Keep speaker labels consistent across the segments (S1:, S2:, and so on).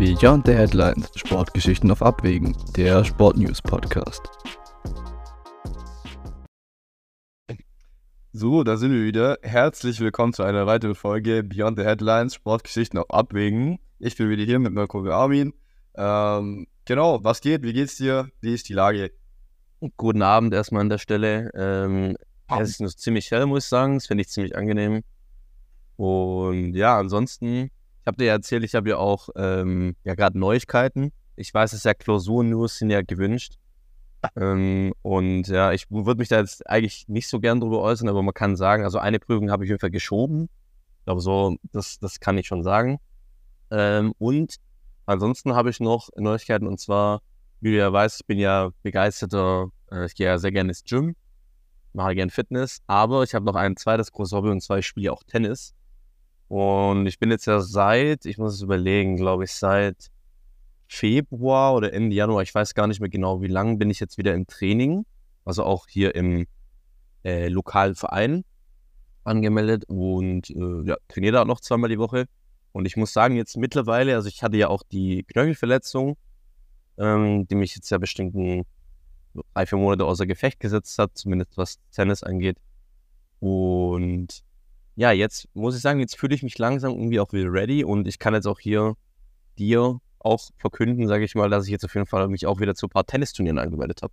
S1: Beyond the Headlines, Sportgeschichten auf Abwägen, der Sportnews Podcast.
S2: So, da sind wir wieder. Herzlich willkommen zu einer weiteren Folge Beyond the Headlines, Sportgeschichten auf Abwägen. Ich bin wieder hier mit meinem Kumpel Armin. Ähm, genau, was geht? Wie geht's dir? Wie ist die Lage?
S3: Guten Abend erstmal an der Stelle. Ähm, es ist nur ziemlich hell, muss ich sagen. Das finde ich ziemlich angenehm. Und ja, ansonsten, ich habe dir ja erzählt, ich habe ja auch ähm, ja gerade Neuigkeiten. Ich weiß, es ist ja Klausuren-News sind ja gewünscht. Ähm, und ja, ich würde mich da jetzt eigentlich nicht so gern drüber äußern, aber man kann sagen, also eine Prüfung habe ich auf jeden Fall geschoben. Ich glaube, so, das, das kann ich schon sagen. Ähm, und ansonsten habe ich noch Neuigkeiten und zwar, wie du ja weißt, ich bin ja begeisterter, äh, ich gehe ja sehr gerne ins Gym, mache gerne Fitness, aber ich habe noch ein zweites großes Hobby und zwar ich spiele auch Tennis. Und ich bin jetzt ja seit, ich muss es überlegen, glaube ich, seit Februar oder Ende Januar, ich weiß gar nicht mehr genau, wie lange bin ich jetzt wieder im Training, also auch hier im äh, lokalen Verein angemeldet und äh, ja, trainiere da noch zweimal die Woche. Und ich muss sagen, jetzt mittlerweile, also ich hatte ja auch die Knöchelverletzung, ähm, die mich jetzt ja bestimmten drei, vier Monate außer Gefecht gesetzt hat, zumindest was Tennis angeht. Und ja, jetzt muss ich sagen, jetzt fühle ich mich langsam irgendwie auch wieder ready und ich kann jetzt auch hier dir auch verkünden, sage ich mal, dass ich jetzt auf jeden Fall mich auch wieder zu ein paar Tennisturnieren angemeldet habe.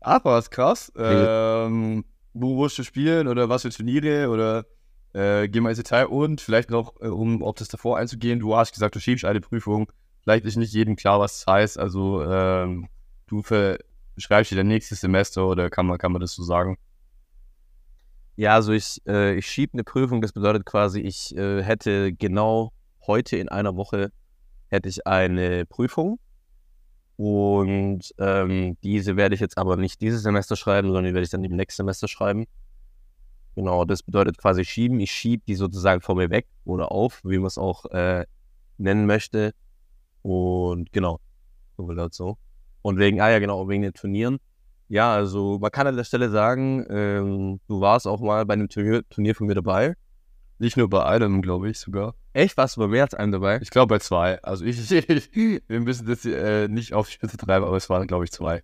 S2: Ach, was krass. Ähm, wo wirst du spielen oder was für Turniere oder äh, geh mal ins Detail und vielleicht noch, äh, um auf das davor einzugehen, du hast gesagt, du schiebst eine Prüfung. Vielleicht ist nicht jedem klar, was das heißt. Also ähm, du beschreibst dir dein nächstes Semester oder kann man, kann man das so sagen?
S3: Ja, also ich, äh, ich schiebe eine Prüfung, das bedeutet quasi, ich äh, hätte genau heute in einer Woche hätte ich eine Prüfung und ähm, diese werde ich jetzt aber nicht dieses Semester schreiben, sondern die werde ich dann im nächsten Semester schreiben. Genau, das bedeutet quasi schieben. Ich schiebe die sozusagen vor mir weg oder auf, wie man es auch äh, nennen möchte. Und genau, so will das so. Und wegen, ah ja, genau, wegen den Turnieren. Ja, also man kann an der Stelle sagen, ähm, du warst auch mal bei einem Turnier, Turnier von mir dabei.
S2: Nicht nur bei einem, glaube ich sogar.
S3: Echt? Warst du bei mehr als einem dabei?
S2: Ich glaube bei zwei. Also ich, ich wir müssen das äh, nicht auf die Spitze treiben, aber es waren, glaube ich, zwei.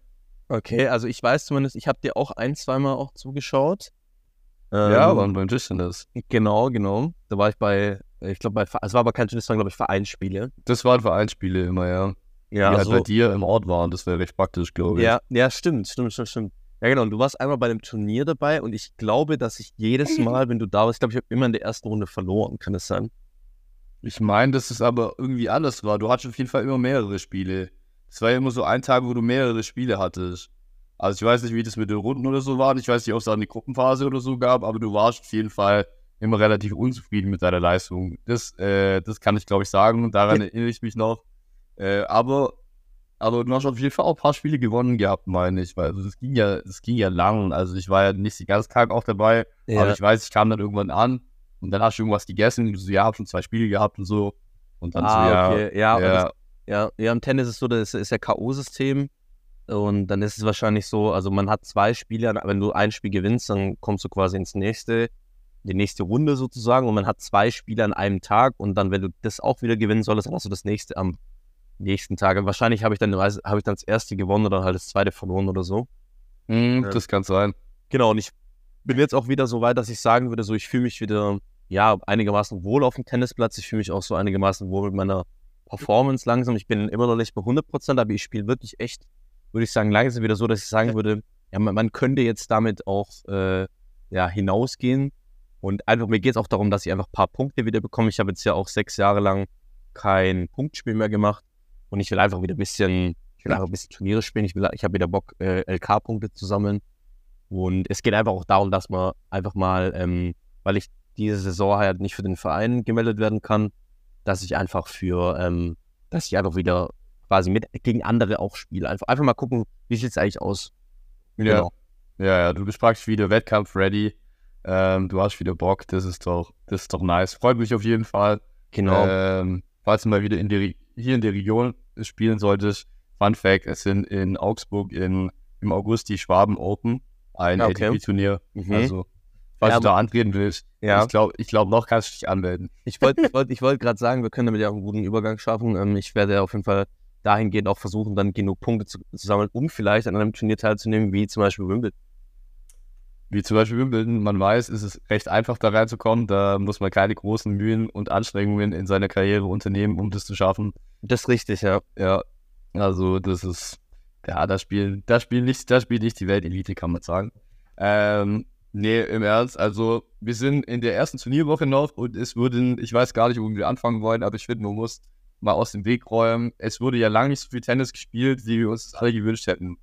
S3: Okay, also ich weiß zumindest, ich habe dir auch ein, zweimal auch zugeschaut.
S2: Ähm, ja, waren beim Tennis.
S3: Genau, genau. Da war ich bei, ich glaube, bei, es war aber kein Tennis, sondern glaube ich Vereinsspiele.
S2: Das waren Vereinsspiele immer, ja.
S3: Ja,
S2: die
S3: also,
S2: halt bei dir im Ort waren. Das wäre recht praktisch, glaube ich.
S3: Ja, ja, stimmt, stimmt, stimmt, stimmt. Ja, genau. Und du warst einmal bei einem Turnier dabei und ich glaube, dass ich jedes Mal, wenn du da warst, ich glaube, ich habe immer in der ersten Runde verloren. Kann das sein?
S2: Ich meine, dass es aber irgendwie anders war. Du hattest auf jeden Fall immer mehrere Spiele. Es war ja immer so ein Tag, wo du mehrere Spiele hattest. Also ich weiß nicht, wie das mit den Runden oder so war. Ich weiß nicht, ob es da eine Gruppenphase oder so gab, aber du warst auf jeden Fall immer relativ unzufrieden mit deiner Leistung. Das, äh, das kann ich, glaube ich, sagen. Daran ja. erinnere ich mich noch. Äh, aber aber du hast auf jeden Fall auch ein paar Spiele gewonnen gehabt, meine ich. Weil also das ging ja, das ging ja lang. Also ich war ja nicht den ganzen Tag auch dabei, ja. aber ich weiß, ich kam dann irgendwann an und dann hast du irgendwas gegessen und du so, ja, hab schon zwei Spiele gehabt und so. Und dann
S3: ah,
S2: so, ja.
S3: Okay. Ja, ja. Das, ja, ja, im Tennis ist so, das ist ja K.O.-System. Und dann ist es wahrscheinlich so, also man hat zwei Spiele, wenn du ein Spiel gewinnst, dann kommst du quasi ins nächste, die nächste Runde sozusagen. Und man hat zwei Spiele an einem Tag und dann, wenn du das auch wieder gewinnen solltest, dann hast du das nächste am nächsten Tage. Wahrscheinlich habe ich dann habe ich dann das erste gewonnen oder halt das zweite verloren oder so.
S2: Mm, ja. Das kann sein.
S3: Genau, und ich bin jetzt auch wieder so weit, dass ich sagen würde, so ich fühle mich wieder ja einigermaßen wohl auf dem Tennisplatz. Ich fühle mich auch so einigermaßen wohl mit meiner Performance langsam. Ich bin immer noch nicht bei 100 Prozent, aber ich spiele wirklich echt, würde ich sagen, langsam wieder so, dass ich sagen würde, ja, man, man könnte jetzt damit auch äh, ja, hinausgehen. Und einfach, mir geht es auch darum, dass ich einfach ein paar Punkte wieder bekomme. Ich habe jetzt ja auch sechs Jahre lang kein Punktspiel mehr gemacht. Und ich will einfach wieder ein bisschen, ich will einfach ein bisschen Turniere spielen. Ich, will, ich habe wieder Bock, äh, LK-Punkte zu sammeln. Und es geht einfach auch darum, dass man einfach mal, ähm, weil ich diese Saison halt nicht für den Verein gemeldet werden kann, dass ich einfach für, ähm, dass ich einfach wieder quasi mit gegen andere auch spiele. Einfach, einfach mal gucken, wie sieht es eigentlich aus.
S2: Ja. Genau. ja, ja, du bist praktisch wieder Wettkampf ready. Ähm, du hast wieder Bock, das ist doch, das ist doch nice. Freut mich auf jeden Fall.
S3: Genau.
S2: Ähm, falls du mal wieder in die hier in der Region spielen solltest, Fun Fact, es sind in Augsburg in, im August die Schwaben Open, ein
S3: okay.
S2: ATP-Turnier.
S3: Mhm.
S2: Also falls
S3: Ja,
S2: du da antreten willst.
S3: Ja.
S2: Ich glaube, ich glaub, noch kannst du dich anmelden.
S3: Ich wollte ich wollt, ich wollt gerade sagen, wir können damit ja auch einen guten Übergang schaffen. Ähm, ich werde auf jeden Fall dahingehend auch versuchen, dann genug Punkte zu, zu sammeln, um vielleicht an einem Turnier teilzunehmen, wie zum Beispiel Wimbledon.
S2: Wie zum Beispiel Wimbledon, man weiß, ist es recht einfach da reinzukommen. Da muss man keine großen Mühen und Anstrengungen in seiner Karriere unternehmen, um das zu schaffen.
S3: Das ist richtig, ja.
S2: Ja, also das ist, ja, das Spiel, das Spiel nicht, das Spiel nicht die Weltelite, kann man sagen. Ähm, nee, im Ernst, also wir sind in der ersten Turnierwoche noch und es würden, ich weiß gar nicht, wo wir anfangen wollen, aber ich finde, man muss mal aus dem Weg räumen. Es wurde ja lange nicht so viel Tennis gespielt, wie wir uns alle gewünscht hätten.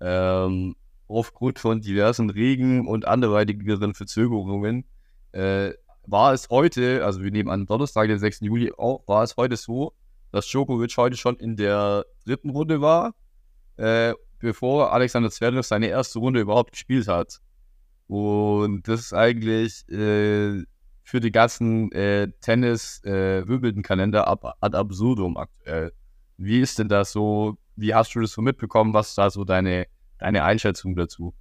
S2: Ähm, aufgrund von diversen Regen und anderweitigeren Verzögerungen äh, war es heute, also wir nehmen an Donnerstag, den 6. Juli auch, war es heute so, dass Djokovic heute schon in der dritten Runde war, äh, bevor Alexander Zverev seine erste Runde überhaupt gespielt hat. Und das ist eigentlich äh, für die ganzen äh, Tennis-Wimbledon-Kalender ab, ad absurdum aktuell. Wie ist denn das so? Wie hast du das so mitbekommen? Was da so deine, deine Einschätzung dazu?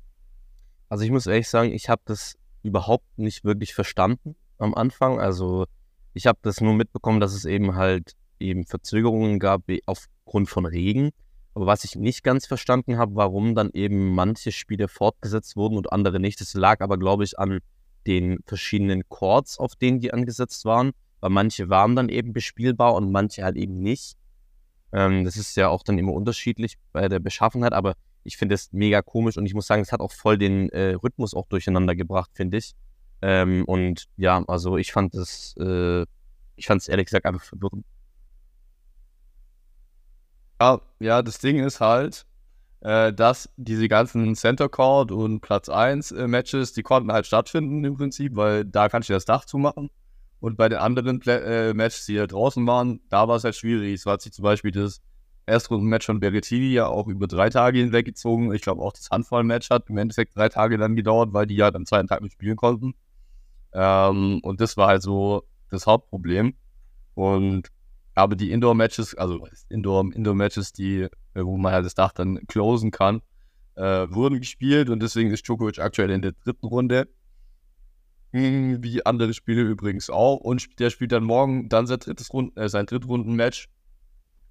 S3: Also ich muss ehrlich sagen, ich habe das überhaupt nicht wirklich verstanden am Anfang. Also ich habe das nur mitbekommen, dass es eben halt eben Verzögerungen gab aufgrund von Regen. Aber was ich nicht ganz verstanden habe, warum dann eben manche Spiele fortgesetzt wurden und andere nicht. Das lag aber, glaube ich, an den verschiedenen Chords, auf denen die angesetzt waren. Weil manche waren dann eben bespielbar und manche halt eben nicht. Ähm, das ist ja auch dann immer unterschiedlich bei der Beschaffenheit, aber ich finde es mega komisch und ich muss sagen, es hat auch voll den äh, Rhythmus auch durcheinander gebracht, finde ich. Ähm, und ja, also ich fand es, äh, ich fand es ehrlich gesagt einfach verwirrend.
S2: Ja, ja, das Ding ist halt, äh, dass diese ganzen Center Court und Platz 1 äh, Matches, die konnten halt stattfinden im Prinzip, weil da kannst du das Dach zumachen. Und bei den anderen Plä äh, Matches, die da draußen waren, da war es halt schwierig. So hat sich zum Beispiel das Erstrundenmatch von Berrettini ja auch über drei Tage hinweg gezogen. Ich glaube auch das Handvoll-Match hat im Endeffekt drei Tage dann gedauert, weil die ja am zweiten Tag nicht spielen konnten. Ähm, und das war halt so das Hauptproblem. Und aber die Indoor-Matches, also Indoor- Indoor-Matches, die, äh, wo man halt das Dach dann closen kann, äh, wurden gespielt und deswegen ist Djokovic aktuell in der dritten Runde. Hm, Wie andere Spiele übrigens auch. Und der spielt dann morgen dann sein drittes Runden, äh, sein Drittrunden-Match,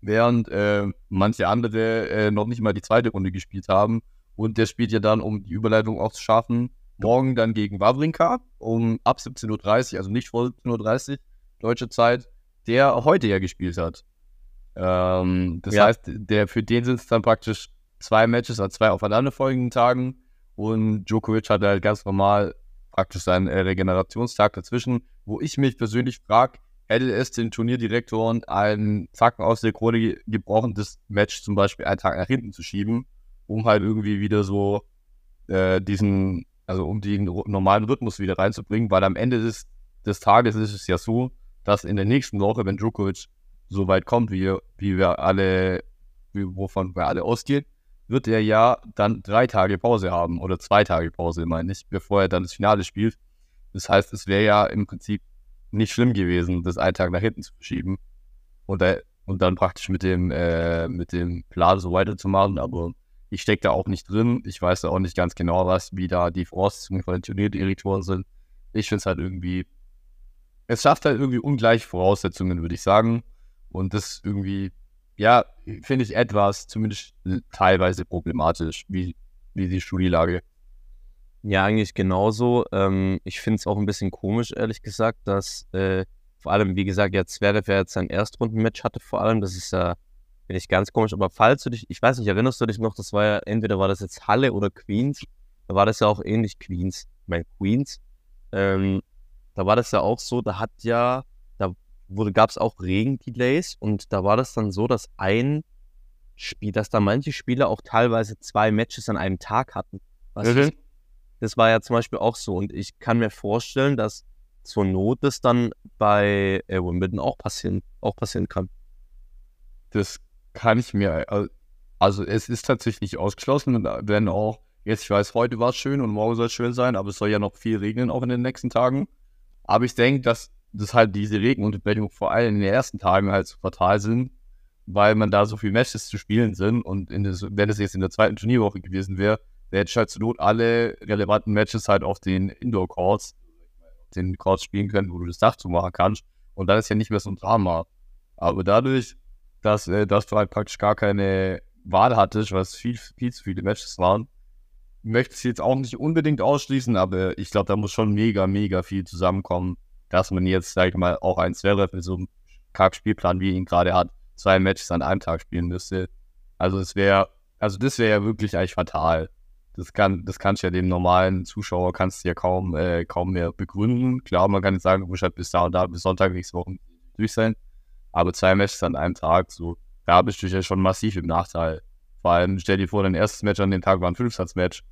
S2: während äh, manche andere äh, noch nicht mal die zweite Runde gespielt haben. Und der spielt ja dann, um die Überleitung auch zu schaffen, morgen dann gegen Wawrinka um ab 17.30 Uhr, also nicht vor 17.30 Uhr deutsche Zeit, der heute ja gespielt hat. Ähm, das
S3: Ja.
S2: heißt, der, für den sind es dann praktisch zwei Matches an zwei aufeinanderfolgenden Tagen und Djokovic hat halt ganz normal praktisch seinen äh, Regenerationstag dazwischen, wo ich mich persönlich frage, es den Turnierdirektoren einen Zacken aus der Krone ge gebrochen, das Match zum Beispiel einen Tag nach hinten zu schieben, um halt irgendwie wieder so äh, diesen, also um den normalen Rhythmus wieder reinzubringen, weil am Ende des, des Tages ist es ja so, dass in der nächsten Woche, wenn Djokovic so weit kommt, wie, wie wir alle, wie, wovon wir alle ausgehen, wird er ja dann drei Tage Pause haben oder zwei Tage Pause, meine ich, bevor er dann das Finale spielt. Das heißt, es wäre ja im Prinzip nicht schlimm gewesen, das einen Tag nach hinten zu verschieben und, da, und dann praktisch mit dem, äh, mit dem Plan so weiterzumachen. Aber ich stecke da auch nicht drin. Ich weiß da auch nicht ganz genau, was, wie da die Voraussetzungen von den Turnierdirektoren sind. Ich finde es halt irgendwie, es schafft halt irgendwie ungleiche Voraussetzungen, würde ich sagen. Und das irgendwie, ja, finde ich etwas, zumindest teilweise problematisch, wie, wie die Studielage.
S3: Ja, eigentlich genauso. Ähm, ich finde es auch ein bisschen komisch, ehrlich gesagt, dass äh, vor allem, wie gesagt, jetzt Zverev ja jetzt sein Erstrundenmatch hatte vor allem. Das ist ja, finde ich ganz komisch. Aber falls du dich, ich weiß nicht, erinnerst du dich noch, das war ja, entweder war das jetzt Halle oder Queens. Da war das ja auch ähnlich Queens. Ich meine, Queens. Ähm, da war das ja auch so, da hat ja, da wurde, gab es auch Regendelays und da war das dann so, dass ein Spiel, dass da manche Spieler auch teilweise zwei Matches an einem Tag hatten. Was
S2: Mhm.
S3: Das war ja zum Beispiel auch so. Und ich kann mir vorstellen, dass zur Not das dann bei äh, Wimbledon auch passieren, auch passieren kann.
S2: Das kann ich mir, äh, also es ist tatsächlich nicht ausgeschlossen, wenn auch, jetzt ich weiß, heute war es schön und morgen soll es schön sein, aber es soll ja noch viel regnen auch in den nächsten Tagen. Aber ich denke, dass das halt diese Regenunterbrechung vor allem in den ersten Tagen halt so fatal sind, weil man da so viele Matches zu spielen sind und das, wenn es jetzt in der zweiten Turnierwoche gewesen wäre, der hätte halt zur Not alle relevanten Matches halt auf den Indoor-Courts, den Courts spielen können, wo du das Dach zumachen kannst. Und dann ist ja nicht mehr so ein Drama. Aber dadurch, dass, äh, dass du halt praktisch gar keine Wahl hattest, was viel, viel zu viele Matches waren, möchte ich jetzt auch nicht unbedingt ausschließen, aber ich glaube, da muss schon mega, mega viel zusammenkommen, dass man jetzt, sag ich mal, auch ein Zverev mit so einem Kack-Spielplan, wie ihn gerade hat, zwei Matches an einem Tag spielen müsste. Also es wäre, also das wäre ja wirklich eigentlich fatal. Das kann, das kannst ja dem normalen Zuschauer kannst du ja kaum, äh, kaum mehr begründen. Klar, man kann jetzt sagen, du musst halt bis da und da, bis Sonntag nächste Woche durch sein. Aber zwei Matches an einem Tag, so, da bist du ja schon massiv im Nachteil. Vor allem, stell dir vor, dein erstes Match an dem Tag war ein Fünfsatzmatch.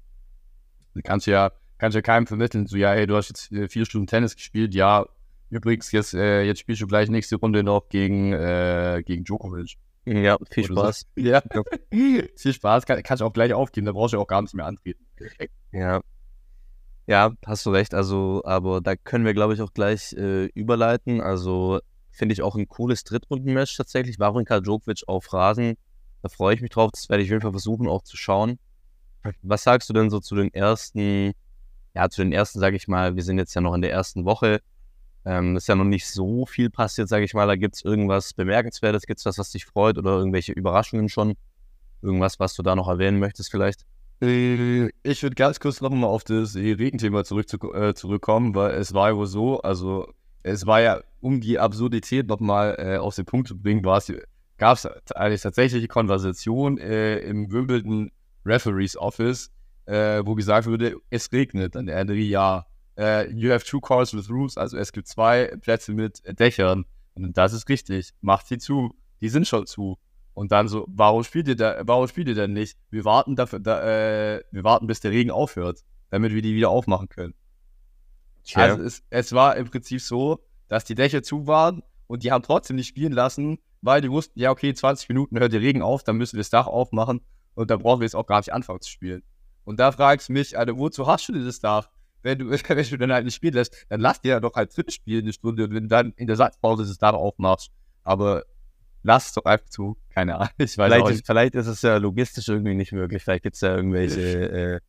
S2: Du kannst ja, kannst ja keinem vermitteln, so, ja, hey, du hast jetzt äh, vier Stunden Tennis gespielt, ja, übrigens, jetzt, äh, jetzt spielst du gleich nächste Runde noch gegen, äh, gegen Djokovic.
S3: Ja, viel Spaß.
S2: So. Ja, viel Spaß. Kann, kannst du auch gleich aufgeben, da brauchst du auch gar nicht mehr antreten.
S3: Ja. Ja, hast du recht. Also, aber da können wir, glaube ich, auch gleich äh, überleiten. Also, finde ich auch ein cooles Drittrundenmatch tatsächlich. Wawrinka Djokovic auf Rasen. Da freue ich mich drauf. Das werde ich auf jeden Fall versuchen, auch zu schauen. Was sagst du denn so zu den ersten, ja, zu den ersten, sage ich mal, wir sind jetzt ja noch in der ersten Woche. Ähm, ist ja noch nicht so viel passiert, sage ich mal. Da gibt es irgendwas Bemerkenswertes, gibt es was, was dich freut oder irgendwelche Überraschungen schon? Irgendwas, was du da noch erwähnen möchtest vielleicht?
S2: Äh, ich würde ganz kurz nochmal auf das Regenthema zurück, äh, zurückkommen, weil es war ja so, also es war ja, um die Absurdität nochmal äh, auf den Punkt zu bringen, gab es eine tatsächliche Konversation äh, im Wimbledon Referees Office, äh, wo gesagt wurde, es regnet. Dann der andere, ja, Uh, you have two cars with roofs, also es gibt zwei Plätze mit Dächern. Und das ist richtig. Macht sie zu. Die sind schon zu. Und dann so, warum spielt ihr da, warum spielt ihr denn nicht? Wir warten dafür, da, äh, wir warten, bis der Regen aufhört, damit wir die wieder aufmachen können. Tja. Also es, es war im Prinzip so, dass die Dächer zu waren und die haben trotzdem nicht spielen lassen, weil die wussten, ja, okay, 20 Minuten hört der Regen auf, dann müssen wir das Dach aufmachen und dann brauchen wir jetzt auch gar nicht anfangen zu spielen. Und da fragst du mich, Alter, wozu hast du denn das Dach? Wenn du, wenn du dann halt nicht spielen lässt, dann lass dir ja doch halt drin spielen eine Stunde und wenn dann in der Satzpause das da aufmachst. Aber lass es doch einfach zu. Keine Ahnung. Ich weiß
S3: vielleicht, ist, vielleicht ist es ja logistisch irgendwie nicht möglich. Vielleicht gibt es ja irgendwelche äh,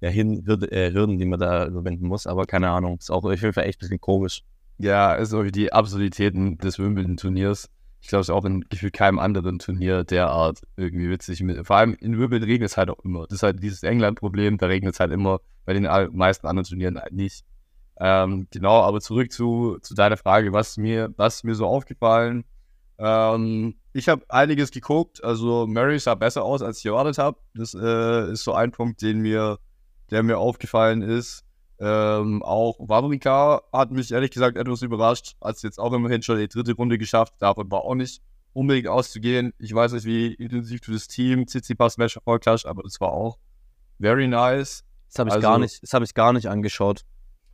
S3: ja, Hürden, äh, Hürden, die man da überwinden muss. Aber keine Ahnung. Ist auch auf jeden Fall echt ein bisschen komisch.
S2: Ja, ist auch die Absurditäten des Wimbledon-Turniers. Ich glaube, es ist auch in gefühlt keinem anderen Turnier derart irgendwie witzig. Vor allem in Wimbledon regnet es halt auch immer. Das ist halt dieses England-Problem, da regnet es halt immer bei den meisten anderen Turnieren halt nicht. Ähm, genau, aber zurück zu, zu deiner Frage, was mir, was mir so aufgefallen? Ähm, ich habe einiges geguckt, also Mary sah besser aus, als ich erwartet habe. Das äh, ist so ein Punkt, den mir, der mir aufgefallen ist. Ähm, auch Wawrinka hat mich ehrlich gesagt etwas überrascht, als jetzt auch immerhin schon die dritte Runde geschafft. Davon war auch nicht unbedingt auszugehen. Ich weiß nicht, wie intensiv du das Team Tsitsipas-Match verfolgt hast, aber das war auch very nice.
S3: Das habe ich, also, gar nicht, das hab ich gar nicht angeschaut.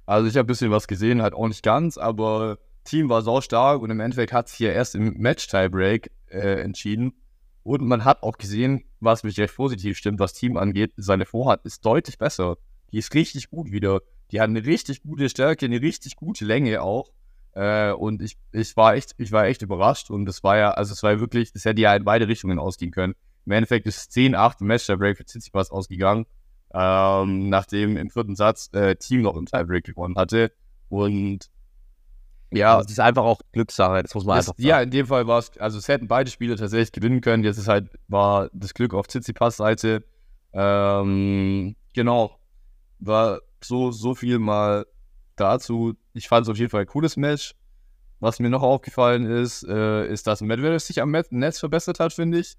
S2: Also ich habe ein bisschen was gesehen, halt auch nicht ganz, aber Team war sau stark und im Endeffekt hat sich hier erst im Match-Tiebreak äh, entschieden. Und man hat auch gesehen, was mich recht positiv stimmt, was Team angeht, seine Vorhand ist deutlich besser. Die ist richtig gut wieder. Die hat eine richtig gute Stärke, eine richtig gute Länge auch. Äh, und ich, ich, war echt, ich war echt überrascht. Und das war ja, also es war wirklich, das hätte ja in beide Richtungen ausgehen können. Im Endeffekt ist 10-8 im Match-Tiebreak für Tsitsipas ausgegangen ähm, nachdem im vierten Satz äh, Team noch im Tiebreak gewonnen hatte. Und ja.
S3: Also das ist einfach auch Glückssache, das muss man
S2: das,
S3: einfach sagen.
S2: Ja, in dem Fall war es, also es hätten beide Spieler tatsächlich gewinnen können. Jetzt ist halt, war das Glück auf Tsitsipas Seite. Ähm, genau. War so, so viel mal dazu. Ich fand es auf jeden Fall ein cooles Match. Was mir noch aufgefallen ist, äh, ist, dass Medvedev sich am Netz verbessert hat, finde ich.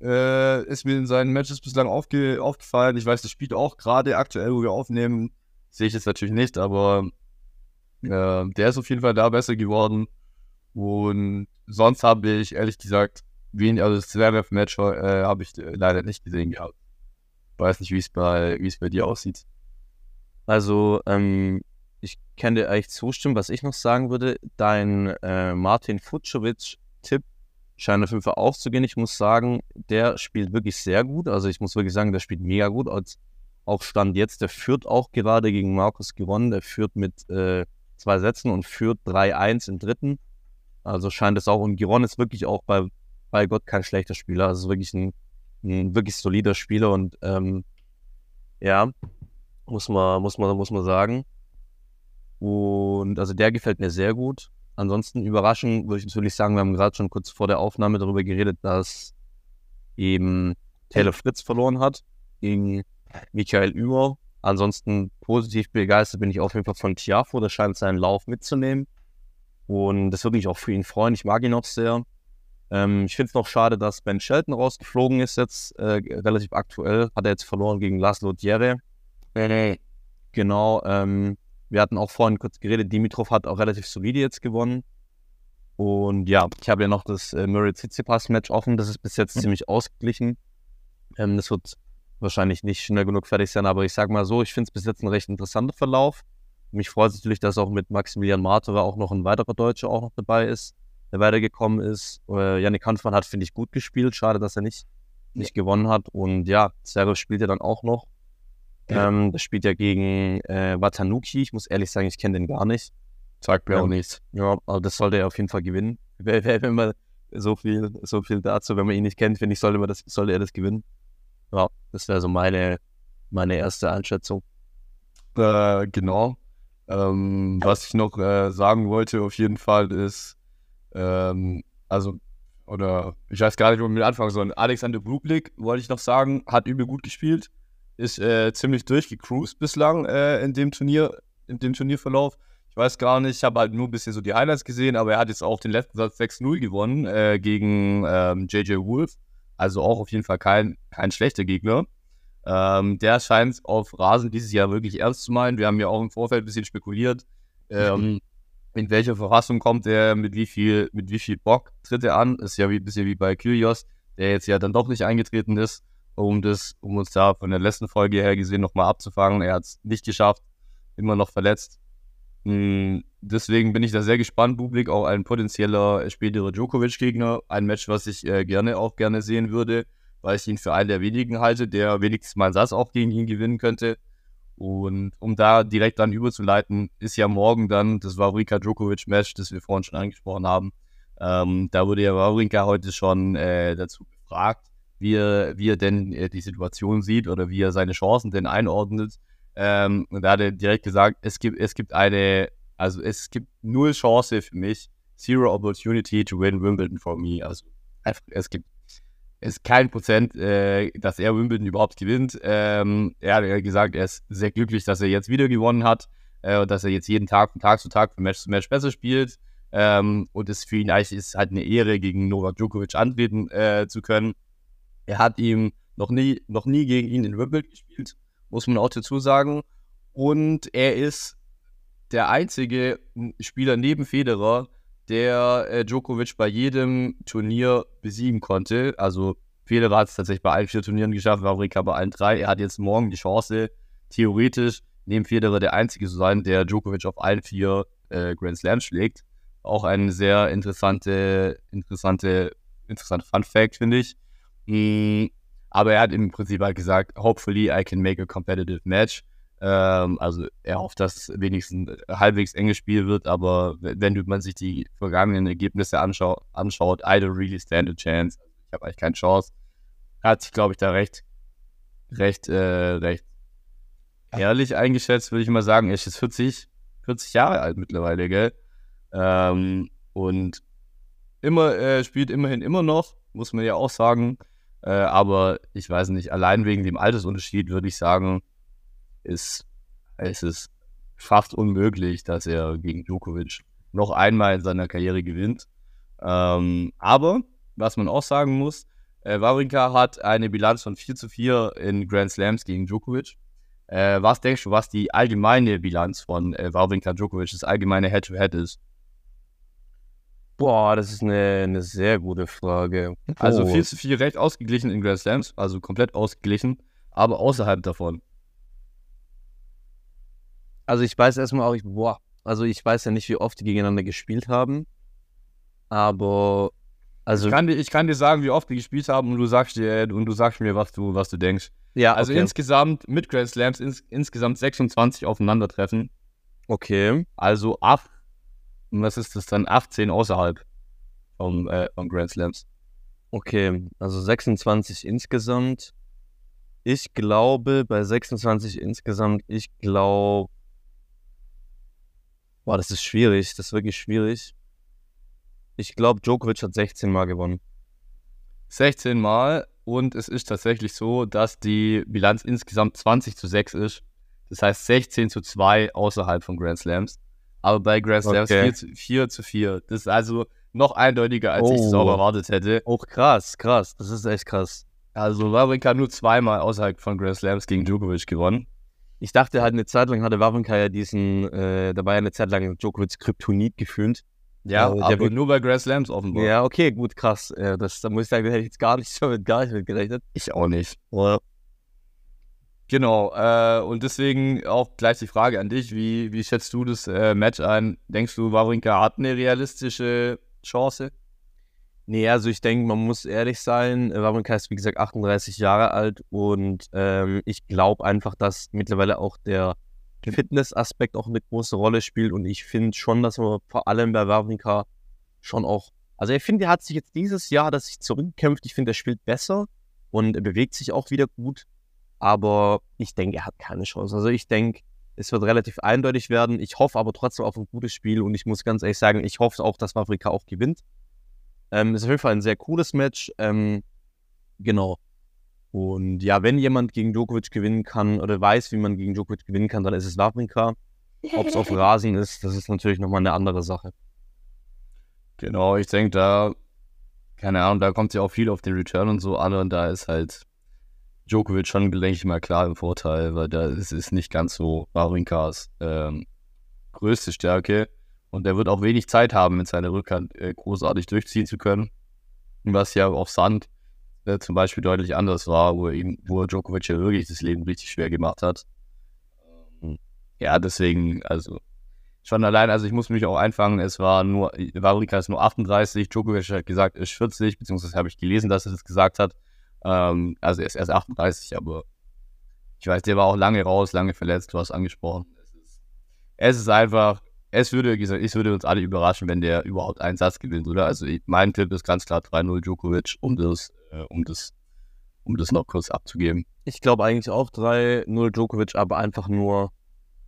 S2: Äh, ist mir in seinen Matches bislang aufge aufgefallen. Ich weiß, das spielt auch gerade aktuell, wo wir aufnehmen, sehe ich jetzt natürlich nicht, aber äh, der ist auf jeden Fall da besser geworden. Und sonst habe ich ehrlich gesagt, wenig, also das Zverev-Match äh, habe ich äh, leider nicht gesehen gehabt. Weiß nicht, wie es bei, wie es bei dir aussieht.
S3: Also, ähm, ich kann dir eigentlich zustimmen, was ich noch sagen würde. Dein äh, Martin Futschowitsch-Tipp scheint auf jeden Fall auszugehen. Ich muss sagen, der spielt wirklich sehr gut. Also ich muss wirklich sagen, der spielt mega gut. Als auch Stand jetzt, der führt auch gerade gegen Markus gewonnen. Der führt mit äh, zwei Sätzen und führt 3-1 im dritten. Also scheint es auch. Und Giron ist wirklich auch bei, bei Gott kein schlechter Spieler. Also wirklich ein, ein wirklich solider Spieler. Und ähm, Ja, muss man, muss man, muss man sagen. Und also der gefällt mir sehr gut. Ansonsten überraschend würde ich natürlich sagen, wir haben gerade schon kurz vor der Aufnahme darüber geredet, dass eben Taylor Fritz verloren hat gegen Michael Ümer. Ansonsten positiv begeistert bin ich auf jeden Fall von Tiafo. Der scheint seinen Lauf mitzunehmen. Und das würde mich auch für ihn freuen. Ich mag ihn auch sehr. Ähm, ich finde es noch schade, dass Ben Shelton rausgeflogen ist jetzt, äh, relativ aktuell. Hat er jetzt verloren gegen Laszlo Djere. Nee. Genau. Ähm, wir hatten auch vorhin kurz geredet, Dimitrov hat auch relativ solide jetzt gewonnen. Und ja, ich habe ja noch das äh, Murray Tsitsipas Match offen. Das ist bis jetzt mhm. ziemlich ausgeglichen. Ähm, das wird wahrscheinlich nicht schnell genug fertig sein, aber ich sage mal so, ich finde es bis jetzt ein recht interessanter Verlauf. Mich freut es natürlich, dass auch mit Maximilian Marterer auch noch ein weiterer Deutscher auch noch dabei ist, der weitergekommen ist. Äh, Yannick Hanfmann hat, finde ich, gut gespielt. Schade, dass er nicht, nicht gewonnen hat. Und ja, Sergio spielt ja dann auch noch. Ähm, das spielt ja gegen äh, Watanuki. Ich muss ehrlich sagen, ich kenne den gar nicht.
S2: Sagt mir ähm, auch nichts.
S3: Ja, aber das sollte er auf jeden Fall gewinnen. Wenn man so viel, so viel dazu, wenn man ihn nicht kennt, finde ich, sollte, man das, sollte er das gewinnen. Ja, das wäre so meine, meine erste Einschätzung.
S2: Äh, genau. Ähm, was ich noch äh, sagen wollte, auf jeden Fall ist, ähm, also, oder ich weiß gar nicht, wo wir mit anfangen sollen. Alexander Bublik, wollte ich noch sagen, hat übel gut gespielt ist äh, ziemlich durchgecruised bislang äh, in dem Turnier, in dem Turnierverlauf. Ich weiß gar nicht, ich habe halt nur ein bisschen so die Highlights gesehen, aber er hat jetzt auch den letzten Satz 6-0 gewonnen äh, gegen ähm, JJ Wolf. Also auch auf jeden Fall kein, kein schlechter Gegner. Ähm, der scheint auf Rasen dieses Jahr wirklich ernst zu meinen. Wir haben ja auch im Vorfeld ein bisschen spekuliert, ähm, in welcher Verfassung kommt er, mit wie viel, mit wie viel Bock tritt er an. Ist ja wie, ein bisschen wie bei Kyrios, der jetzt ja dann doch nicht eingetreten ist um das, um uns da von der letzten Folge her gesehen nochmal abzufangen. Er hat es nicht geschafft, immer noch verletzt. Hm, deswegen bin ich da sehr gespannt. Bublik auch ein potenzieller späterer Djokovic-Gegner. Ein Match, was ich äh, gerne auch gerne sehen würde, weil ich ihn für einen der wenigen halte, der wenigstens mal einen Satz auch gegen ihn gewinnen könnte. Und um da direkt dann überzuleiten, ist ja morgen dann das Wawrinka Djokovic-Match, das wir vorhin schon angesprochen haben. Ähm, da wurde ja Wawrinka heute schon äh, dazu befragt wie er, wie er denn äh, die Situation sieht oder wie er seine Chancen denn einordnet. Ähm, da hat er direkt gesagt, es gibt, es gibt eine, also es gibt null Chance für mich, zero opportunity to win Wimbledon for me. Also einfach, es gibt ist kein Prozent, äh, dass er Wimbledon überhaupt gewinnt. Ähm, er hat gesagt, er ist sehr glücklich, dass er jetzt wieder gewonnen hat äh, und dass er jetzt jeden Tag von Tag zu Tag von Match zu Match besser spielt. Ähm, und es für ihn eigentlich ist halt eine Ehre, gegen Novak Djokovic antreten äh, zu können. Er hat ihm noch nie, noch nie gegen ihn in Wimbledon gespielt, muss man auch dazu sagen. Und er ist der einzige Spieler neben Federer, der äh, Djokovic bei jedem Turnier besiegen konnte. Also Federer hat es tatsächlich bei allen vier Turnieren geschafft, Wawrinka bei allen drei. Er hat jetzt morgen die Chance, theoretisch neben Federer der einzige zu sein, der Djokovic auf allen vier äh, Grand Slams schlägt. Auch ein sehr interessante, interessante, interessante Fun Fact, finde ich. Mm, aber er hat im Prinzip halt gesagt, hopefully I can make a competitive match. Ähm, also er hofft, dass wenigstens halbwegs enges Spiel wird, aber wenn man sich die vergangenen Ergebnisse anschau anschaut, I don't really stand a chance. Ich habe eigentlich keine Chance. Er hat sich, glaube ich, da recht, recht, äh, recht ehrlich eingeschätzt, würde ich mal sagen. Er ist jetzt 40, 40 Jahre alt mittlerweile, gell? Ähm, und immer, äh, spielt immerhin immer noch, muss man ja auch sagen. Äh, aber ich weiß nicht, allein wegen dem Altersunterschied würde ich sagen, ist, es ist fast unmöglich, dass er gegen Djokovic noch einmal in seiner Karriere gewinnt. Ähm, aber, was man auch sagen muss, äh, Wawrinka hat eine Bilanz von 4 zu 4 in Grand Slams gegen Djokovic. Äh, was denkst du, was die allgemeine Bilanz von äh, Wawrinka Djokovic, das allgemeine Head-to-Head -Head ist?
S3: Boah, das ist eine, eine sehr gute Frage.
S2: Also 4 zu 4 recht ausgeglichen in Grand Slams, also komplett ausgeglichen, aber außerhalb davon.
S3: Also ich weiß erstmal auch, ich, boah, also ich weiß ja nicht, wie oft die gegeneinander gespielt haben, aber also
S2: ich kann, dir, ich kann dir sagen, wie oft die gespielt haben und du sagst dir und du sagst mir, was du, was du denkst. Ja, also okay. insgesamt mit Grand Slams ins, insgesamt 26 Aufeinandertreffen.
S3: Okay.
S2: Also 8 und was ist das dann? 18 außerhalb vom, äh, vom Grand Slams.
S3: Okay, also 26 insgesamt. Ich glaube, bei 26 insgesamt, ich glaube. Boah, das ist schwierig. Das ist wirklich schwierig. Ich glaube, Djokovic hat 16 Mal gewonnen.
S2: 16 Mal und es ist tatsächlich so, dass die Bilanz insgesamt 20 zu 6 ist. Das heißt 16 zu 2 außerhalb von Grand Slams. Aber bei Grand Slams
S3: Okay.
S2: 4, zu, 4 zu 4. Das ist also noch eindeutiger, als ich es auch
S3: Oh.
S2: erwartet hätte.
S3: Auch krass, krass. Das ist echt krass.
S2: Also Wawrinka nur zweimal außerhalb von Grand Slams gegen Djokovic gewonnen.
S3: Ich dachte halt eine Zeit lang hatte Wawrinka ja diesen, äh, da war ja eine Zeit lang Djokovic Kryptonit gefühlt.
S2: Ja,
S3: Also
S2: aber
S3: wird-
S2: nur bei Grand Slams offenbar.
S3: Ja, okay, gut, krass. Äh, das, da muss ich sagen, da hätte ich jetzt gar nicht so mit, gar nicht mit gerechnet.
S2: Ich auch nicht.
S3: Ja.
S2: Genau, äh, und deswegen auch gleich die Frage an dich, wie, wie schätzt du das äh, Match ein? Denkst du, Wawrinka hat eine realistische Chance?
S3: Nee, also ich denke, man muss ehrlich sein. Wawrinka ist, wie gesagt, 38 Jahre alt und ähm, ich glaube einfach, dass mittlerweile auch der Fitnessaspekt auch eine große Rolle spielt und ich finde schon, dass man vor allem bei Wawrinka schon auch, also ich finde, er hat sich jetzt dieses Jahr, dass sich zurückkämpft, ich finde, er spielt besser und er bewegt sich auch wieder gut, aber ich denke, er hat keine Chance. Also ich denke, es wird relativ eindeutig werden. Ich hoffe aber trotzdem auf ein gutes Spiel und ich muss ganz ehrlich sagen, ich hoffe auch, dass Wawrinka auch gewinnt. Ähm, ist auf jeden Fall ein sehr cooles Match. Ähm, genau. Und ja, wenn jemand gegen Djokovic gewinnen kann oder weiß, wie man gegen Djokovic gewinnen kann, dann ist es Wawrinka. Ob es auf Rasen ist, das ist natürlich nochmal eine andere Sache.
S2: Genau, ich denke, da, keine Ahnung, da kommt ja auch viel auf den Return und so an und da ist halt Djokovic schon, denke ich mal, klar im Vorteil, weil da ist es nicht ganz so Wawrinkas ähm, größte Stärke und der wird auch wenig Zeit haben, mit seiner Rückhand äh, großartig durchziehen zu können, was ja auf Sand äh, zum Beispiel deutlich anders war, wo, er ihm, wo Djokovic ja wirklich das Leben richtig schwer gemacht hat. Ähm, Ja, deswegen, also schon allein, also ich muss mich auch einfangen, es war nur, Wawrinka ist nur 38, Djokovic hat gesagt, er ist 40, beziehungsweise habe ich gelesen, dass er das gesagt hat. Ähm, also er ist erst 38, aber ich weiß, der war auch lange raus, lange verletzt, du hast angesprochen. Es ist, einfach, es würde, wie gesagt, ich würde uns alle überraschen, wenn der überhaupt einen Satz gewinnt, oder? Also ich, mein Tipp ist ganz klar 3-0 Djokovic, um das, äh, um das, um das noch kurz abzugeben.
S3: Ich glaube eigentlich auch 3-0 Djokovic, aber einfach nur,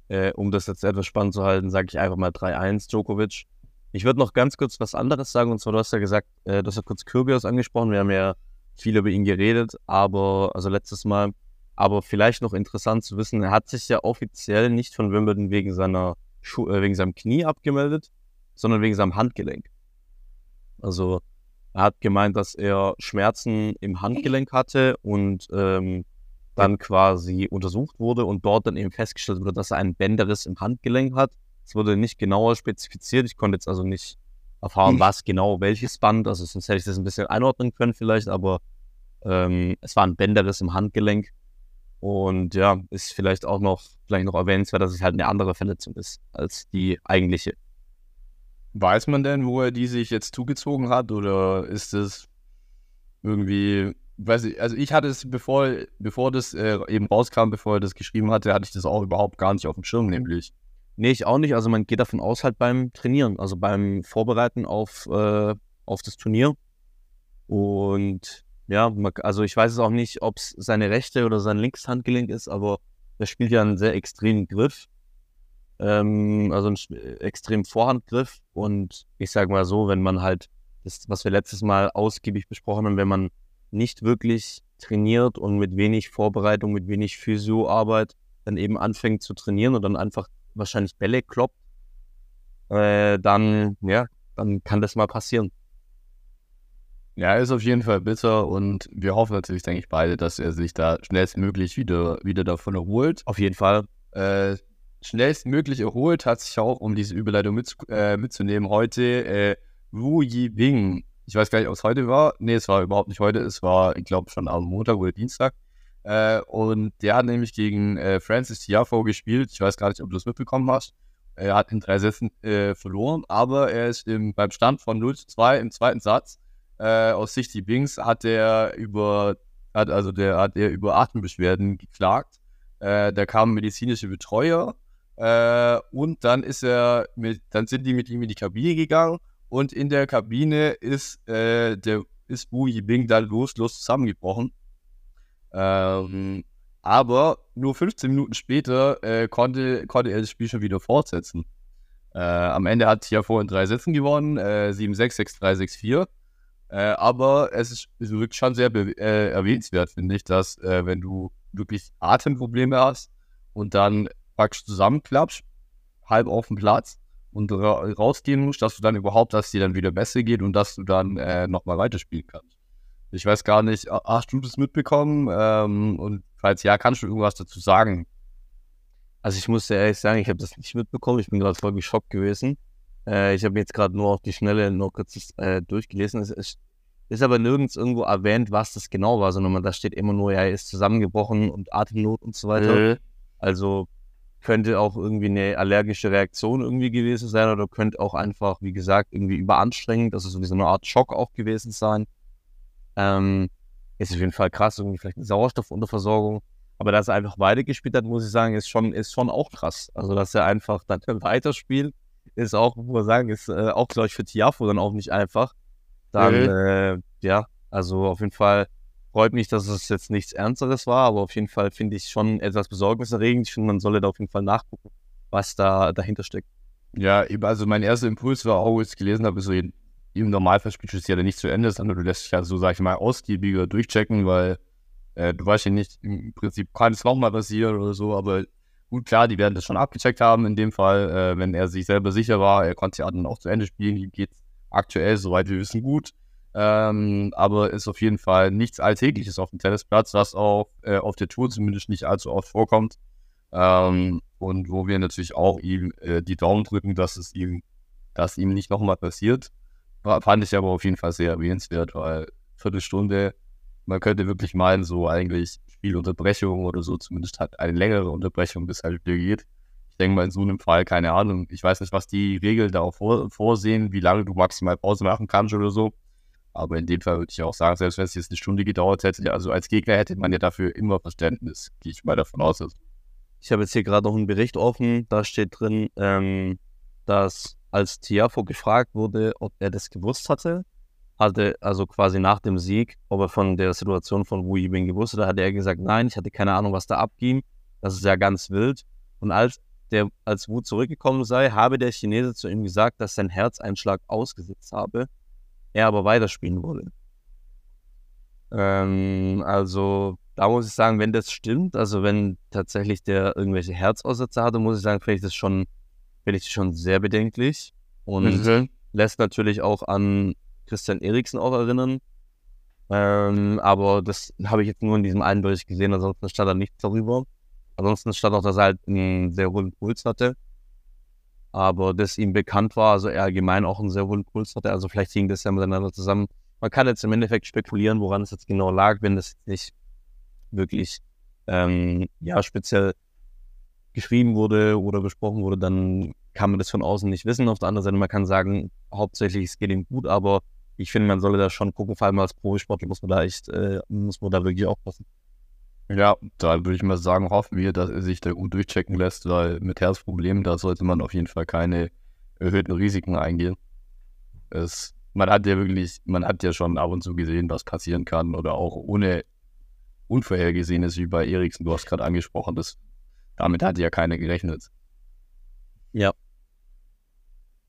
S3: äh, um das jetzt etwas spannend zu halten, sage ich einfach mal 3-1 Djokovic. Ich würde noch ganz kurz was anderes sagen, und zwar, du hast ja gesagt, äh, du hast ja kurz Kyrgios angesprochen, wir haben ja viel über ihn geredet, aber, also letztes Mal, aber vielleicht noch interessant zu wissen, er hat sich ja offiziell nicht von Wimbledon wegen seiner Schu äh, wegen seinem Knie abgemeldet, sondern wegen seinem Handgelenk. Also er hat gemeint, dass er Schmerzen im Handgelenk hatte und ähm, dann quasi untersucht wurde und dort dann eben festgestellt wurde, dass er einen Bänderriss im Handgelenk hat. Es wurde nicht genauer spezifiziert. Ich konnte jetzt also nicht erfahren,
S2: Hm.
S3: was genau, welches Band. Also sonst hätte ich das ein bisschen einordnen können vielleicht, aber ähm, es war ein Bänderriss im Handgelenk. Und ja, ist vielleicht auch noch, vielleicht noch erwähnenswert, dass es halt eine andere Verletzung ist als die eigentliche.
S2: Weiß man denn, wo er die sich jetzt zugezogen hat oder ist es irgendwie, weiß ich, also ich hatte es, bevor, bevor das äh, eben rauskam, bevor er das geschrieben hatte, hatte ich das auch überhaupt gar nicht auf dem Schirm, nämlich.
S3: Nee, ich auch nicht. Also man geht davon aus, halt beim Trainieren, also beim Vorbereiten auf, äh, auf das Turnier. Und ja, also ich weiß es auch nicht, ob es seine rechte oder sein linkes Handgelenk ist, aber er spielt ja einen sehr extremen Griff. Ähm, also einen äh, extremen Vorhandgriff. Und ich sage mal so, wenn man halt, das, was wir letztes Mal ausgiebig besprochen haben, wenn man nicht wirklich trainiert und mit wenig Vorbereitung, mit wenig Physioarbeit dann eben anfängt zu trainieren und dann einfach wahrscheinlich Bälle kloppt, äh, dann, ja, dann kann das mal passieren.
S2: Ja, ist auf jeden Fall bitter und wir hoffen natürlich, denke ich, beide, dass er sich da schnellstmöglich wieder, wieder davon erholt.
S3: Auf jeden Fall.
S2: Äh, schnellstmöglich erholt hat sich auch, um diese Überleitung mit, äh, mitzunehmen, heute äh, Wu Yibing. Ich weiß gar nicht, ob es heute war. Nee, es war überhaupt nicht heute. Es war, ich glaube, schon am Montag oder Dienstag. Äh, und der hat nämlich gegen äh, Francis Tiafoe gespielt. Ich weiß gar nicht, ob du das mitbekommen hast. Er hat in drei Sätzen äh, verloren, aber er ist im, beim Stand von 0 zu 2 im zweiten Satz. Äh, aus Sicht Yibings hat er über, hat also der hat er über Atembeschwerden geklagt. Äh, da kamen medizinische Betreuer äh, und dann ist er mit, dann sind die mit ihm in die Kabine gegangen und in der Kabine ist äh, der ist Wu Yibing dann loslos zusammengebrochen. Ähm, aber nur 15 Minuten später äh, konnte, konnte er das Spiel schon wieder fortsetzen. Äh, am Ende hat Tiafo in drei Sätzen gewonnen, äh, 7-6, 6-3, 6-4. Äh, aber es ist, ist wirklich schon sehr äh, erwähnenswert, finde ich, dass äh, wenn du wirklich Atemprobleme hast und dann praktisch zusammenklappst, halb auf dem Platz und ra rausgehen musst, dass du dann überhaupt, dass dir dann wieder besser geht und dass du dann äh, nochmal weiterspielen kannst. Ich weiß gar nicht, hast du das mitbekommen? Ähm, und falls ja, kannst du irgendwas dazu sagen?
S3: Also ich muss ehrlich sagen, ich habe das nicht mitbekommen. Ich bin gerade voll geschockt gewesen. Äh, ich habe jetzt gerade nur auf die Schnelle noch kurz äh, durchgelesen. Es ist, ist, aber nirgends irgendwo erwähnt, was das genau war, sondern da steht immer nur, ja, er ist zusammengebrochen und Atemnot und so weiter. Mhm. Also könnte auch irgendwie eine allergische Reaktion irgendwie gewesen sein oder könnte auch einfach, wie gesagt, irgendwie überanstrengend, also so wie so eine Art Schock auch gewesen sein. Ähm, ist auf jeden Fall krass, irgendwie vielleicht eine Sauerstoffunterversorgung. Aber dass er einfach weitergespielt hat, muss ich sagen, ist schon, ist schon auch krass. Also, dass er einfach dann weiterspielt, ist auch, muss man sagen, ist äh, auch, glaube ich, für Tiafo dann auch nicht einfach. Dann, mhm. äh, ja, also auf jeden Fall freut mich, dass es jetzt nichts Ernsteres war, aber auf jeden Fall finde ich schon etwas besorgniserregend. Ich finde, man solle da auf jeden Fall nachgucken, was da dahinter steckt.
S2: Ja, also mein erster Impuls war auch, als ich gelesen habe, so im Normalfall spielst du es ja nicht zu Ende, sondern du lässt dich ja so, sag ich mal, ausgiebiger durchchecken, weil äh, du weißt ja nicht, im Prinzip kann es nochmal passieren oder so, aber gut, klar, die werden das schon abgecheckt haben in dem Fall, äh, wenn er sich selber sicher war, er konnte ja dann auch zu Ende spielen, geht aktuell, soweit wir wissen, gut. Ähm, aber ist auf jeden Fall nichts Alltägliches auf dem Tennisplatz, was auch äh, auf der Tour zumindest nicht allzu oft vorkommt. Ähm, und wo wir natürlich auch ihm äh, die Daumen drücken, dass es ihm, dass ihm nicht nochmal passiert. Fand ich aber auf jeden Fall sehr erwähnenswert, weil Viertelstunde, man könnte wirklich meinen, so eigentlich Spielunterbrechung oder so, zumindest hat eine längere Unterbrechung, bis halt wieder geht. Ich denke mal, in so einem Fall, keine Ahnung, ich weiß nicht, was die Regeln da auch vor, vorsehen, wie lange du maximal Pause machen kannst oder so. Aber in dem Fall würde ich auch sagen, selbst wenn es jetzt eine Stunde gedauert hätte, also als Gegner hätte man ja dafür immer Verständnis. Gehe ich mal davon aus.
S3: Ich habe jetzt hier gerade noch einen Bericht offen, da steht drin, ähm, dass als Tiafo gefragt wurde, ob er das gewusst hatte, hatte also quasi nach dem Sieg, ob er von der Situation von Wu Yibing gewusst hat, hatte er gesagt, nein, ich hatte keine Ahnung, was da abging. Das ist ja ganz wild. Und als der, als Wu zurückgekommen sei, habe der Chinese zu ihm gesagt, dass sein Herzeinschlag ausgesetzt habe, er aber weiterspielen wolle. Ähm, also da muss ich sagen, wenn das stimmt, also wenn tatsächlich der irgendwelche Herzaussätze hatte, muss ich sagen, finde ich das schon finde ich schon sehr bedenklich und mhm. lässt natürlich auch an Christian Eriksen auch erinnern. Ähm, aber das habe ich jetzt nur in diesem einen Bericht gesehen, ansonsten stand da nichts darüber. Ansonsten stand auch, dass er halt einen sehr hohen Puls hatte. Aber das ihm bekannt war, also er allgemein auch einen sehr hohen Puls hatte. Also vielleicht hing das ja miteinander zusammen. Man kann jetzt im Endeffekt spekulieren, woran es jetzt genau lag, wenn das nicht wirklich ähm, ja, speziell geschrieben wurde oder besprochen wurde, dann kann man das von außen nicht wissen. Auf der anderen Seite, man kann sagen, hauptsächlich es geht ihm gut, aber ich finde, man solle da schon gucken, vor allem als Profisportler muss man da echt, äh, muss man da wirklich aufpassen.
S2: Ja, da würde ich mal sagen, hoffen wir, dass er sich da gut durchchecken lässt, weil mit Herzproblemen, da sollte man auf jeden Fall keine erhöhten Risiken eingehen. Es, man hat ja wirklich, man hat ja schon ab und zu gesehen, was passieren kann oder auch ohne Unvorhergesehenes wie bei Eriksen, du hast gerade angesprochen, das damit hat ja keiner gerechnet.
S3: Ja.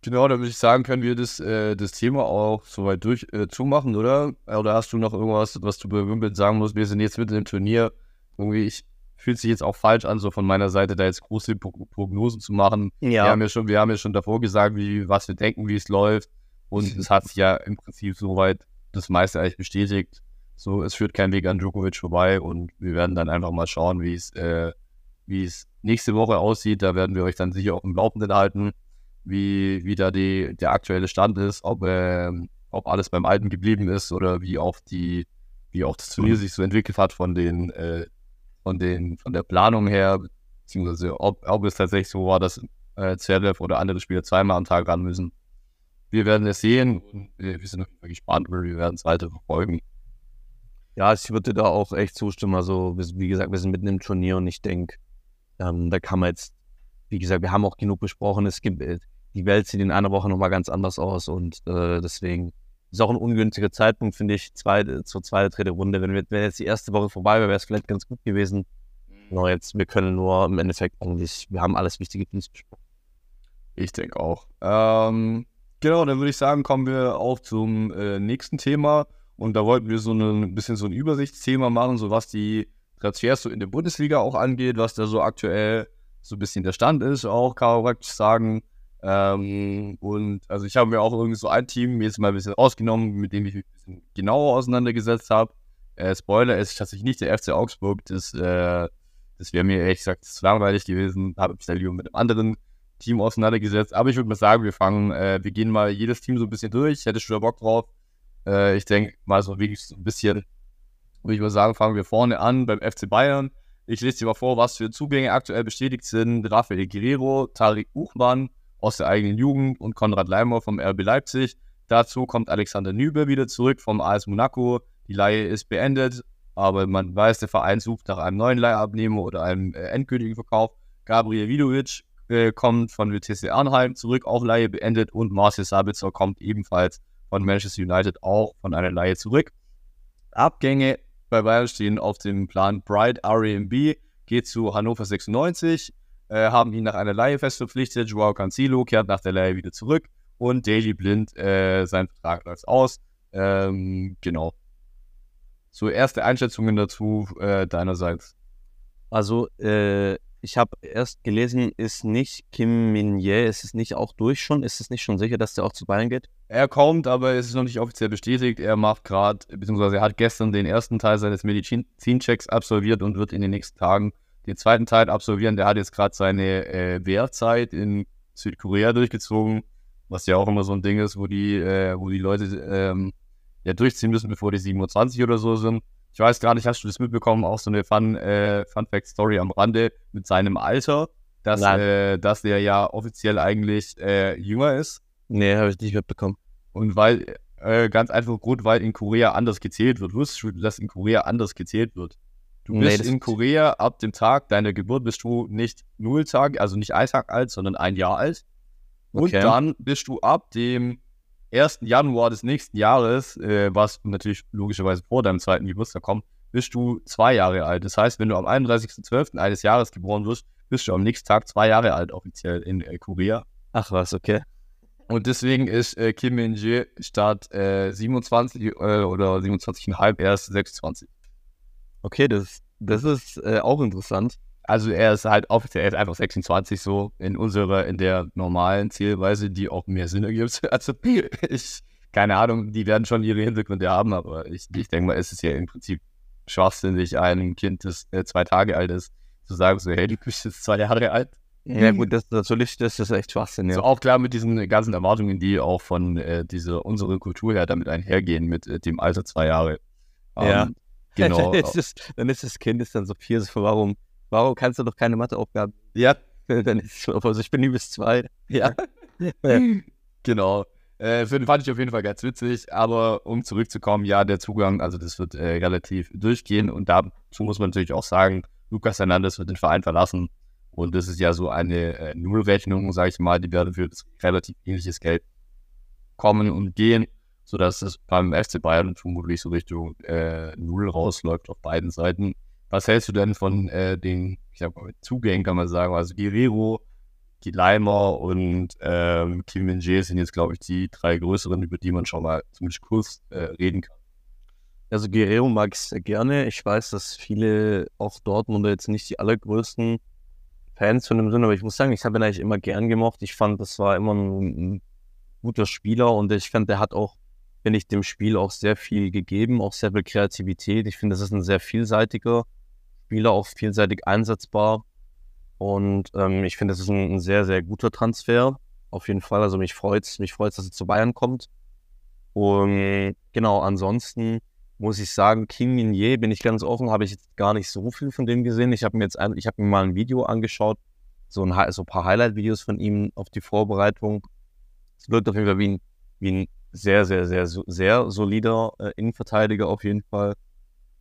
S2: Genau, würde ich sagen, können wir das, äh, das Thema auch soweit durch äh, zumachen, oder? Oder hast du noch irgendwas, was du bei Wimbledon sagen musst? Wir sind jetzt mitten im Turnier. Irgendwie, ich fühlt sich jetzt auch falsch an, so von meiner Seite da jetzt große Prognosen zu machen. Ja. Wir haben ja schon, wir haben ja schon davor gesagt, wie, was wir denken, wie es läuft. Und es hat sich ja im Prinzip soweit das meiste eigentlich bestätigt. So, es führt kein Weg an Djokovic vorbei und wir werden dann einfach mal schauen, wie es äh, wie es nächste Woche aussieht. Da werden wir euch dann sicher auch im Laufenden halten, wie, wie da die, der aktuelle Stand ist, ob, äh, ob alles beim Alten geblieben ist oder wie auch die, wie auch das Turnier sich so entwickelt hat von den, äh, von den, von der Planung her, beziehungsweise ob, ob es tatsächlich so war, dass äh, Zverev oder andere Spieler zweimal am Tag ran müssen. Wir werden es sehen und wir, wir sind auf jeden Fall gespannt, weil wir werden es weiter verfolgen.
S3: Ja, ich würde da auch echt zustimmen. Also, wie gesagt, wir sind mitten im Turnier und ich denke, ähm, da kann man jetzt, wie gesagt, wir haben auch genug besprochen. Es gibt, äh, die Welt sieht in einer Woche nochmal ganz anders aus und äh, deswegen ist auch ein ungünstiger Zeitpunkt, finde ich, zweite, zur zweiten, dritte Runde. Wenn, wir, wenn jetzt die erste Woche vorbei wäre, wäre es vielleicht ganz gut gewesen. Nur jetzt, wir können nur im Endeffekt eigentlich, wir haben alles wichtige Teams besprochen.
S2: Ich denke auch. Ähm, genau, dann würde ich sagen, kommen wir auch zum äh, nächsten Thema. Und da wollten wir so ein bisschen so ein Übersichtsthema machen, so was die Transfers so in der Bundesliga auch angeht, was da so aktuell so ein bisschen der Stand ist, auch kann man praktisch sagen. Ähm, und also ich habe mir auch irgendwie so ein Team jetzt mal ein bisschen ausgenommen, mit dem ich mich ein bisschen genauer auseinandergesetzt habe. Äh, Spoiler, ist tatsächlich nicht der FC Augsburg, das, äh, das wäre mir ehrlich gesagt zu langweilig gewesen, habe mich da lieber mit einem anderen Team auseinandergesetzt. Aber ich würde mal sagen, wir fangen, äh, wir gehen mal jedes Team so ein bisschen durch. Hättest du da Bock drauf? Äh, ich denke mal so wirklich so ein bisschen, würde ich mal sagen, fangen wir vorne an beim FC Bayern. Ich lese dir mal vor, was für Zugänge aktuell bestätigt sind. Rafael Guerrero, Tarik Buchmann aus der eigenen Jugend und Konrad Leimer vom RB Leipzig. Dazu kommt Alexander Nübe wieder zurück vom AS Monaco. Die Leihe ist beendet, aber man weiß, der Verein sucht nach einem neuen Leihabnehmer oder einem äh, endgültigen Verkauf. Gabriel Vidovic äh, kommt von WTC Arnheim zurück, auch Leihe beendet und Marcel Sabitzer kommt ebenfalls von Manchester United auch von einer Leihe zurück. Abgänge bei Bayern stehen auf dem Plan Bright RMB, geht zu Hannover 96, äh, haben ihn nach einer Leihe fest verpflichtet. Joao Cancelo kehrt nach der Leihe wieder zurück und Daily Blind, äh, sein Vertrag läuft aus. Ähm, genau. So, erste Einschätzungen dazu äh, deinerseits.
S3: Also, äh, ich habe erst gelesen, ist nicht Kim Min-jae, ist es nicht auch durch schon? Ist es nicht schon sicher, dass der auch zu Bayern geht?
S2: Er kommt, aber es ist noch nicht offiziell bestätigt. Er macht gerade, beziehungsweise er hat gestern den ersten Teil seines Medizinchecks absolviert und wird in den nächsten Tagen den zweiten Teil absolvieren. Der hat jetzt gerade seine äh, Wehrzeit in Südkorea durchgezogen, was ja auch immer so ein Ding ist, wo die, äh, wo die Leute ähm, ja durchziehen müssen, bevor die 27 oder so sind. Ich weiß gar nicht, hast du das mitbekommen? Auch so eine Fun, äh, Fun Fact Story am Rande mit seinem Alter, dass, äh, dass der ja offiziell eigentlich äh, jünger ist.
S3: Nee, habe ich nicht mitbekommen.
S2: Und weil, äh, ganz einfach Grund, weil in Korea anders gezählt wird. Wusstest du, dass in Korea anders gezählt wird? Du
S3: Nee,
S2: bist
S3: das-
S2: in Korea ab dem Tag deiner Geburt bist du nicht null Tage, also nicht ein Tag alt, sondern ein Jahr alt. Und
S3: Okay.
S2: dann bist du ab dem 1. Januar des nächsten Jahres, äh, was natürlich logischerweise vor deinem zweiten Geburtstag kommt, bist du zwei Jahre alt. Das heißt, wenn du am 31.12. eines Jahres geboren wirst, bist du am nächsten Tag zwei Jahre alt offiziell in äh, Korea.
S3: Ach was, okay.
S2: Und deswegen ist äh, Kim Min-jae statt äh, 27 äh, oder 27,5 erst 26.
S3: Okay, das, das ist äh, auch interessant.
S2: Also er ist halt offiziell er ist einfach 26 so in unserer, in der normalen Zählweise, die auch mehr Sinn ergibt. Also ich, keine Ahnung, die werden schon ihre Hintergründe haben, aber ich, ich denke mal, es ist ja im Prinzip schwachsinnig, einem Kind, das äh, zwei Tage alt ist, zu sagen so, hey, du bist jetzt zwei Jahre alt.
S3: Ja gut, das natürlich, das ist echt Schwachsinn, ja.
S2: So auch klar mit diesen ganzen Erwartungen, die auch von äh, dieser unserer Kultur her damit einhergehen, mit äh, dem Alter zwei Jahre.
S3: Ja.
S2: Genau.
S3: dann, ist das, dann ist das Kind ist dann so vier, so, warum, warum kannst du doch keine Matheaufgaben?
S2: ja,
S3: dann ist es also ich bin nie bis zwei.
S2: Ja.
S3: Ja.
S2: genau. Äh, fand ich auf jeden Fall ganz witzig, aber um zurückzukommen, ja, der Zugang, also das wird äh, relativ durchgehen und dazu muss man natürlich auch sagen, Lukas Hernandez wird den Verein verlassen und das ist ja so eine äh, Nullrechnung, sage ich mal, die werden für das relativ ähnliches Geld kommen und gehen, sodass es beim FC Bayern vermutlich so Richtung äh, Null rausläuft auf beiden Seiten. Was hältst du denn von äh, den, ich sag mal, Zugängen, kann man sagen, also Guerrero, Leimer und ähm, Kim min jae sind jetzt, glaube ich, die drei größeren, über die man schon mal zumindest kurz äh, reden kann.
S3: Also Guerrero mag ich sehr gerne. Ich weiß, dass viele auch Dortmunder jetzt nicht die allergrößten Fans von ihm sind, aber ich muss sagen, ich habe ihn eigentlich immer gern gemocht. Ich fand, das war immer ein, ein guter Spieler und ich fand, der hat auch, finde ich, dem Spiel auch sehr viel gegeben, auch sehr viel Kreativität. Ich finde, das ist ein sehr vielseitiger Spieler, auch vielseitig einsetzbar. Und ähm, ich finde, das ist ein, ein sehr, sehr guter Transfer. Auf jeden Fall. Also mich freut's, mich freut's, dass er zu Bayern kommt. Und genau, ansonsten muss ich sagen, King Min-jae, bin ich ganz offen, habe ich jetzt gar nicht so viel von dem gesehen. Ich habe mir jetzt ein, ich habe mir mal ein Video angeschaut, so ein, so ein paar Highlight-Videos von ihm auf die Vorbereitung. Es wirkt auf jeden Fall wie ein, wie ein sehr, sehr, sehr, sehr solider äh, Innenverteidiger auf jeden Fall.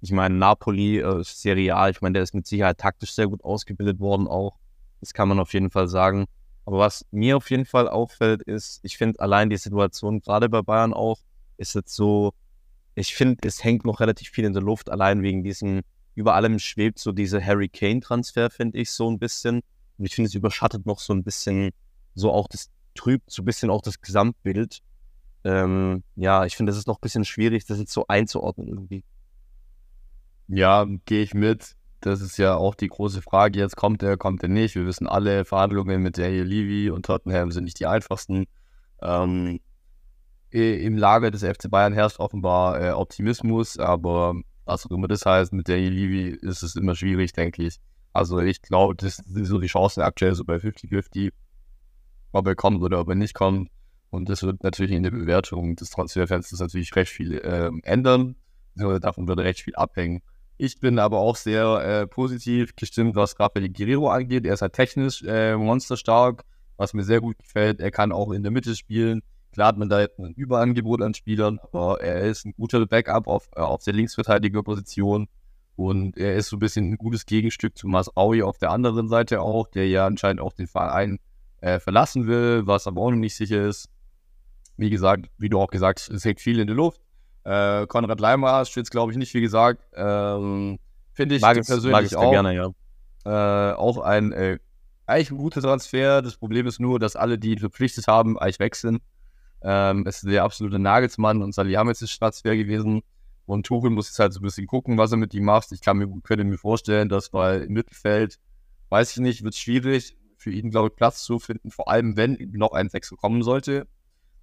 S3: Ich meine, Napoli äh, ist Serie A, ich meine, der ist mit Sicherheit taktisch sehr gut ausgebildet worden auch. Das kann man auf jeden Fall sagen. Aber was mir auf jeden Fall auffällt, ist, ich finde allein die Situation gerade bei Bayern auch, ist jetzt so, ich finde, es hängt noch relativ viel in der Luft, allein wegen diesem, über allem schwebt so dieser Harry Kane-Transfer, finde ich, so ein bisschen. Und ich finde, es überschattet noch so ein bisschen, so auch das trübt so ein bisschen auch das Gesamtbild. Ähm, ja, ich finde, es ist noch ein bisschen schwierig, das jetzt so einzuordnen irgendwie.
S2: Ja, gehe ich mit. Das ist ja auch die große Frage. Jetzt kommt er, kommt er nicht. Wir wissen alle, Verhandlungen mit Daniel Levy und Tottenham sind nicht die einfachsten. Ähm, Im Lager des FC Bayern herrscht offenbar äh, Optimismus, aber was auch immer das heißt, mit Daniel Levy ist es immer schwierig, denke ich. Also ich glaube, das ist so die Chance aktuell so bei 50-50, ob er kommt oder ob er nicht kommt. Und das wird natürlich in der Bewertung des Transferfensters natürlich recht viel äh, ändern. Davon wird recht viel abhängen. Ich bin aber auch sehr äh, positiv gestimmt, was Rafael Guerrero angeht. Er ist halt technisch äh, monsterstark, was mir sehr gut gefällt. Er kann auch in der Mitte spielen. Klar hat man da jetzt ein Überangebot an Spielern, aber er ist ein guter Backup auf, äh, auf der Linksverteidigerposition. Und er ist so ein bisschen ein gutes Gegenstück zu Masraui auf der anderen Seite auch, der ja anscheinend auch den Verein äh, verlassen will, was aber auch noch nicht sicher ist. Wie gesagt, wie du auch gesagt hast, es hängt viel in der Luft. Äh, Konrad Leimer jetzt, glaube ich, nicht, wie gesagt. Ähm, Finde ich
S3: mag es,
S2: persönlich
S3: mag es
S2: auch,
S3: gerne, ja.
S2: äh, auch ein äh, eigentlich ein guter Transfer. Das Problem ist nur, dass alle, die ihn verpflichtet haben, eigentlich weg sind. Ähm, es ist der absolute Nagelsmann und Salihamidzic Transfer gewesen. Und Tuchel muss jetzt halt so ein bisschen gucken, was er mit ihm macht. Ich kann mir, könnte mir vorstellen, dass weil im Mittelfeld, weiß ich nicht, wird es schwierig für ihn, glaube ich, Platz zu finden. Vor allem, wenn noch ein Sechser kommen sollte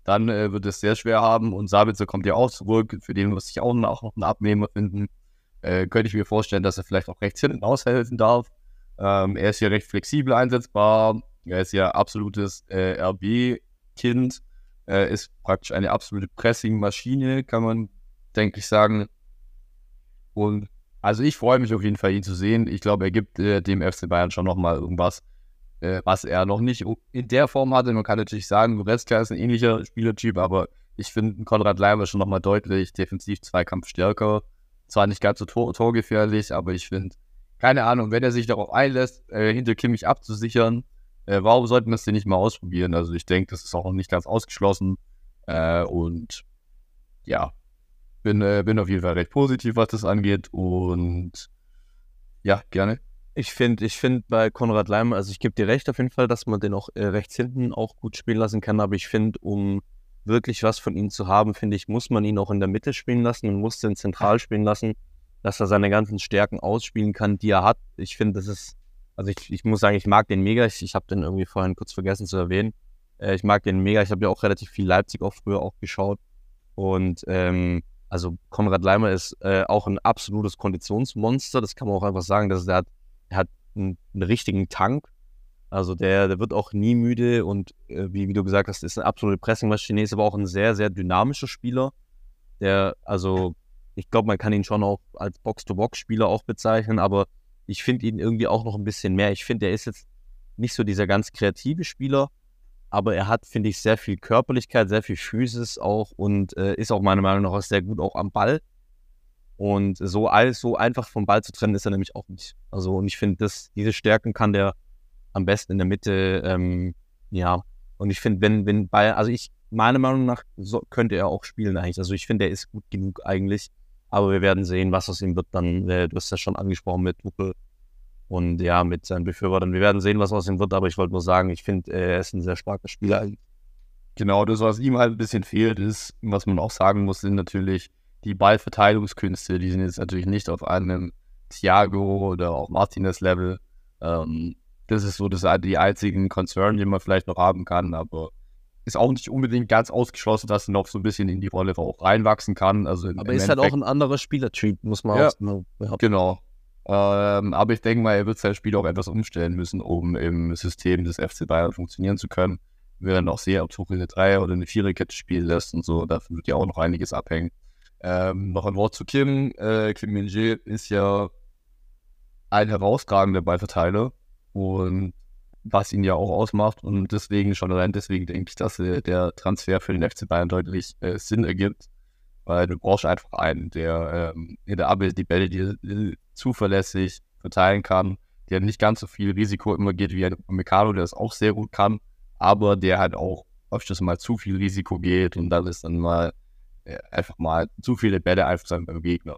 S2: dann äh, wird es sehr schwer haben. Und Sabitzer kommt ja auch zurück, für den muss ich auch noch einen Abnehmer finden. Äh, könnte ich mir vorstellen, dass er vielleicht auch rechts hinten aushelfen darf. Ähm, er ist ja recht flexibel einsetzbar. Er ist ja absolutes äh, RB-Kind. Er ist praktisch eine absolute Pressing-Maschine, kann man, denke ich, sagen. Und also ich freue mich auf jeden Fall, ihn zu sehen. Ich glaube, er gibt äh, dem FC Bayern schon nochmal irgendwas, äh, was er noch nicht in der Form hatte. Man kann natürlich sagen, Goretzka ist ein ähnlicher Spielertyp, aber ich finde Konrad Leimer schon nochmal deutlich defensiv Zweikampf stärker. Zwar nicht ganz so tor torgefährlich, aber ich finde, keine Ahnung, wenn er sich darauf einlässt, äh, hinter Kimmich abzusichern, äh, warum sollten wir es denn nicht mal ausprobieren? Also ich denke, das ist auch noch nicht ganz ausgeschlossen. Äh, und ja, bin, äh, bin auf jeden Fall recht positiv, was das angeht. Und ja, gerne.
S3: Ich finde, ich finde bei Konrad Leimer, also ich gebe dir recht auf jeden Fall, dass man den auch äh, rechts hinten auch gut spielen lassen kann, aber ich finde, um wirklich was von ihm zu haben, finde ich, muss man ihn auch in der Mitte spielen lassen und muss den zentral spielen lassen, dass er seine ganzen Stärken ausspielen kann, die er hat. Ich finde, das ist, also ich, ich muss sagen, ich mag den mega. Ich, ich habe den irgendwie vorhin kurz vergessen zu erwähnen. Äh, ich mag den mega. Ich habe ja auch relativ viel Leipzig auch früher auch geschaut. Und ähm, also Konrad Leimer ist äh, auch ein absolutes Konditionsmonster. Das kann man auch einfach sagen, dass er hat er hat einen, richtigen Tank. Also der, der wird auch nie müde und äh, wie, wie du gesagt hast, ist eine absolute Pressingmaschine, ist aber auch ein sehr, sehr dynamischer Spieler. Der, also ich glaube, man kann ihn schon auch als Box-to-Box-Spieler auch bezeichnen, aber ich finde ihn irgendwie auch noch ein bisschen mehr. Ich finde, er ist jetzt nicht so dieser ganz kreative Spieler, aber er hat, finde ich, sehr viel Körperlichkeit, sehr viel Physis auch und äh, ist auch meiner Meinung nach sehr gut auch am Ball. Und so alles so einfach vom Ball zu trennen, ist er nämlich auch nicht. Also, und ich finde, diese Stärken kann der am besten in der Mitte, ähm, ja. Und ich finde, wenn, wenn bei, also ich, meiner Meinung nach, so, könnte er auch spielen eigentlich. Also ich finde, er ist gut genug eigentlich. Aber wir werden sehen, was aus ihm wird dann. Äh, du hast ja schon angesprochen mit Tuchel und ja, mit seinen Befürwortern. Wir werden sehen, was aus ihm wird, aber ich wollte nur sagen, ich finde, äh, er ist ein sehr starker Spieler.
S2: Genau, das, was ihm halt ein bisschen fehlt, ist, was man auch sagen muss, sind natürlich die Ballverteidigungskünste, die sind jetzt natürlich nicht auf einem Thiago oder auch Martinez-Level. Ähm, das ist so das, die einzigen Concern, die man vielleicht noch haben kann, aber ist auch nicht unbedingt ganz ausgeschlossen, dass er noch so ein bisschen in die Rolle auch reinwachsen kann. Also
S3: aber ist halt auch ein anderer Spielertyp, muss man
S2: ja,
S3: auch
S2: behaupten. Genau. Ähm, aber ich denke mal, er wird sein Spiel auch etwas umstellen müssen, um im System des FC Bayern funktionieren zu können. Wir werden auch sehen, ob Tuchel eine Dreier- oder eine Viererkette spielen lässt und so. Davon wird ja auch noch einiges abhängen. Ähm, noch ein Wort zu Kim. Äh, Kim Min-jae ist ja ein herausragender Ballverteiler und was ihn ja auch ausmacht und deswegen schon allein deswegen denke ich, dass äh, der Transfer für den FC Bayern deutlich äh, Sinn ergibt, weil du brauchst einfach einen, der ähm, in der Abwehr die Bälle dir äh, zuverlässig verteilen kann, der nicht ganz so viel Risiko immer geht wie ein Meccano, der das auch sehr gut kann, aber der halt auch öfters mal zu viel Risiko geht und dann ist dann mal einfach mal zu viele Bälle einfach sein beim Gegner.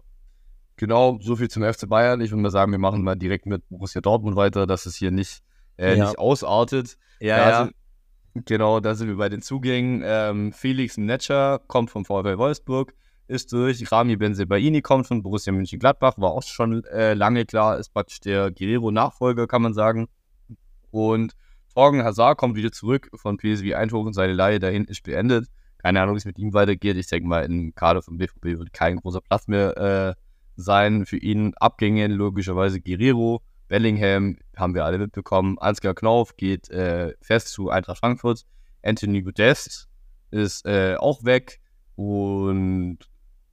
S2: Genau, so viel zum FC Bayern. Ich würde mal sagen, wir machen mal direkt mit Borussia Dortmund weiter, dass es hier nicht, äh,
S3: Ja.
S2: nicht ausartet.
S3: Ja,
S2: Da
S3: ja.
S2: Sind, genau, da sind wir bei den Zugängen. Ähm, Felix Netscher kommt vom VfL Wolfsburg, ist durch. Rami Benzebaini kommt von Borussia Mönchengladbach, war auch schon äh, lange klar, ist praktisch der Guerrero-Nachfolger, kann man sagen. Und Torgen Hazard kommt wieder zurück von PSV Eindhoven. Seine Leihe dahin ist beendet. Keine Ahnung, wie es mit ihm weitergeht. Ich denke mal, im Kader vom BVB wird kein großer Platz mehr äh, sein. Für ihn Abgänge logischerweise Guerrero, Bellingham haben wir alle mitbekommen. Ansgar Knauf geht äh, fest zu Eintracht Frankfurt. Anthony Modest ist äh, auch weg. Und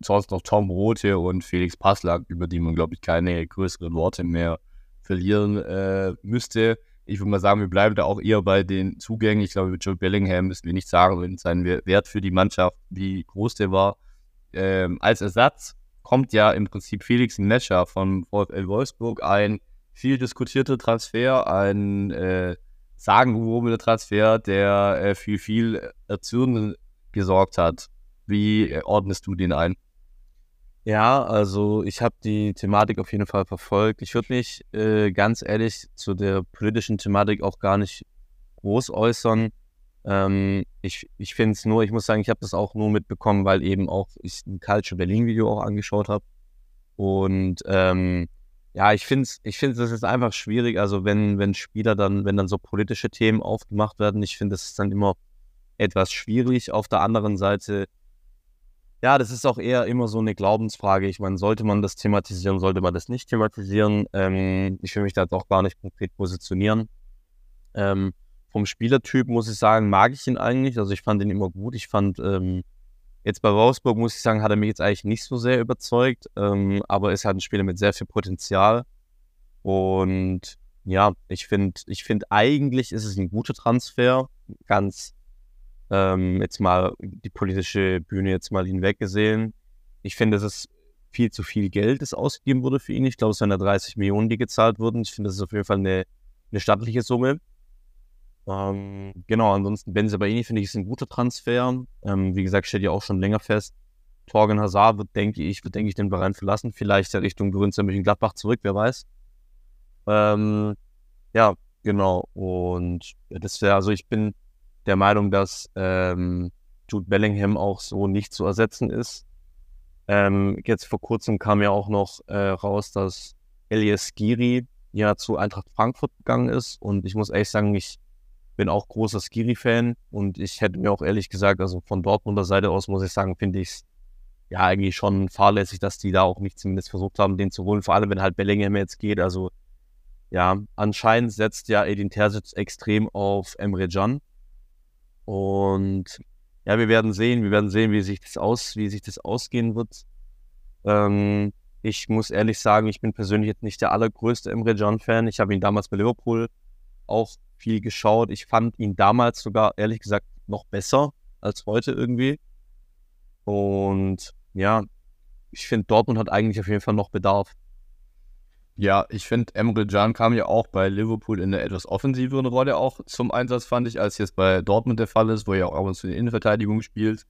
S2: sonst noch Tom Rote und Felix Passlack, über die man, glaube ich, keine größeren Worte mehr verlieren äh, müsste. Ich würde mal sagen, wir bleiben da auch eher bei den Zugängen. Ich glaube, mit Joe Bellingham müssen wir nicht sagen, sein Wert für die Mannschaft, wie groß der war. Ähm, als Ersatz kommt ja im Prinzip Felix Nescher von VfL Wolfsburg, ein viel diskutierter Transfer, ein äh, sagenumwobener Transfer, der äh, für viel Erzürnen gesorgt hat. Wie äh, ordnest du den ein?
S3: Ja, also ich habe die Thematik auf jeden Fall verfolgt. Ich würde mich äh, ganz ehrlich zu der politischen Thematik auch gar nicht groß äußern. Ähm, ich ich finde es nur, ich muss sagen, ich habe das auch nur mitbekommen, weil eben auch ich ein Culture Berlin Video auch angeschaut habe. Und ähm, ja, ich finde es, ich finde es ist einfach schwierig, also wenn, wenn Spieler dann, wenn dann so politische Themen aufgemacht werden, ich finde, ist dann immer etwas schwierig. Auf der anderen Seite ja, das ist auch eher immer so eine Glaubensfrage. Ich meine, sollte man das thematisieren, sollte man das nicht thematisieren? Ähm, ich will mich da auch gar nicht konkret positionieren. Ähm, vom Spielertyp muss ich sagen, mag ich ihn eigentlich. Also ich fand ihn immer gut. Ich fand ähm, jetzt bei Wolfsburg, muss ich sagen, hat er mich jetzt eigentlich nicht so sehr überzeugt. Ähm, aber ist halt ein Spieler mit sehr viel Potenzial. Und ja, ich finde, ich finde eigentlich ist es ein guter Transfer. Ganz ähm, jetzt mal die politische Bühne jetzt mal hinweggesehen. Ich finde, es ist viel zu viel Geld, das ausgegeben wurde für ihn. Ich glaube, es waren ja 30 Millionen, die gezahlt wurden. Ich finde, das ist auf jeden Fall eine, eine stattliche Summe. Ähm, genau, ansonsten Benzebaini finde ich ist ein guter Transfer. Ähm, wie gesagt, steht ja auch schon länger fest. Torgen Hazard wird, denke ich, wird, denke ich, den Verein verlassen. Vielleicht ja Richtung Borussia Mönchengladbach zurück, wer weiß. Ähm, ja, genau. Und das wäre, also ich bin der Meinung, dass ähm, Jude Bellingham auch so nicht zu ersetzen ist. Ähm, jetzt vor kurzem kam ja auch noch äh, raus, dass Elias Giri ja zu Eintracht Frankfurt gegangen ist. Und ich muss ehrlich sagen, ich bin auch großer Skiri-Fan und ich hätte mir auch ehrlich gesagt, also von Dortmunder Seite aus muss ich sagen, finde ich es ja eigentlich schon fahrlässig, dass die da auch nicht zumindest versucht haben, den zu holen. Vor allem, wenn halt Bellingham jetzt geht. Also ja, anscheinend setzt ja Edin Terzic extrem auf Emre Can. Und ja, wir werden sehen, wir werden sehen, wie sich das aus, wie sich das ausgehen wird. Ähm, ich muss ehrlich sagen, ich bin persönlich jetzt nicht der allergrößte Emre Can-Fan. Ich habe ihn damals bei Liverpool auch viel geschaut. Ich fand ihn damals sogar, ehrlich gesagt, noch besser als heute irgendwie. Und ja, ich finde, Dortmund hat eigentlich auf jeden Fall noch Bedarf.
S2: Ja, ich finde, Emre Can kam ja auch bei Liverpool in einer etwas offensiveren Rolle auch zum Einsatz, fand ich, als jetzt bei Dortmund der Fall ist, wo er auch ab und zu in der Innenverteidigung spielt.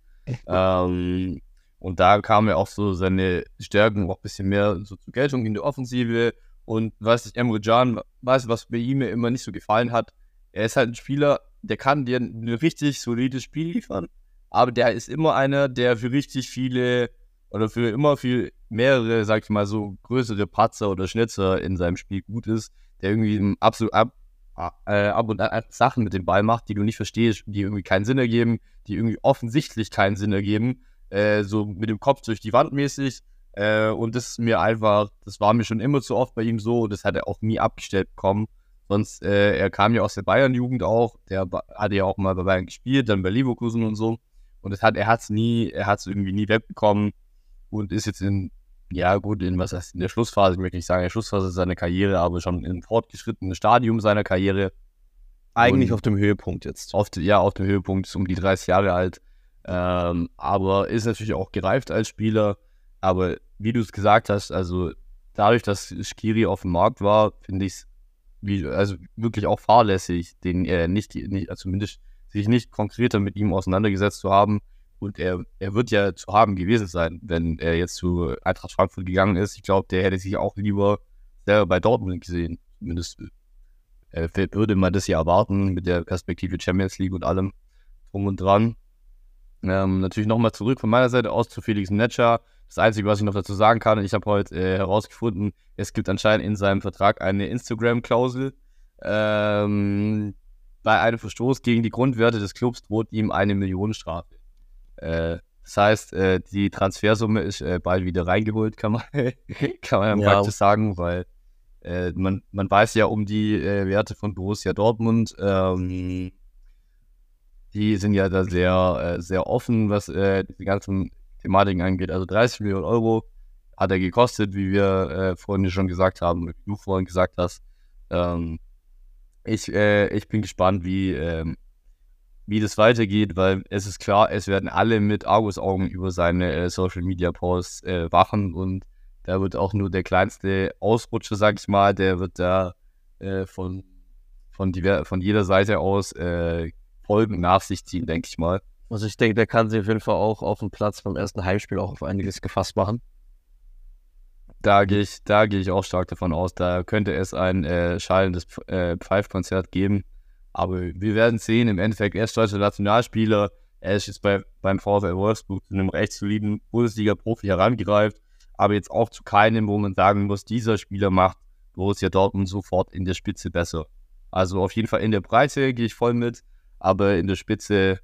S2: ähm, und da kam ja auch so seine Stärken auch ein bisschen mehr so zur Geltung in der Offensive. Und was ich Emre Can, weiß, was bei ihm mir immer nicht so gefallen hat, er ist halt ein Spieler, der kann dir ein richtig solides Spiel liefern, aber der ist immer einer, der für richtig viele oder für immer viel mehrere, sag ich mal, so größere Patzer oder Schnitzer in seinem Spiel gut ist, der irgendwie absolut ab, äh, ab und an Sachen mit dem Ball macht, die du nicht verstehst, die irgendwie keinen Sinn ergeben, die irgendwie offensichtlich keinen Sinn ergeben, äh, so mit dem Kopf durch die Wand mäßig. Äh, und das ist mir einfach, das war mir schon immer zu oft bei ihm so, das hat er auch nie abgestellt bekommen. Sonst, äh, er kam ja aus der Bayern-Jugend auch, der hatte ja auch mal bei Bayern gespielt, dann bei Leverkusen und so. Und das hat, er hat es nie, er hat es irgendwie nie wegbekommen und ist jetzt in, ja gut, in was heißt in der Schlussphase, ich möchte nicht sagen, in der Schlussphase seiner Karriere, aber schon im fortgeschrittenen Stadium seiner Karriere.
S3: Eigentlich
S2: Und-
S3: auf dem Höhepunkt jetzt.
S2: Auf, ja, auf dem Höhepunkt, ist um die 30 Jahre alt. Ähm, aber ist natürlich auch gereift als Spieler. Aber wie du es gesagt hast, also dadurch, dass Skiri auf dem Markt war, finde ich es also wirklich auch fahrlässig, den er nicht, nicht, also zumindest sich nicht konkreter mit ihm auseinandergesetzt zu haben. Und er, er wird ja zu haben gewesen sein, wenn er jetzt zu Eintracht Frankfurt gegangen ist. Ich glaube, der hätte sich auch lieber selber bei Dortmund gesehen. Zumindest äh, würde man das ja erwarten mit der Perspektive Champions League und allem drum und dran. Ähm, natürlich nochmal zurück von meiner Seite aus zu Felix Netscher. Das Einzige, was ich noch dazu sagen kann, ich habe heute äh, herausgefunden, es gibt anscheinend in seinem Vertrag eine Instagram-Klausel. Ähm, bei einem Verstoß gegen die Grundwerte des Clubs droht ihm eine Millionenstrafe. Äh, das heißt, äh, die Transfersumme ist äh, bald wieder reingeholt, kann man, kann man ja. praktisch sagen, weil man, man weiß ja um die Werte von Borussia Dortmund. Ähm, die sind ja da sehr, sehr offen, was die ganzen Thematiken angeht. Also 30 Millionen Euro hat er gekostet, wie wir vorhin schon gesagt haben, wie du vorhin gesagt hast. Ähm, ich, ich bin gespannt, wie, ähm, wie das weitergeht, weil es ist klar, es werden alle mit Argusaugen über seine äh, Social Media Posts äh, wachen und da wird auch nur der kleinste Ausrutscher, sag ich mal, der wird da äh, von, von, die, von jeder Seite aus äh, Folgen nach sich ziehen, denke ich mal.
S3: Also ich denke, der kann sich auf jeden Fall auch auf dem Platz beim ersten Heimspiel auch auf einiges gefasst machen.
S2: Da gehe ich, da gehe ich auch stark davon aus. Da könnte es ein äh, schallendes äh, Pfeifkonzert geben. Aber wir werden sehen, im Endeffekt, er ist deutscher Nationalspieler. Er ist jetzt bei, beim VfL Wolfsburg zu einem recht soliden Bundesliga-Profi herangereift. Aber jetzt auch zu keinem, wo man sagen muss, dieser Spieler macht Borussia Dortmund sofort in der Spitze besser. Also auf jeden Fall in der Breite gehe ich voll mit, aber in der Spitze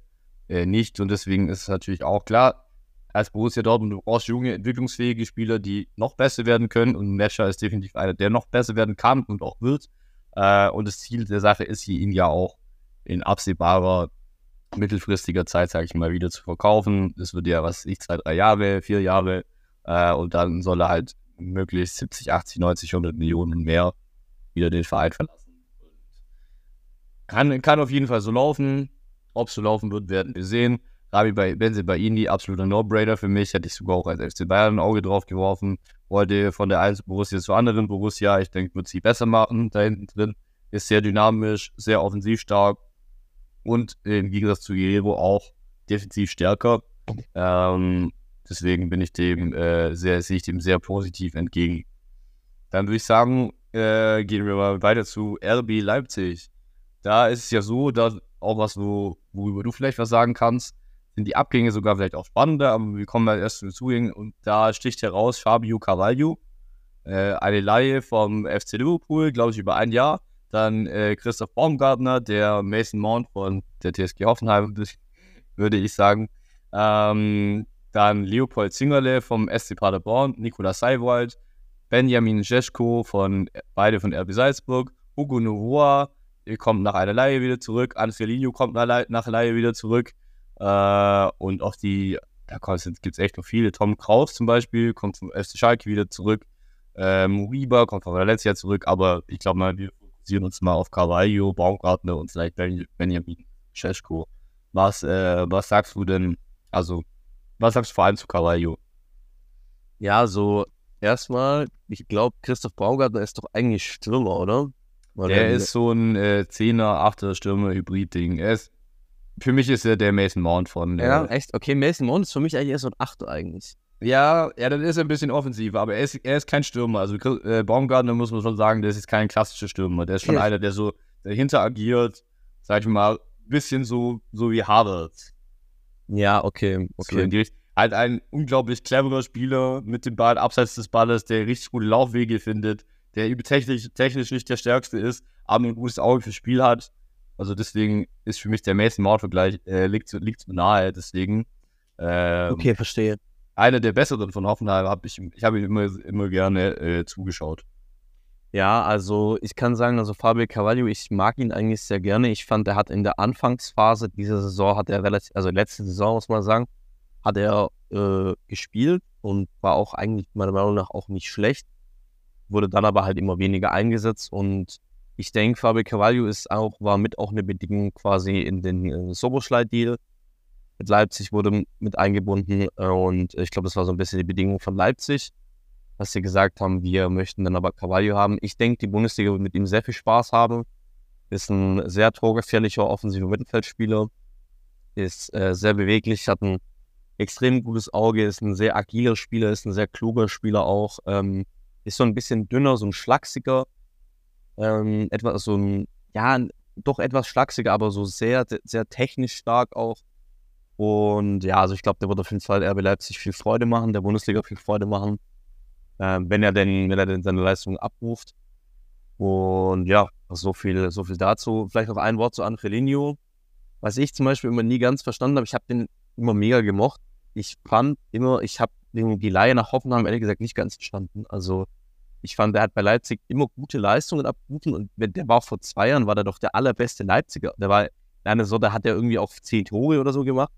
S2: äh, nicht. Und deswegen ist es natürlich auch klar, als Borussia Dortmund, du brauchst junge, entwicklungsfähige Spieler, die noch besser werden können. Und Mescher ist definitiv einer, der noch besser werden kann und auch wird. Äh, und das Ziel der Sache ist ihn ja auch in absehbarer, mittelfristiger Zeit, sage ich mal, wieder zu verkaufen. Das wird ja, was ich, zwei, drei Jahre, vier Jahre. Äh, und dann soll er halt möglichst 70, 80, 90, 100 Millionen mehr wieder den Verein verlassen. Kann, kann auf jeden Fall so laufen. Ob es so laufen wird, werden wir sehen. Rabi bei Benze Baini, absoluter No-Brainer für mich. Hätte ich sogar auch als FC Bayern ein Auge drauf geworfen. Wollte von der einen Borussia zur anderen Borussia. Ich denke, wird sie besser machen da hinten drin. Ist sehr dynamisch, sehr offensiv stark und im Gegensatz zu Guerrero auch defensiv stärker. Ähm, deswegen bin ich dem äh, sehr, sehe ich dem sehr positiv entgegen. Dann würde ich sagen, äh, gehen wir mal weiter zu RB Leipzig. Da ist es ja so, dass auch was, wo, worüber du vielleicht was sagen kannst sind die Abgänge sogar vielleicht auch spannender, aber wir kommen mal erst zu den Zugängen und da sticht heraus Fabio Carvalho, äh, eine Laie vom FC Liverpool, glaube ich, über ein Jahr. Dann äh, Christoph Baumgartner, der Mason Mount von der TSG Hoffenheim, würde ich sagen. Ähm, dann Leopold Zingerle vom SC Paderborn, Nikola Seiwald, Benjamin Jeschko von beide von RB Salzburg, Hugo Novoa kommt nach einer Laie wieder zurück, Angelino kommt nach, nach Laie wieder zurück. Äh, und auch die, da gibt es echt noch viele. Tom Kraus zum Beispiel kommt vom FC Schalke wieder zurück. Äh, Muriba kommt von Valencia zurück, aber ich glaube mal, wir fokussieren uns mal auf Carvalho, Baumgartner und vielleicht Benjamin Cesko. Was, äh, was sagst du denn, also, was sagst du vor allem zu Carvalho?
S3: Ja, so erstmal, ich glaube, Christoph Baumgartner ist doch eigentlich Stürmer, oder?
S2: Weil der ist so ein äh, 10er, 8er Stürmer-Hybrid-Ding. Er ist für mich ist er der Mason Mount von.
S3: Ja, äh, echt? Okay, Mason Mount ist für mich eigentlich eher so ein Achter eigentlich.
S2: Ja, ja, dann ist er ein bisschen offensiver, aber er ist, er ist kein Stürmer. Also äh, Baumgartner muss man schon sagen, der ist kein klassischer Stürmer. Der ist schon ja. einer, der so dahinter agiert, sag ich mal, ein bisschen so, so wie Harvard.
S3: Ja, okay. okay.
S2: So halt ein unglaublich cleverer Spieler mit dem Ball abseits des Balles, der richtig gute Laufwege findet, der technisch, technisch nicht der stärkste ist, aber ein gutes Auge fürs Spiel hat. Also deswegen ist für mich der Mason Mount-Vergleich, äh, liegt, liegt nahe, deswegen.
S3: Ähm, okay, verstehe.
S2: Einer der besseren von Hoffenheim habe ich, ich habe ihm immer, immer gerne äh, zugeschaut.
S3: Ja, also ich kann sagen, also Fabio Carvalho, ich mag ihn eigentlich sehr gerne. Ich fand, er hat in der Anfangsphase dieser Saison, hat er relativ, also letzte Saison muss man sagen, hat er äh, gespielt und war auch eigentlich meiner Meinung nach auch nicht schlecht. Wurde dann aber halt immer weniger eingesetzt und ich denke, Fabio Carvalho ist auch, war mit auch eine Bedingung quasi in den äh, Soboschlei-Deal. Mit Leipzig wurde mit eingebunden und ich glaube, das war so ein bisschen die Bedingung von Leipzig, dass sie gesagt haben, wir möchten dann aber Carvalho haben. Ich denke, die Bundesliga wird mit ihm sehr viel Spaß haben. Ist ein sehr torgefährlicher offensiver Mittelfeldspieler, ist äh, sehr beweglich, hat einen extrem gutes Auge, ist ein sehr agiler Spieler, ist ein sehr kluger Spieler auch. Ähm, ist so ein bisschen dünner, so ein schlachsiger, ähm, etwas so ein, ja, doch etwas schlachsiger, aber so sehr, sehr technisch stark auch. Und ja, also ich glaube, der wird auf jeden Fall RB Leipzig viel Freude machen, der Bundesliga viel Freude machen, äh, wenn er denn, wenn er denn seine Leistung abruft. Und ja, so viel, so viel dazu. Vielleicht noch ein Wort zu Angelino. Was ich zum Beispiel immer nie ganz verstanden habe, ich habe den immer mega gemocht. Ich fand immer, ich habe die Laie nach Hoffenheim ehrlich gesagt nicht ganz verstanden. Also ich fand, der hat bei Leipzig immer gute Leistungen abgerufen und der war vor zwei Jahren, war der doch der allerbeste Leipziger. Der war, eine so, da hat er irgendwie auch zehn Tore oder so gemacht.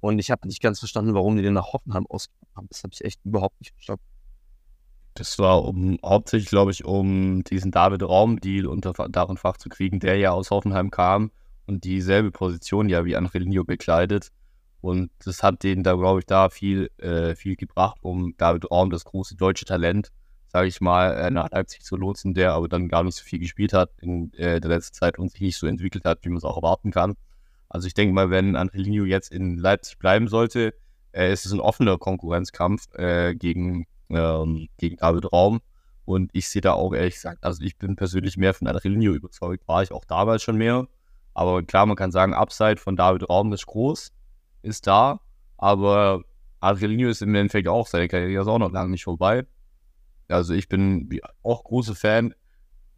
S3: Und ich habe nicht ganz verstanden, warum die den nach Hoffenheim ausgegeben haben. Das habe ich echt überhaupt nicht verstanden.
S2: Das war um, hauptsächlich, glaube ich, um diesen David Raum-Deal unter Dach und Fach zu kriegen, der ja aus Hoffenheim kam und dieselbe Position ja wie Angelino bekleidet. Und das hat denen da, glaube ich, da viel, äh, viel gebracht, um David Raum, das große deutsche Talent, sage ich mal, äh, nach Leipzig zu lotsen, der aber dann gar nicht so viel gespielt hat in äh, der letzten Zeit und sich nicht so entwickelt hat, wie man es auch erwarten kann. Also ich denke mal, wenn Angelino jetzt in Leipzig bleiben sollte, äh, ist es ein offener Konkurrenzkampf gegen, ähm, gegen David Raum. Und ich sehe da auch ehrlich gesagt, also ich bin persönlich mehr von Angelino überzeugt, war ich auch damals schon mehr. Aber klar, man kann sagen, Upside von David Raum ist groß, ist da. Aber Angelino ist im Endeffekt auch, seine Karriere ist auch noch lange nicht vorbei. Also ich bin auch großer Fan.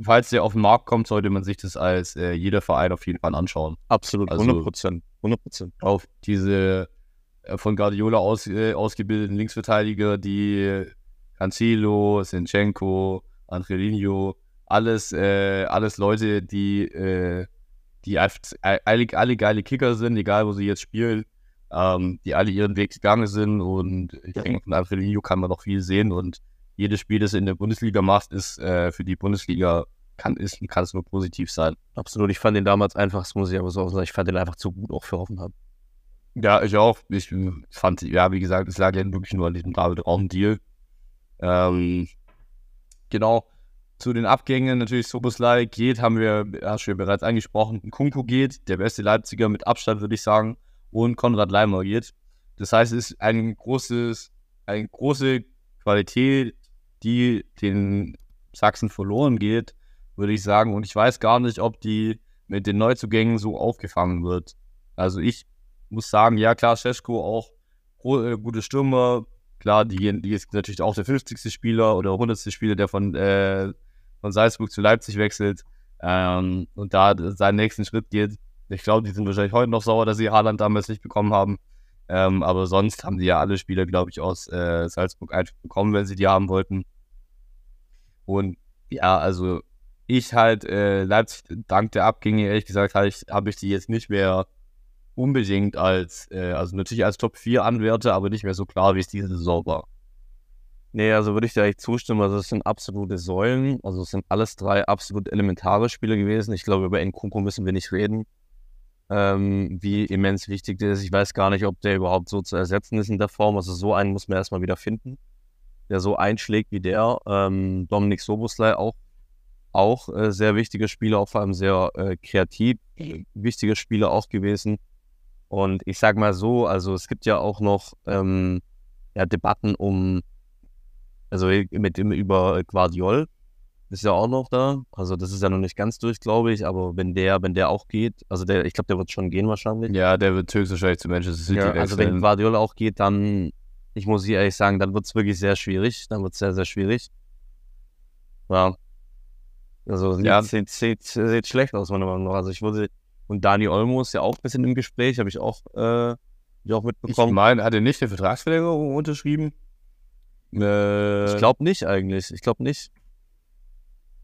S2: Falls der auf den Markt kommt, sollte man sich das als äh, jeder Verein auf jeden Fall anschauen.
S3: Absolut, 100 also Prozent. 100 Prozent.
S2: Auf diese äh, von Guardiola aus, äh, ausgebildeten Linksverteidiger, die Cancelo, Sinchenko, Angelino, alles, äh, alles Leute, die, äh, die alle, alle geile Kicker sind, egal wo sie jetzt spielen, ähm, die alle ihren Weg gegangen sind und ich denke, von Angelino kann man noch viel sehen und jedes Spiel, das du in der Bundesliga machst, ist äh, für die Bundesliga, kann, ist, kann es nur positiv sein.
S3: Absolut. Ich fand den damals einfach, das muss ich aber so sagen, ich fand den einfach zu gut auch für Hoffenheim.
S2: Ja, ich auch. Ich fand, ja, wie gesagt, es lag ja wirklich nur an diesem David-Raum-Deal. Ähm, genau. Zu den Abgängen natürlich Soboslai geht, haben wir, hast du ja bereits angesprochen. Kunku geht, der beste Leipziger mit Abstand, würde ich sagen. Und Konrad Leimer geht. Das heißt, es ist ein großes, eine große Qualität die den Sachsen verloren geht, würde ich sagen. Und ich weiß gar nicht, ob die mit den Neuzugängen so aufgefangen wird. Also ich muss sagen, ja klar, Scheschko auch äh, gute Stürmer. Klar, die, die ist natürlich auch der 50. Spieler oder 100. Spieler, der von, äh, von Salzburg zu Leipzig wechselt ähm, und da seinen nächsten Schritt geht. Ich glaube, die sind wahrscheinlich heute noch sauer, dass sie Haaland damals nicht bekommen haben. Ähm, aber sonst haben die ja alle Spieler, glaube ich, aus äh, Salzburg einfach bekommen, wenn sie die haben wollten. Und ja, also ich halt äh, Leipzig dank der Abgänge, ehrlich gesagt, habe ich, die jetzt nicht mehr unbedingt als, äh, also natürlich als Top 4 anwerte, aber nicht mehr so klar, wie es diese Saison war.
S3: Nee, also würde ich dir echt zustimmen. Also, es sind absolute Säulen. Also, es sind alles drei absolut elementare Spieler gewesen. Ich glaube, über Nkunku müssen wir nicht reden ähm, wie immens wichtig der ist. Ich weiß gar nicht, ob der überhaupt so zu ersetzen ist in der Form. Also so einen muss man erstmal wieder finden, der so einschlägt wie der. Ähm, Dominik Soboslai auch, auch äh, sehr wichtiger Spieler, auch vor allem sehr äh, kreativ, wichtiger Spieler auch gewesen. Und ich sag mal so, also es gibt ja auch noch ähm, ja, Debatten um, also mit dem über Guardiol, ist ja auch noch da. Also das ist ja noch nicht ganz durch, glaube ich. Aber wenn der, wenn der auch geht, also der, ich glaube, der wird schon gehen wahrscheinlich.
S2: Ja, der wird höchstwahrscheinlich zu Manchester City
S3: ja, Also wenn Guardiola auch geht, dann, ich muss ehrlich sagen, dann wird es wirklich sehr schwierig. Dann wird es sehr, sehr schwierig. Ja. Also ja. Sieht, sieht, sieht schlecht aus, meiner Meinung nach. Also ich würde, und Dani Olmo ist ja auch ein bisschen im Gespräch, habe ich auch, äh, ich auch mitbekommen.
S2: Ich meine, hat er nicht eine Vertragsverlängerung unterschrieben?
S3: Äh, ich glaube nicht eigentlich. Ich glaube nicht.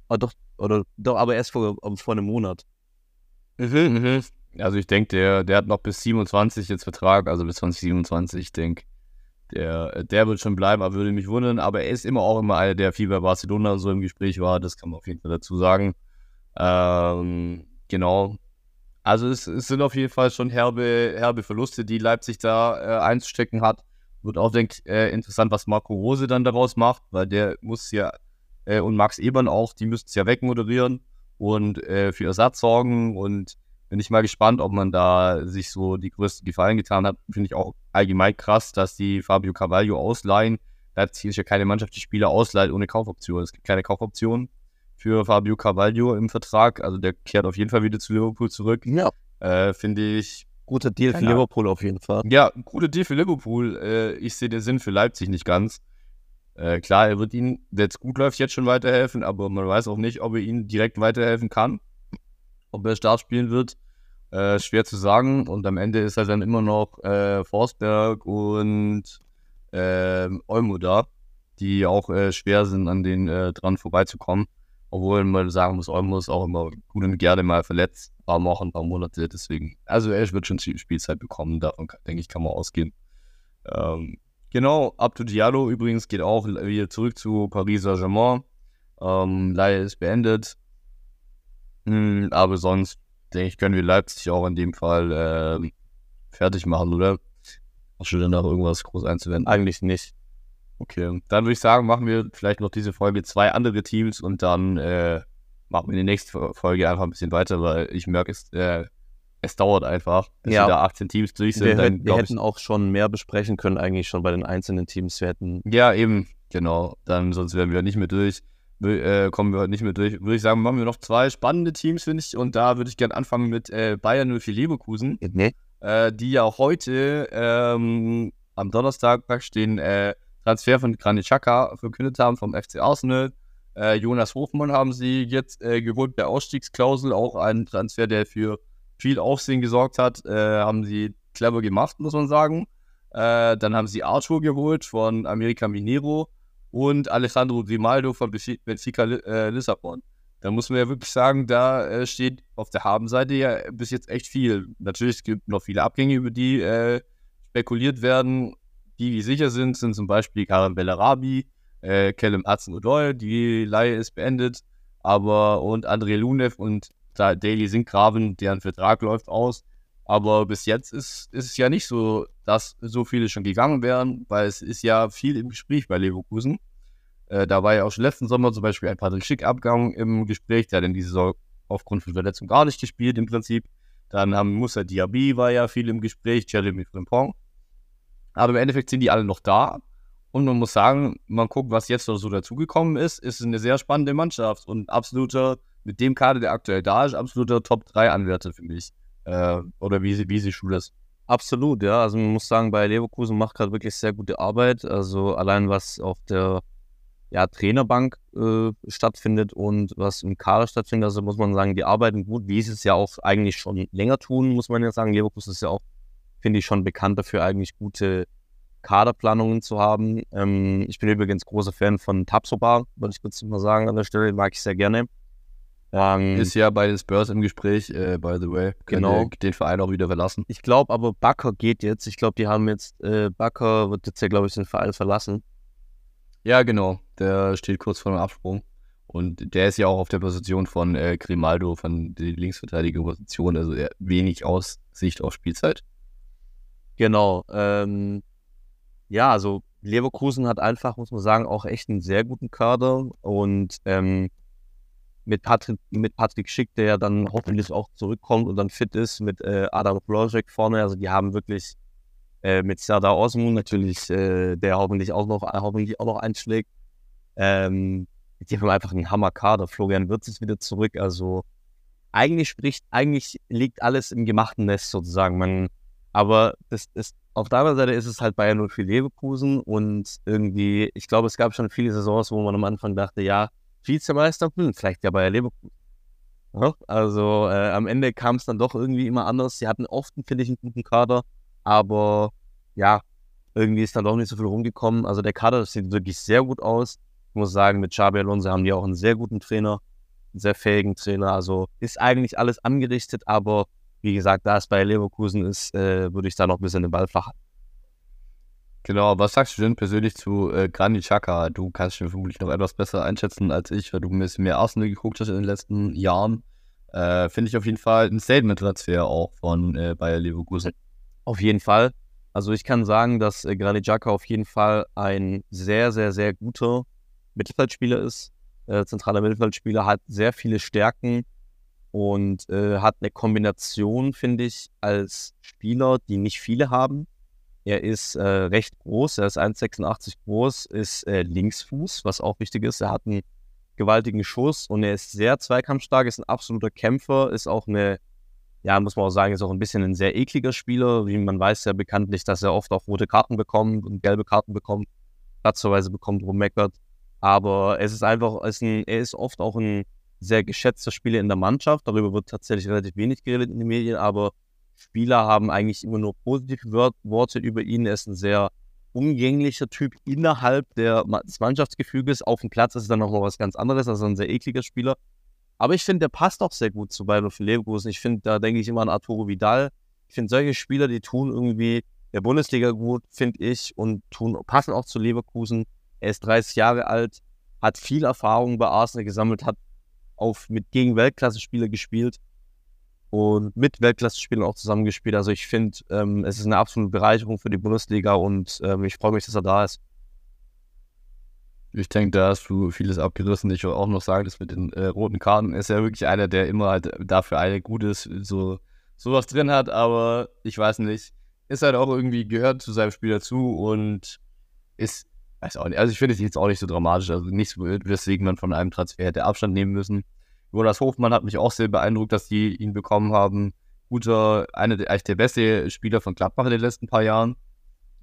S3: Oh, doch, oder, doch, aber erst vor, vor einem Monat.
S2: Also ich denke, der, der hat noch bis 27 jetzt Vertrag, also bis 2027, ich denke. Der, der wird schon bleiben, aber würde mich wundern. Aber er ist immer auch immer einer, der viel bei Barcelona so im Gespräch war. Das kann man auf jeden Fall dazu sagen. Ähm, genau. Also es, es, sind auf jeden Fall schon herbe, herbe Verluste, die Leipzig da äh, einzustecken hat. Wird auch, denke äh, interessant, was Marco Rose dann daraus macht, weil der muss ja äh, und Max Ebern auch, die müssten es ja wegmoderieren und äh, für Ersatz sorgen und bin ich mal gespannt, ob man da sich so die größten Gefallen getan hat. Finde ich auch allgemein krass, dass die Fabio Carvalho ausleihen. Leipzig ist ja keine Mannschaft, die Spieler ausleiht ohne Kaufoption. Es gibt keine Kaufoption für Fabio Carvalho im Vertrag. Also der kehrt auf jeden Fall wieder zu Liverpool zurück.
S3: Ja.
S2: Äh, Finde ich.
S3: Guter Deal für
S2: Keine Ahnung.
S3: Liverpool auf jeden Fall.
S2: Ja, guter Deal für Liverpool. Äh, ich sehe den Sinn für Leipzig nicht ganz. Äh, klar, er wird ihnen, wenn es gut läuft, jetzt schon weiterhelfen, aber man weiß auch nicht, ob er ihnen direkt weiterhelfen kann. Ob er Start spielen wird. Äh, schwer zu sagen. Und am Ende ist er dann immer noch äh, Forsberg und äh, Olmo da, die auch äh, schwer sind, an den äh, dran vorbeizukommen. Obwohl man sagen muss, Olmo ist auch immer gut und gerne mal verletzt. Ein paar Wochen, ein paar Monate. Deswegen, also er wird schon Spiel- Spielzeit bekommen. Davon, denke ich, kann man ausgehen. Ähm, genau, Abdo Diallo übrigens geht auch wieder zurück zu Paris Saint-Germain. Ähm, Leihe ist beendet. Hm, aber sonst, denke ich, können wir Leipzig auch in dem Fall ähm, fertig machen, oder? Hast du denn noch irgendwas groß einzuwenden?
S3: Eigentlich nicht.
S2: Okay, dann würde ich sagen, machen wir vielleicht noch diese Folge zwei andere Teams und dann äh, machen wir die nächste Folge einfach ein bisschen weiter, weil ich merke, es, äh, es dauert einfach, bis
S3: Ja.
S2: wieder 18 Teams durch sind.
S3: Wir,
S2: dann,
S3: hätten- wir
S2: glaub ich,
S3: hätten auch schon mehr besprechen können, eigentlich schon bei den einzelnen Teams. Wir hätten
S2: Ja, eben, genau. Dann sonst wären wir nicht mehr durch. Äh, kommen wir heute nicht mehr durch. Würde ich sagen, machen wir noch zwei spannende Teams, finde ich. Und da würde ich gerne anfangen mit äh, Bayern 04 Leverkusen,
S3: Nee.
S2: äh, die ja heute ähm, am Donnerstag praktisch den äh, Transfer von Granit Xhaka verkündet haben vom FC Arsenal. Äh, Jonas Hofmann haben sie jetzt äh, geholt bei Ausstiegsklausel, auch ein Transfer, der für viel Aufsehen gesorgt hat. Äh, haben sie clever gemacht, muss man sagen. Äh, dann haben sie Arthur geholt von America Minero und Alejandro Grimaldo von Benfi- Benfica äh, Lissabon. Da muss man ja wirklich sagen, da äh, steht auf der Habenseite ja bis jetzt echt viel. Natürlich es gibt noch viele Abgänge, über die äh, spekuliert werden. Die, die sicher sind, sind zum Beispiel Karim Bellarabi, äh, Callum Hudson-Odoi, die Leihe ist beendet, aber und André Lunev und da Daily Sinkgraven, deren Vertrag läuft aus. Aber bis jetzt ist, ist es ja nicht so, dass so viele schon gegangen wären, weil es ist ja viel im Gespräch bei Leverkusen. Äh, da war ja auch schon letzten Sommer zum Beispiel ein Patrick Schick-Abgang im Gespräch, der hat in dieser Saison aufgrund von Verletzung gar nicht gespielt im Prinzip. Dann haben Musa Diaby war ja viel im Gespräch, Jeremy Frimpong. Aber im Endeffekt sind die alle noch da. Und man muss sagen, man guckt, was jetzt noch so dazugekommen ist, ist eine sehr spannende Mannschaft und absoluter, mit dem Kader, der aktuell da ist, absoluter Top-3-Anwärter für mich. Äh, oder wie, sie- wie siehst du das?
S3: Absolut, ja. Also man muss sagen, bei Leverkusen macht gerade wirklich sehr gute Arbeit. Also allein was auf der ja, Trainerbank äh, stattfindet und was im Kader stattfindet, also muss man sagen, die arbeiten gut, wie sie es ja auch eigentlich schon länger tun, muss man ja sagen. Leverkusen ist ja auch, finde ich, schon bekannt dafür, eigentlich gute Kaderplanungen zu haben. Ähm, ich bin übrigens großer Fan von Tapsoba, würde ich kurz mal sagen an der Stelle, mag ich sehr gerne. Ähm,
S2: Ist ja bei den Spurs im Gespräch, äh, by the way.
S3: Genau.
S2: Den Verein auch wieder verlassen.
S3: Ich glaube aber, Bakker geht jetzt. Ich glaube, die haben jetzt, äh, Bakker wird jetzt ja, glaube ich, den Verein verlassen.
S2: Ja, genau. Der steht kurz vor dem Absprung. Und der ist ja auch auf der Position von äh, Grimaldo, von der Linksverteidiger-Position. Also wenig Aussicht auf Spielzeit.
S3: Genau. Ähm, ja, also Leverkusen hat einfach, muss man sagen, auch echt einen sehr guten Kader. Und ähm, mit, Patrick, mit Patrick Schick, der ja dann hoffentlich auch zurückkommt und dann fit ist, mit äh, Adam Florek vorne. Also die haben wirklich äh, mit Serdar Osmun natürlich, äh, der hoffentlich auch noch, hoffentlich auch noch einschlägt. Ähm, die haben einfach einen Hammerkader. Florian Wirtz ist wieder zurück. Also eigentlich spricht, eigentlich liegt alles im gemachten Nest sozusagen. Man, aber das ist, auf der anderen Seite ist es halt Bayern 04 Leverkusen und irgendwie, ich glaube, es gab schon viele Saisons, wo man am Anfang dachte, ja, Vizemeister, hm, vielleicht ja Bayer Leverkusen. Ja, also äh, am Ende kam es dann doch irgendwie immer anders. Sie hatten oft, finde ich, einen guten Kader, aber ja, irgendwie ist dann doch nicht so viel rumgekommen. Also der Kader sieht wirklich sehr gut aus. Ich muss sagen, mit Xabi Alonso haben die auch einen sehr guten Trainer, einen sehr fähigen Trainer. Also ist eigentlich alles angerichtet, aber wie gesagt, da es bei Leverkusen ist, äh, würde ich da noch ein bisschen den Ball flach halten.
S2: Genau, was sagst du denn persönlich zu äh, Granit Xhaka? Du kannst ihn vermutlich noch etwas besser einschätzen als ich, weil du ein bisschen mehr Arsenal geguckt hast in den letzten Jahren. Äh, Finde ich auf jeden Fall ein Statement-Transfer auch von äh, Bayer Leverkusen.
S3: Auf jeden Fall. Also ich kann sagen, dass äh, Granit Xhaka auf jeden Fall ein sehr, sehr, sehr guter Mittelfeldspieler ist. Äh, zentraler Mittelfeldspieler hat sehr viele Stärken und äh, hat eine Kombination, finde ich, als Spieler, die nicht viele haben. Er ist äh, recht groß, er ist 1,86 groß, ist äh, Linksfuß, was auch wichtig ist. Er hat einen gewaltigen Schuss und er ist sehr zweikampfstark, ist ein absoluter Kämpfer, ist auch eine, ja, muss man auch sagen, ist auch ein bisschen ein sehr ekliger Spieler. Wie man weiß ja bekanntlich, dass er oft auch rote Karten bekommt und gelbe Karten bekommt, platzerweise bekommt, rummeckert. Aber es ist einfach, es ist ein, er ist oft auch ein sehr geschätzter Spieler in der Mannschaft. Darüber wird tatsächlich relativ wenig geredet in den Medien, aber Spieler haben eigentlich immer nur positive Worte über ihn. Er ist ein sehr umgänglicher Typ innerhalb der, des Mannschaftsgefüges. Auf dem Platz ist es dann noch was ganz anderes, also ein sehr ekliger Spieler. Aber ich finde, der passt auch sehr gut zu Bayern für Leverkusen. Ich finde, da denke ich immer an Arturo Vidal. Ich finde, solche Spieler, die tun irgendwie der Bundesliga gut, finde ich, und tun, passen auch zu Leverkusen. Er ist 30 Jahre alt, hat viel Erfahrung bei Arsenal gesammelt, hat auf, mit gegen Weltklasse-Spieler gespielt und mit Weltklasse-Spielern auch zusammengespielt. Also ich finde, ähm, es ist eine absolute Bereicherung für die Bundesliga und ähm, ich freue mich, dass er da ist.
S2: Ich denke, da hast du vieles abgerissen. Ich will auch noch sagen, dass mit den äh, roten Karten ist er wirklich einer, der immer halt dafür eine gutes, so sowas drin hat, aber ich weiß nicht, ist halt auch irgendwie gehört zu seinem Spiel dazu und ist, weiß auch nicht, also ich finde es jetzt auch nicht so dramatisch, also nichts, weswegen man von einem Transfer hätte Abstand nehmen müssen. Jonas Hofmann hat mich auch sehr beeindruckt, dass die ihn bekommen haben. Guter, einer der, eigentlich der beste Spieler von Gladbach in den letzten paar Jahren.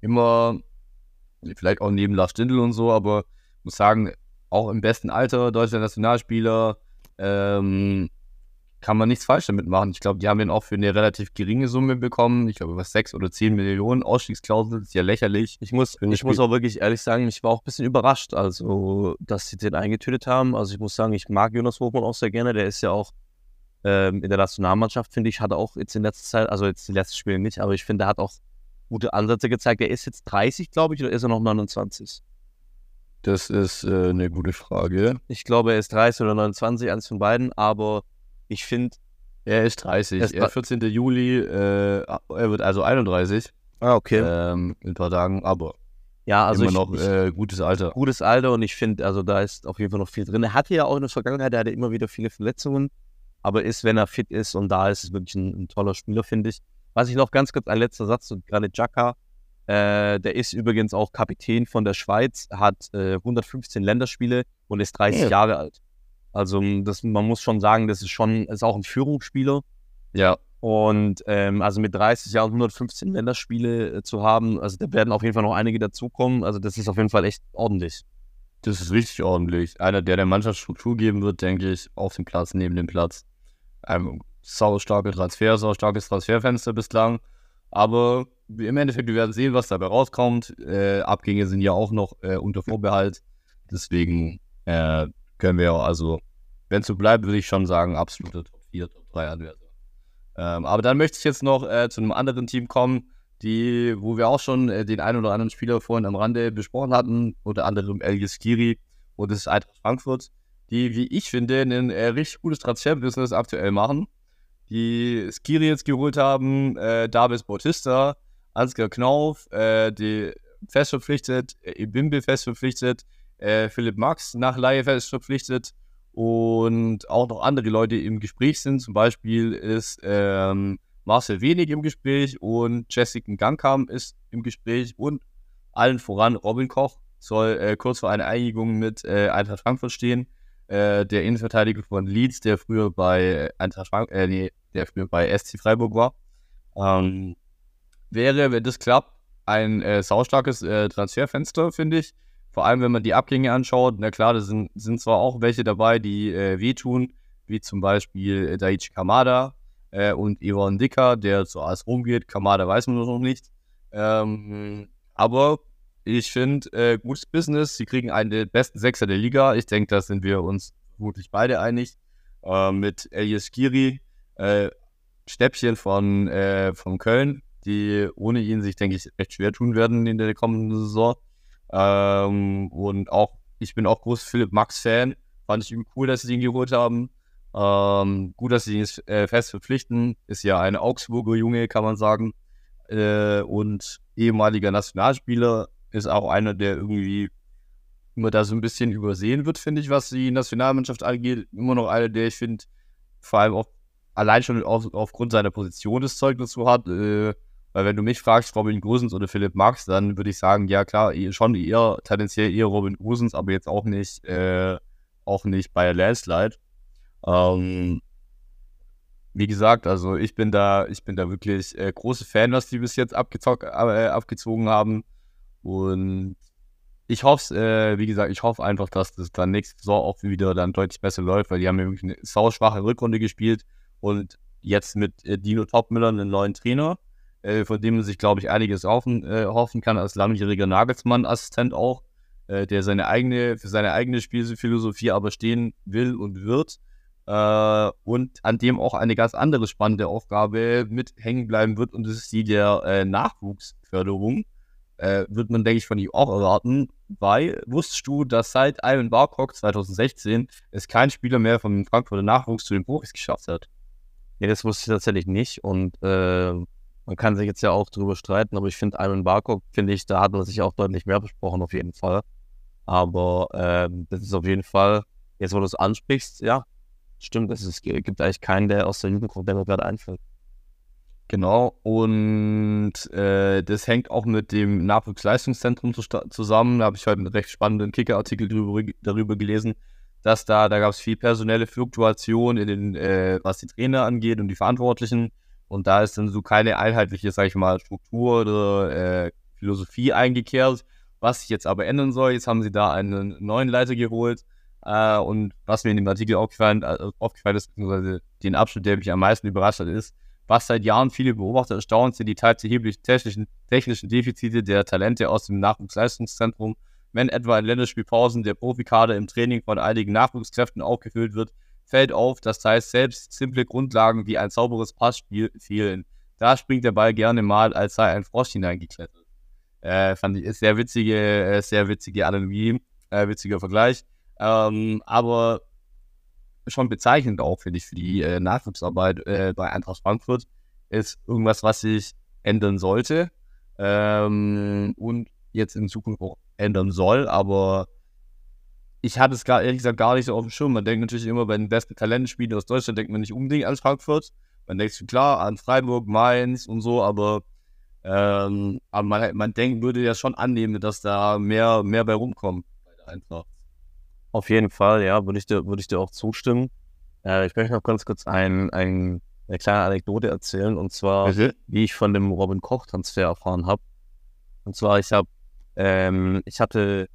S2: Immer, vielleicht auch neben Lars Stindl und so, aber muss sagen, auch im besten Alter, deutscher Nationalspieler, ähm, kann man nichts falsch damit machen. Ich glaube, die haben ihn auch für eine relativ geringe Summe bekommen. Ich glaube, über 6 oder 10 Millionen. Ausstiegsklausel ist ja lächerlich.
S3: Ich muss, ich muss auch wirklich ehrlich sagen, ich war auch ein bisschen überrascht, also, dass sie den eingetötet haben. Also, ich muss sagen, ich mag Jonas Hofmann auch sehr gerne. Der ist ja auch ähm, in der Nationalmannschaft, finde ich, hat er auch jetzt in letzter Zeit, also jetzt die letzten Spiele nicht, aber ich finde, er hat auch gute Ansätze gezeigt. Er ist jetzt 30, glaube ich, oder ist er noch 29?
S2: Das ist äh, eine gute Frage.
S3: Ich glaube, er ist 30 oder 29, eins von beiden, aber ich finde.
S2: Er ist 30. Er ist, er 14. Juli, äh, er wird also 31.
S3: Ah, okay.
S2: Ähm, in ein paar Tagen, aber.
S3: Ja, also
S2: immer
S3: ich,
S2: noch äh, gutes Alter.
S3: Gutes Alter und ich finde, also da ist auf jeden Fall noch viel drin. Er hatte ja auch in der Vergangenheit, er hatte immer wieder viele Verletzungen, aber ist, wenn er fit ist und da ist, ist wirklich ein, ein toller Spieler, finde ich. Was ich noch ganz kurz, ein letzter Satz zu Granit Xhaka. Äh, der ist übrigens auch Kapitän von der Schweiz, hat äh, 115 Länderspiele und ist 30 ja. Jahre alt. Also das, man muss schon sagen, das ist schon, ist auch ein Führungsspieler.
S2: Ja.
S3: Und ähm, also mit 30 Jahren 115 Länderspiele äh, zu haben, also da werden auf jeden Fall noch einige dazukommen. Also das ist auf jeden Fall echt ordentlich.
S2: Das ist richtig ordentlich. Einer, der der Mannschaft Struktur geben wird, denke ich, auf dem Platz, neben dem Platz. Ein sau starke Transfer, sau starkes Transferfenster bislang. Aber im Endeffekt, wir werden sehen, was dabei rauskommt. Äh, Abgänge sind ja auch noch äh, unter Vorbehalt. Deswegen äh, können wir also, wenn es so bleibt, würde ich schon sagen, absolute Top 4, Top 3 Anwärter. Ähm, aber dann möchte ich jetzt noch äh, zu einem anderen Team kommen, die, wo wir auch schon äh, den einen oder anderen Spieler vorhin am Rande besprochen hatten, unter anderem Elias Skiri und das ist Eintracht Frankfurt, die, wie ich finde, ein äh, richtig gutes Transferbusiness aktuell machen. Die Skiri jetzt geholt haben, äh, Davis Bautista, Ansgar Knauf, äh, die fest verpflichtet, äh, Ibimbe fest verpflichtet, äh, Philipp Max nach Laie fest verpflichtet und auch noch andere Leute im Gespräch sind. Zum Beispiel ist ähm, Marcel Wenig im Gespräch und Jessica Gangkam ist im Gespräch und allen voran Robin Koch soll äh, kurz vor einer Einigung mit äh, Eintracht Frankfurt stehen. Äh, der Innenverteidiger von Leeds, der früher bei Eintracht Frankfurt, äh, nee, der früher bei SC Freiburg war. Ähm, wäre, wenn das klappt, ein äh, saustarkes äh, Transferfenster, finde ich. Vor allem, wenn man die Abgänge anschaut, na klar, da sind, sind zwar auch welche dabei, die äh, wehtun, wie zum Beispiel äh, Daichi Kamada äh, und Ivan Dicker, der zu AS Rom geht. Kamada weiß man noch nicht. Ähm, aber ich finde, äh, gutes Business. Sie kriegen einen der besten Sechser der Liga. Ich denke, da sind wir uns vermutlich beide einig. Äh, mit Elias Giri, äh, Stäppchen von, äh, von Köln, die ohne ihn sich, denke ich, recht schwer tun werden in der kommenden Saison. Ähm, und auch, ich bin auch groß Philipp Max-Fan. Fand ich irgendwie cool, dass sie ihn geholt haben. Ähm, gut, dass sie ihn äh, fest verpflichten. Ist ja ein Augsburger Junge, kann man sagen. Äh, und ehemaliger Nationalspieler ist auch einer, der irgendwie immer da so ein bisschen übersehen wird, finde ich, was die Nationalmannschaft angeht. Immer noch einer, der ich finde, vor allem auch allein schon auf, aufgrund seiner Position das Zeug dazu hat. Äh, weil wenn du mich fragst, Robin Gosens oder Philipp Max, dann würde ich sagen, ja klar, schon eher tendenziell eher Robin Gosens, aber jetzt auch nicht, äh, auch nicht bei Landslide. Ähm, wie gesagt, also ich bin da, ich bin da wirklich äh, große Fan, was die bis jetzt abgezockt, äh, abgezogen haben. Und ich hoffe, äh, wie gesagt, ich hoffe einfach, dass das dann nächste Saison auch wieder dann deutlich besser läuft, weil die haben ja wirklich eine sauschwache Rückrunde gespielt und jetzt mit äh, Dino Topmüller einen neuen Trainer äh, von dem man sich, glaube ich, einiges hoffen, äh, hoffen kann, als langjähriger Nagelsmann-Assistent auch, äh, der seine eigene, für seine eigene Spielphilosophie aber stehen will und wird. Äh, und an dem auch eine ganz andere spannende Aufgabe mit hängen bleiben wird, und das ist die der äh, Nachwuchsförderung. Äh, wird man, denke ich, von ihm auch erwarten, weil wusstest du, dass seit Ivan Barcock 2016 es kein Spieler mehr vom Frankfurter Nachwuchs zu den Profis geschafft hat?
S3: Ja, das wusste ich tatsächlich nicht und äh, man kann sich jetzt ja auch drüber streiten, aber ich finde, Ivan Barcock, finde ich, da hat man sich auch deutlich mehr besprochen, auf jeden Fall. Aber ähm, das ist auf jeden Fall, jetzt wo du es ansprichst, ja, stimmt, es gibt eigentlich keinen, der aus der Jugendgruppe, der mir gerade einfällt.
S2: Genau, und äh, das hängt auch mit dem Nachwuchsleistungszentrum zu, zusammen. Da habe ich heute einen recht spannenden Kicker-Artikel darüber, darüber gelesen, dass da, da gab es viel personelle Fluktuation in den, äh, was die Trainer angeht und die Verantwortlichen. Und da ist dann so keine einheitliche, sag ich mal, Struktur oder äh, Philosophie eingekehrt. Was sich jetzt aber ändern soll, jetzt haben sie da einen neuen Leiter geholt. Äh, und was mir in dem Artikel aufgefallen, äh, aufgefallen ist, beziehungsweise den Abschnitt, der mich am meisten überrascht hat, ist, was seit Jahren viele Beobachter erstaunt, sind die teils erheblichen technischen, technischen Defizite der Talente aus dem Nachwuchsleistungszentrum. Wenn etwa in Länderspielpausen der Profikader im Training von einigen Nachwuchskräften aufgefüllt wird, fällt auf, dass teils selbst simple Grundlagen wie ein sauberes Passspiel fehlen. Da springt der Ball gerne mal, als sei ein Frosch hineingeklettert. Äh, fand ich sehr witzige, äh, sehr witzige Analogie, äh, witziger Vergleich. Ähm, aber schon bezeichnend auch, finde ich, für die äh, Nachwuchsarbeit äh, bei Eintracht Frankfurt ist irgendwas, was sich ändern sollte ähm, und jetzt in Zukunft auch ändern soll, aber ich hatte es gar, ehrlich gesagt gar nicht so auf dem Schirm. Man denkt natürlich immer, bei den besten Talentspielen aus Deutschland denkt man nicht unbedingt an Frankfurt. Man denkt sich klar an Freiburg, Mainz und so, aber, ähm, aber man, man denkt, würde ja schon annehmen, dass da mehr, mehr bei rumkommt
S3: Einfach. Auf jeden Fall, ja, würde ich dir, würde ich dir auch zustimmen. Äh, ich möchte noch ganz kurz ein, ein, eine kleine Anekdote erzählen, und zwar, Bitte? wie ich von dem Robin Koch-Transfer erfahren habe. Und zwar, ich habe, ähm, ich hatte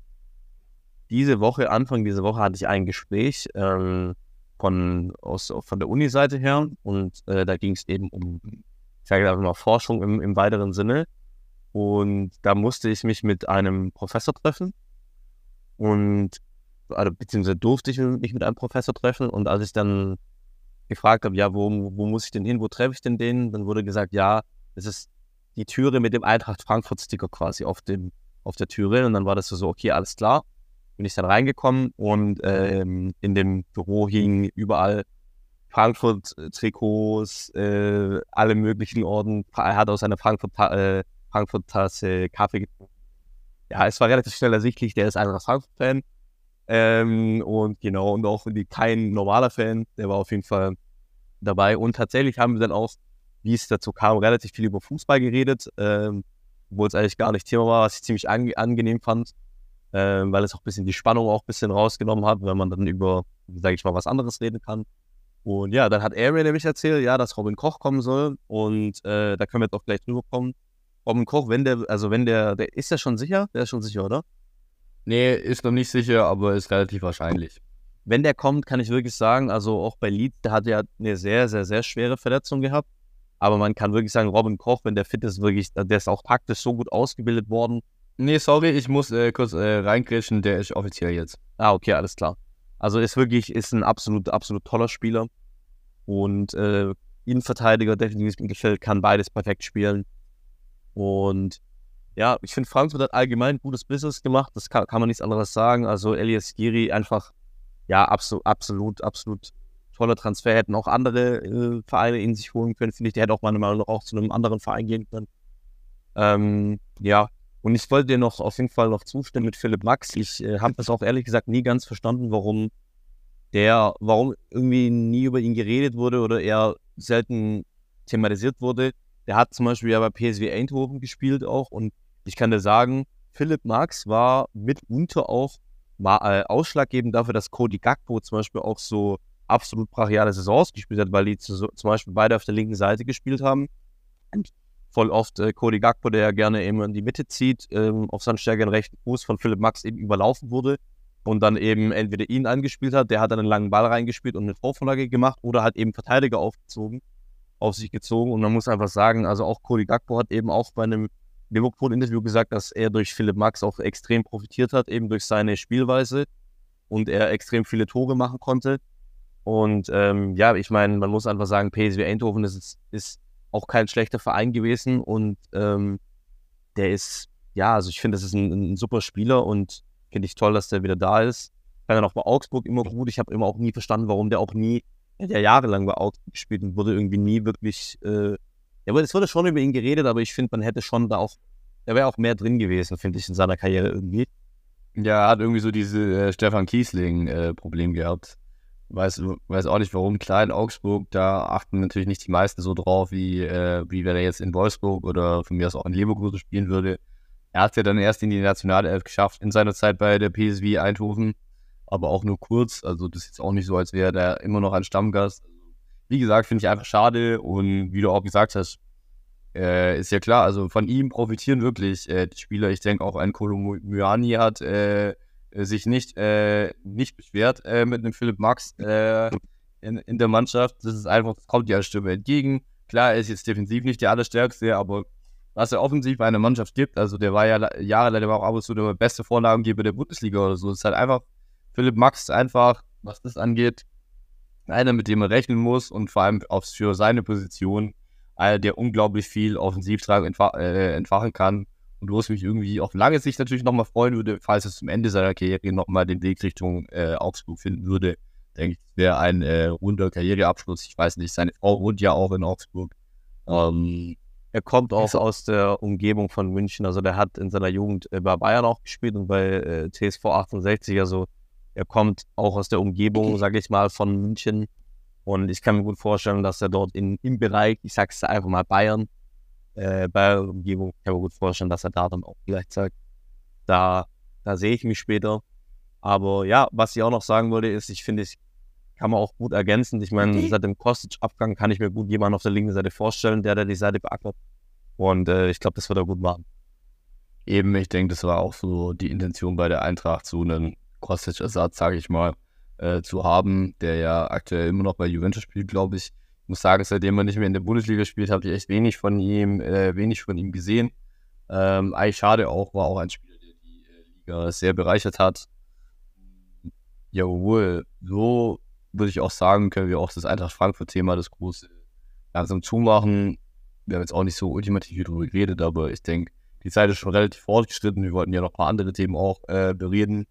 S3: diese Woche, Anfang dieser Woche, hatte ich ein Gespräch ähm, von, aus, von der Uni-Seite her und äh, da ging es eben um, ich sage einfach mal, Forschung im, im weiteren Sinne. Und da musste ich mich mit einem Professor treffen und also, beziehungsweise durfte ich mich mit einem Professor treffen. Und als ich dann gefragt habe, ja, wo, wo muss ich denn hin, wo treffe ich denn den, dann wurde gesagt, ja, das ist die Türe mit dem Eintracht Frankfurt-Sticker quasi auf, dem, auf der Türe. Und dann war das so, okay, alles klar bin ich dann reingekommen und ähm, in dem Büro hingen überall Frankfurt-Trikots, äh, alle möglichen Orden. Er hat aus einer Frankfurt-Tasse äh, Frankfurt Kaffee getrunken. Ja, es war relativ schnell ersichtlich, der ist einfach Frankfurt-Fan. Ähm, und genau, und auch kein normaler Fan, der war auf jeden Fall dabei. Und tatsächlich haben wir dann auch, wie es dazu kam, relativ viel über Fußball geredet, ähm, obwohl es eigentlich gar nicht Thema war, was ich ziemlich ange angenehm fand äh, weil es auch ein bisschen die Spannung auch ein bisschen rausgenommen hat, wenn man dann über, sage ich mal, was anderes reden kann. Und ja, dann hat er mir nämlich erzählt, ja, dass Robin Koch kommen soll und äh, da können wir jetzt auch gleich drüber kommen. Robin Koch, wenn der, also wenn der, der ist ja schon sicher, der ist schon sicher, oder?
S2: Nee, ist noch nicht sicher, aber ist relativ wahrscheinlich.
S3: Wenn der kommt, kann ich wirklich sagen, also auch bei Leeds, der hat ja eine sehr, sehr, sehr schwere Verletzung gehabt. Aber man kann wirklich sagen, Robin Koch, wenn der fit ist, wirklich, der ist auch taktisch so gut ausgebildet worden.
S2: Nee, sorry, ich muss äh, kurz äh, reingrätschen, der ist offiziell jetzt.
S3: Ah, okay, alles klar. Also ist wirklich, ist ein absolut, absolut toller Spieler. Und äh, Innenverteidiger, definitiv im Gefällt, kann beides perfekt spielen. Und ja, ich finde, Frankfurt hat allgemein gutes Business gemacht, das kann, kann man nichts anderes sagen. Also Elias Giri einfach, ja, absolut, absolut, absolut toller Transfer. Hätten auch andere äh, Vereine in sich holen können, finde ich. Der hätte auch meiner Meinung nach auch zu einem anderen Verein gehen können. Ähm, ja, und ich wollte dir noch auf jeden Fall noch zustimmen mit Philipp Max. Ich äh, habe das auch ehrlich gesagt nie ganz verstanden, warum der, warum irgendwie nie über ihn geredet wurde oder eher selten thematisiert wurde. Der hat zum Beispiel ja bei PSV Eindhoven gespielt auch und ich kann dir sagen, Philipp Marx war mitunter auch war, äh, ausschlaggebend dafür, dass Cody Gakpo zum Beispiel auch so absolut brachiale Saisons gespielt hat, weil die zu, zum Beispiel beide auf der linken Seite gespielt haben. Und voll oft äh, Cody Gakpo, der gerne eben in die Mitte zieht, ähm, auf seinen stärkeren rechten Fuß von Philipp Max eben überlaufen wurde und dann eben entweder ihn angespielt hat, der hat dann einen langen Ball reingespielt und eine Torvorlage gemacht oder hat eben Verteidiger aufgezogen, auf sich gezogen und man muss einfach sagen, also auch Cody Gakpo hat eben auch bei einem Liverpool-Interview gesagt, dass er durch Philipp Max auch extrem profitiert hat, eben durch seine Spielweise und er extrem viele Tore machen konnte. Und ähm, ja, ich meine, man muss einfach sagen, PSV Eindhoven ist, ist auch kein schlechter Verein gewesen und ähm, der ist, ja, also ich finde, das ist ein, ein super Spieler und finde ich toll, dass der wieder da ist. Kann dann auch bei Augsburg immer gut. Ich habe immer auch nie verstanden, warum der auch nie, der jahrelang bei Augsburg gespielt und wurde irgendwie nie wirklich äh, ja, es wurde schon über ihn geredet, aber ich finde, man hätte schon da auch, da wäre auch mehr drin gewesen, finde ich, in seiner Karriere irgendwie.
S2: Ja, er hat irgendwie so diese äh, Stefan Kiesling-Problem äh, gehabt. Weiß, weiß auch nicht warum. Klar, in Augsburg, da achten natürlich nicht die meisten so drauf, wie, äh, wie wenn er jetzt in Wolfsburg oder von mir aus auch in Leverkusen spielen würde. Er hat ja dann erst in die Nationalelf geschafft in seiner Zeit bei der PSV Eindhoven, aber auch nur kurz. Also das ist jetzt auch nicht so, als wäre er immer noch ein Stammgast wie gesagt, finde ich einfach schade und wie du auch gesagt hast, äh, ist ja klar, also von ihm profitieren wirklich äh, die Spieler. Ich denke auch ein Kolomyani hat äh, sich nicht, äh, nicht beschwert äh, mit einem Philipp Max äh, in, in der Mannschaft. Das ist einfach, das kommt ja Stimme entgegen. Klar, er ist jetzt defensiv nicht der Allerstärkste, aber was er offensiv bei einer Mannschaft gibt, also der war ja jahrelang der war auch ab und zu der beste Vorlagengeber der Bundesliga oder so. Das ist halt einfach, Philipp Max einfach, was das angeht, einer, mit dem man rechnen muss und vor allem auch für seine Position einer, der unglaublich viel Offensivtrag entfa äh, entfachen kann. Und wo es mich irgendwie auf lange Sicht natürlich nochmal freuen würde, falls es zum Ende seiner Karriere nochmal den Weg Richtung äh, Augsburg finden würde. Denke ich, wäre ein äh, runder Karriereabschluss. Ich weiß nicht, seine Frau wohnt ja auch in Augsburg.
S3: Ähm, er kommt auch aus der Umgebung von München. Also der hat in seiner Jugend äh, bei Bayern auch gespielt und bei äh, TSV 68. Also er kommt auch aus der Umgebung, sage ich mal, von München. Und ich kann mir gut vorstellen, dass er dort in, im Bereich, ich sage es einfach mal Bayern, äh, Bayern Umgebung, ich kann mir gut vorstellen, dass er da dann auch vielleicht sagt, da, da sehe ich mich später. Aber ja, was ich auch noch sagen wollte, ist, ich finde, ich kann man auch gut ergänzen. Ich meine, seit dem Kostic-Abgang kann ich mir gut jemanden auf der linken Seite vorstellen, der da die Seite beackert. Und äh, ich glaube, das wird er gut machen.
S2: Eben, ich denke, das war auch so die Intention bei der Eintracht, so einen Kostic-Ersatz, sage ich mal, äh, zu haben, der ja aktuell immer noch bei Juventus spielt, glaube ich. Muss sagen, seitdem er nicht mehr in der Bundesliga spielt, habe ich echt wenig von ihm, äh, wenig von ihm gesehen. Ähm, eigentlich schade auch, war auch ein Spieler, der die äh, Liga sehr bereichert hat. Jawohl, so würde ich auch sagen, können wir auch das Eintracht Frankfurt-Thema, das große, langsam zumachen. Wir haben jetzt auch nicht so ultimativ darüber geredet, aber ich denke, die Zeit ist schon relativ fortgeschritten. Wir wollten ja noch ein paar andere Themen auch äh, bereden.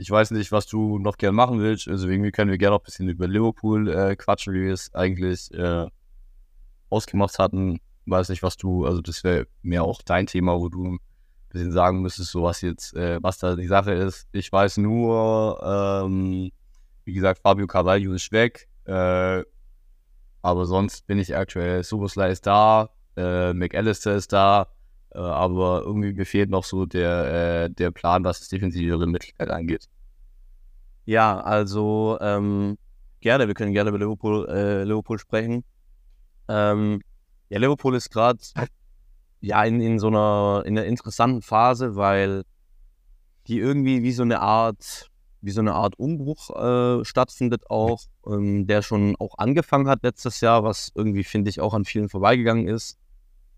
S2: Ich weiß nicht, was du noch gern machen willst. Also irgendwie können wir gerne noch ein bisschen über Liverpool äh, quatschen, wie wir es eigentlich äh, ausgemacht hatten. Weiß nicht, was du, also das wäre mehr auch dein Thema, wo du ein bisschen sagen müsstest, so was jetzt, äh, was da die Sache ist. Ich weiß nur, ähm, wie gesagt, Fabio Carvalho ist weg. Äh, aber sonst bin ich aktuell, Supersly ist da, äh, McAllister ist da. Äh, aber irgendwie mir fehlt noch so der, äh, der Plan, was das defensivere Mittelfeld angeht.
S3: Ja, also ähm, gerne, wir können gerne über Liverpool, äh, Liverpool sprechen. Ähm, ja, Liverpool ist gerade ja in, in so einer, in einer interessanten Phase, weil die irgendwie wie so eine Art, wie so eine Art Umbruch äh, stattfindet auch, ähm, der schon auch angefangen hat letztes Jahr, was irgendwie, finde ich, auch an vielen vorbeigegangen ist.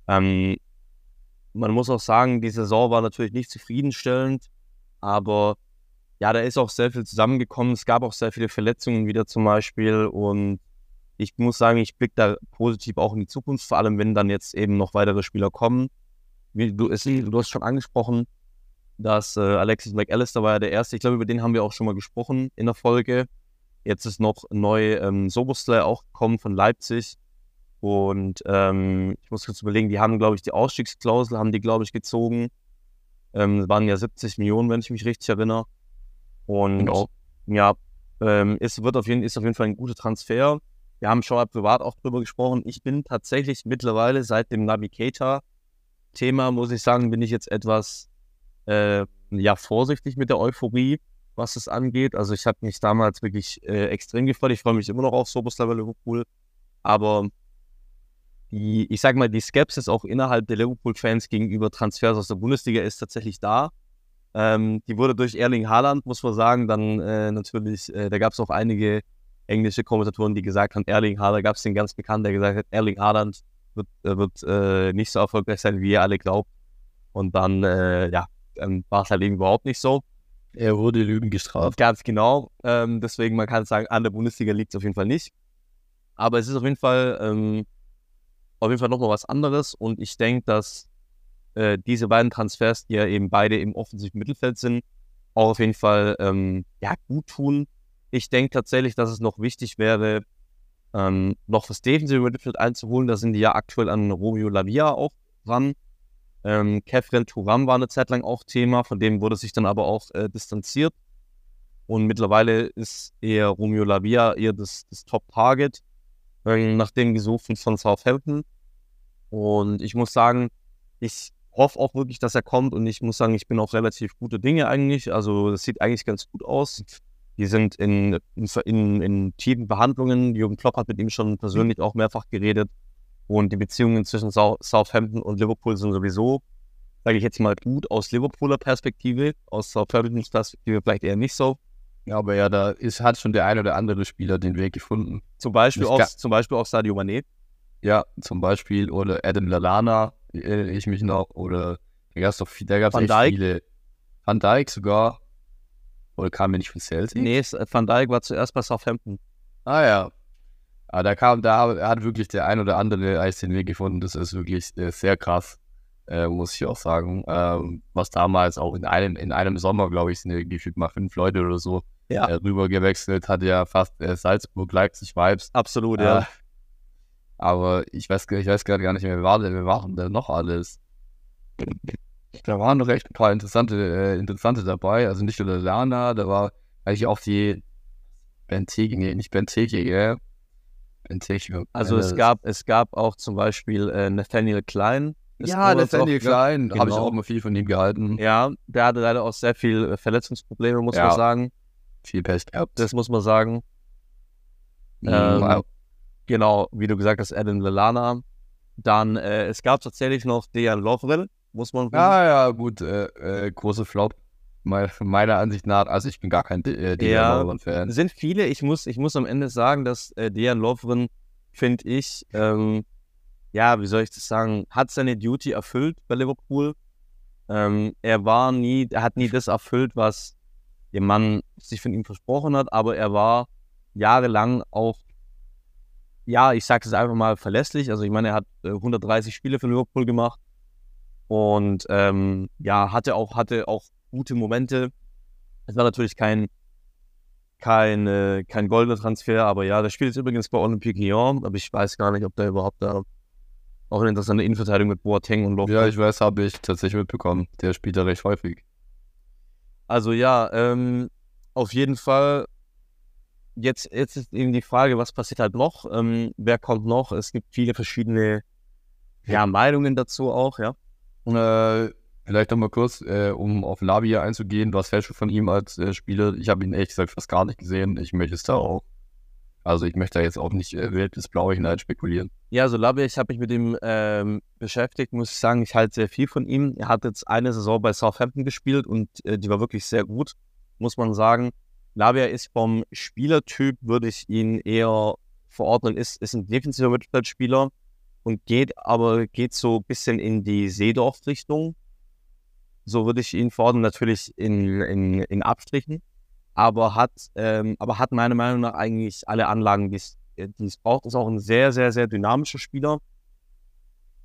S3: Ähm, man muss auch sagen, die Saison war natürlich nicht zufriedenstellend, aber ja, da ist auch sehr viel zusammengekommen. Es gab auch sehr viele Verletzungen wieder zum Beispiel und ich muss sagen, ich blicke da positiv auch in die Zukunft, vor allem wenn dann jetzt eben noch weitere Spieler kommen. Du, es, du hast schon angesprochen, dass äh, Alexis McAllister war ja der Erste. Ich glaube, über den haben wir auch schon mal gesprochen in der Folge. Jetzt ist noch neu ähm, Soboslay auch gekommen von Leipzig. Und ähm, ich muss kurz überlegen, die haben, glaube ich, die Ausstiegsklausel, haben die, glaube ich, gezogen. Ähm, das waren ja 70 Millionen, wenn ich mich richtig erinnere. Und genau. ja, Ähm, ist, wird auf jeden, ist auf jeden Fall ein guter Transfer. Wir haben schon mal privat auch drüber gesprochen. Ich bin tatsächlich mittlerweile seit dem Navigator-Thema, muss ich sagen, bin ich jetzt etwas äh, ja, vorsichtig mit der Euphorie, was es angeht. Also ich habe mich damals wirklich äh, extrem gefreut. Ich freue mich immer noch auf Soboslava Liverpool. Aber die, ich sage mal, die Skepsis auch innerhalb der Liverpool-Fans gegenüber Transfers aus der Bundesliga ist tatsächlich da. Ähm, die wurde durch Erling Haaland, muss man sagen, dann äh, natürlich, äh, da gab es auch einige englische Kommentatoren, die gesagt haben, Erling Haaland, gab es den ganz bekannten, der gesagt hat, Erling Haaland wird, äh, wird äh, nicht so erfolgreich sein, wie ihr alle glaubt. Und dann, äh, ja, dann war es halt eben überhaupt nicht so.
S2: Er wurde Lügen gestraft.
S3: Ganz genau. Ähm, deswegen, man kann sagen, an der Bundesliga liegt es auf jeden Fall nicht. Aber es ist auf jeden Fall ähm, auf jeden Fall nochmal was anderes. Und ich denke, dass äh, diese beiden Transfers, die ja eben beide im offensiven Mittelfeld sind, auch auf jeden Fall ähm, ja, gut tun. Ich denke tatsächlich, dass es noch wichtig wäre, ähm, noch das defensive Mittelfeld einzuholen. Da sind die ja aktuell an Romeo Lavia auch dran. Ähm, Kefren Turam war eine Zeit lang auch Thema, von dem wurde sich dann aber auch äh, distanziert. Und mittlerweile ist eher Romeo Lavia eher das, das Top-Target, äh, nach dem gesucht von Southampton. Und ich muss sagen, ich hoffe auch wirklich, dass er kommt und ich muss sagen, ich bin auch relativ gute Dinge eigentlich. Also das sieht eigentlich ganz gut aus. Die sind in, in, in tiefen Behandlungen. Jürgen Klopp hat mit ihm schon persönlich auch mehrfach geredet. Und die Beziehungen zwischen Southampton und Liverpool sind sowieso, sage ich jetzt mal, gut aus Liverpooler Perspektive. Aus Southamptons Perspektive vielleicht eher nicht so.
S2: Ja, aber ja, da ist, hat schon der ein oder andere Spieler den Weg gefunden.
S3: Zum Beispiel, auch, zum Beispiel auch Sadio Mané.
S2: Ja, zum Beispiel, oder Adam Lalana, erinnere ich mich noch, oder da gab es doch da gab's
S3: Van Dijk.
S2: viele. Van Dijk sogar. Oder kam er nicht von Celtic?
S3: Nee, es- Van Dijk war zuerst bei Southampton.
S2: Ah ja. Aber da kam, da hat wirklich der ein oder andere eigentlich den Weg gefunden. Das ist wirklich äh, sehr krass, äh, muss ich auch sagen. Ähm, was damals auch in einem, in einem Sommer, glaube ich, sind gefühlt mal fünf Leute oder so
S3: Ja.
S2: äh, rüber gewechselt, hat ja fast äh, Salzburg-Leipzig-Vibes.
S3: Absolut,
S2: Äh,
S3: ja.
S2: Aber ich weiß, ich weiß gerade gar nicht mehr, wer war denn, wer waren denn noch alles? Da waren noch echt ein paar interessante, äh, interessante dabei. Also nicht nur der Lana, da war eigentlich auch die Benteke, nee, nicht Benteke, gell? Benteke.
S3: Also es
S2: äh,
S3: gab, es gab auch zum Beispiel äh, Nathaniel Klein.
S2: Ja, Nathaniel
S3: auch-
S2: Klein, habe ich
S3: genau.
S2: auch immer viel von ihm gehalten.
S3: Ja, der hatte leider auch sehr viel äh, Verletzungsprobleme, muss
S2: Ja.
S3: man sagen.
S2: Viel Pech gehabt.
S3: Das muss man sagen.
S2: Mhm,
S3: ähm. Genau, wie du gesagt hast, Adam Lallana. Dann, äh, es gab tatsächlich noch Dejan Lovren, muss man
S2: ja, ja, gut, äh, äh, große Flop. Me- Meiner Ansicht nach, also ich bin gar kein äh,
S3: Ja.
S2: Fan.
S3: sind viele. Ich muss, ich muss am Ende sagen, dass äh, Dejan Lovren, finde ich, ähm, ja, wie soll ich das sagen, hat seine Duty erfüllt bei Liverpool. Ähm, er war nie, er hat nie das erfüllt, was der Mann sich von ihm versprochen hat, aber er war jahrelang auch, ja, ich sage es einfach mal verlässlich. Also ich meine, er hat äh, 130 Spiele für Liverpool gemacht und ähm, ja, hatte auch, hatte auch gute Momente. Es war natürlich kein kein, äh, kein goldener Transfer, aber ja, der spielt jetzt übrigens bei Olympique Lyon, aber ich weiß gar nicht, ob der überhaupt da auch eine interessante Innenverteidigung mit Boateng und Lovren.
S2: Ja, ich weiß, habe ich tatsächlich mitbekommen. Der spielt da recht häufig.
S3: Also ja, ähm, auf jeden Fall. Jetzt, jetzt ist eben die Frage, was passiert halt noch? Ähm, wer kommt noch? Es gibt viele verschiedene ja, Meinungen dazu auch, ja.
S2: Äh, vielleicht nochmal kurz, äh, um auf Lavia einzugehen. Was hältst du von ihm als äh, Spieler? Ich habe ihn ehrlich gesagt fast gar nicht gesehen. Ich möchte es da auch. Also ich möchte da jetzt auch nicht äh, wild ins Blaue hinein spekulieren.
S3: Ja, so Labbe, ich habe mich mit ihm ähm, beschäftigt, muss ich sagen, ich halte sehr viel von ihm. Er hat jetzt eine Saison bei Southampton gespielt und äh, die war wirklich sehr gut, muss man sagen. Labia ist vom Spielertyp, würde ich ihn eher verordnen, ist, ist ein defensiver Mittelfeldspieler und geht aber geht so ein bisschen in die Seedorf-Richtung. So würde ich ihn verordnen, natürlich in, in, in Abstrichen, aber hat, ähm, aber hat meiner Meinung nach eigentlich alle Anlagen, die es braucht, ist auch ein sehr, sehr, sehr dynamischer Spieler.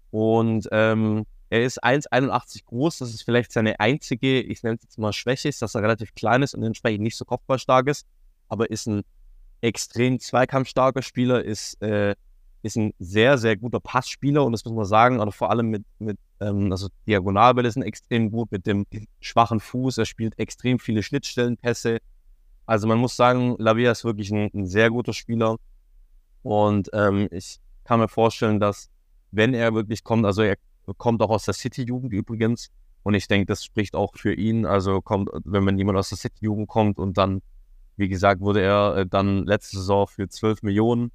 S3: Und ähm, er ist 1,81 groß. Das ist vielleicht seine einzige, ich nenne es jetzt mal Schwäche, ist, dass er relativ klein ist und entsprechend nicht so kopfballstark ist. Aber ist ein extrem zweikampfstarker Spieler, ist, äh, ist ein sehr, sehr guter Passspieler und das muss man sagen, oder vor allem mit, mit ähm, also Diagonalbälle sind extrem gut mit dem schwachen Fuß. Er spielt extrem viele Schnittstellenpässe. Also man muss sagen, Lavia ist wirklich ein, ein sehr guter Spieler. Und ähm, ich kann mir vorstellen, dass wenn er wirklich kommt, also er kommt auch aus der City-Jugend übrigens. Und ich denke, das spricht auch für ihn. Also kommt, wenn man jemand aus der City-Jugend kommt und dann, wie gesagt, wurde er äh, dann letzte Saison für 12 Millionen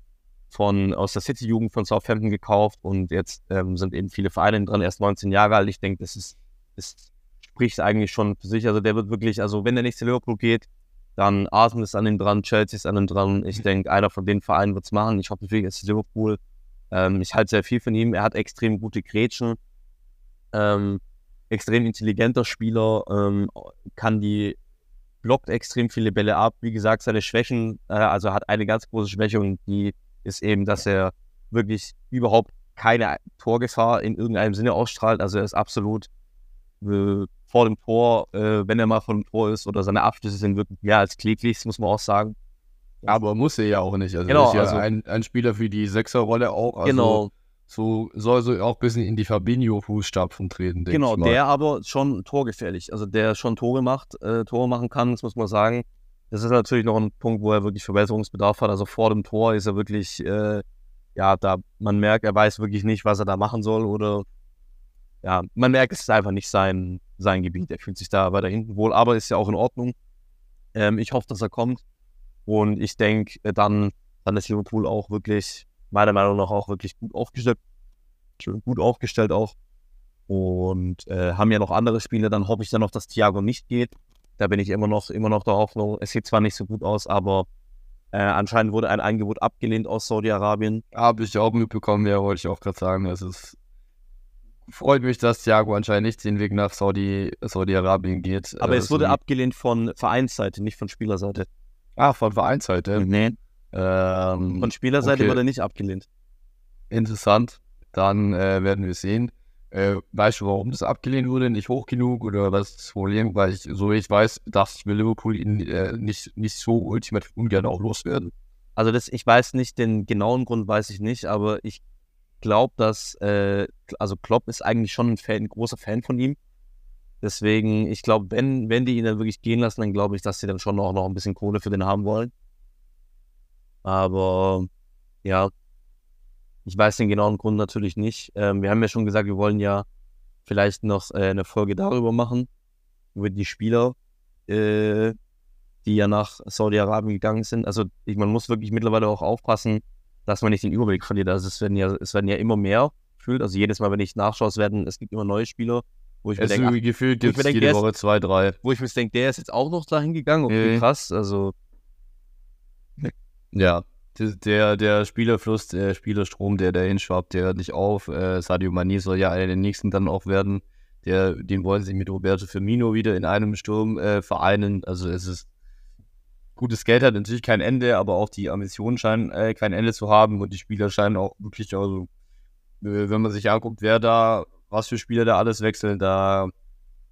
S3: von aus der City-Jugend von Southampton gekauft und jetzt ähm, sind eben viele Vereine dran, erst 19 Jahre alt. Ich denke, das ist, das spricht eigentlich schon für sich. Also der wird wirklich, also wenn der nächste Liverpool geht, dann Arsenal ist an ihm dran, Chelsea ist an ihm dran. Ich denke, einer von den Vereinen wird es machen. Ich hoffe natürlich, es ist Liverpool. Ähm, ich halte sehr viel von ihm. Er hat extrem gute Grätschen. Ähm, extrem intelligenter Spieler, ähm, kann die, blockt extrem viele Bälle ab. Wie gesagt, seine Schwächen, äh, also hat eine ganz große Schwäche und die ist eben, dass er wirklich überhaupt keine Torgefahr in irgendeinem Sinne ausstrahlt. Also er ist absolut äh, vor dem Tor, äh, wenn er mal vor dem Tor ist oder seine Abschlüsse sind wirklich mehr als kläglich, muss man auch sagen.
S2: Aber muss er ja auch nicht. Also
S3: genau,
S2: ist ja
S3: also,
S2: ein, ein, Spieler für die Sechserrolle auch. Also
S3: genau.
S2: So soll so auch ein bisschen in die Fabinho-Fußstapfen treten.
S3: Genau, der aber schon torgefährlich. Also der schon Tore macht, äh, Tore machen kann, das muss man sagen. Das ist natürlich noch ein Punkt, wo er wirklich Verbesserungsbedarf hat. Also vor dem Tor ist er wirklich, äh, ja, da man merkt, er weiß wirklich nicht, was er da machen soll oder ja, man merkt, es ist einfach nicht sein, sein Gebiet. Er fühlt sich da weiter hinten wohl, aber ist ja auch in Ordnung. Ähm, ich hoffe, dass er kommt. Und ich denke, äh, dann, dann ist Liverpool auch wirklich, meiner Meinung nach, auch wirklich gut aufgestellt. Gut aufgestellt auch. Und äh, haben ja noch andere Spiele. Dann hoffe ich dann noch, dass Thiago nicht geht. Da bin ich immer noch, immer noch der Hoffnung. Es sieht zwar nicht so gut aus, aber äh, anscheinend wurde ein Angebot abgelehnt aus Saudi-Arabien.
S2: Habe ich auch mitbekommen, ja, wollte ich auch gerade sagen. Es ist, freut mich, dass Thiago anscheinend nicht den Weg nach Saudi, Saudi-Arabien geht.
S3: Aber
S2: äh,
S3: es wurde so abgelehnt von Vereinsseite, nicht von Spielerseite.
S2: Ah, von Vereinsseite?
S3: Nee.
S2: Ähm,
S3: von Spielerseite
S2: okay.
S3: wurde nicht abgelehnt.
S2: Interessant. Dann äh, werden wir sehen. Äh, weißt du, warum das abgelehnt wurde? Nicht hoch genug oder was ist das Problem? Weil ich, so wie ich weiß, dachte ich, will Liverpool ihn äh, nicht, nicht so ultimativ ungern auch loswerden.
S3: Also das, ich weiß nicht, den genauen Grund weiß ich nicht, aber ich glaube, dass, äh, also Klopp ist eigentlich schon ein, Fan, ein großer Fan von ihm. Deswegen, ich glaube, wenn, wenn die ihn dann wirklich gehen lassen, dann glaube ich, dass sie dann schon auch noch ein bisschen Kohle für den haben wollen. Aber ja, ich weiß den genauen Grund natürlich nicht. Ähm, wir haben ja schon gesagt, wir wollen ja vielleicht noch äh, eine Folge darüber machen, über die Spieler, äh, die ja nach Saudi-Arabien gegangen sind. Also ich, man muss wirklich mittlerweile auch aufpassen, dass man nicht den Überblick verliert. Also es werden ja, es werden ja immer mehr gefühlt. Also jedes Mal, wenn ich nachschaue, es werden, es gibt immer neue Spieler, wo ich
S2: es
S3: mir denke,
S2: gefühlt gibt es jede
S3: der ist-
S2: Woche zwei, drei.
S3: wo ich mir denke, der ist jetzt auch noch dahin gegangen. Okay,
S2: Mhm.
S3: krass. Also
S2: Ja. Der, der, Spielerfluss, der Spielerstrom, der dahin schwappt, der hört nicht auf. Äh, Sadio Mane soll ja einer der nächsten dann auch werden. Der, den wollen sie mit Roberto Firmino wieder in einem Sturm äh, vereinen. Also es ist gutes Geld hat natürlich kein Ende, aber auch die Ambitionen scheinen äh, kein Ende zu haben und die Spieler scheinen auch wirklich, also äh, wenn man sich anguckt, wer da, was für Spieler da alles wechseln, da,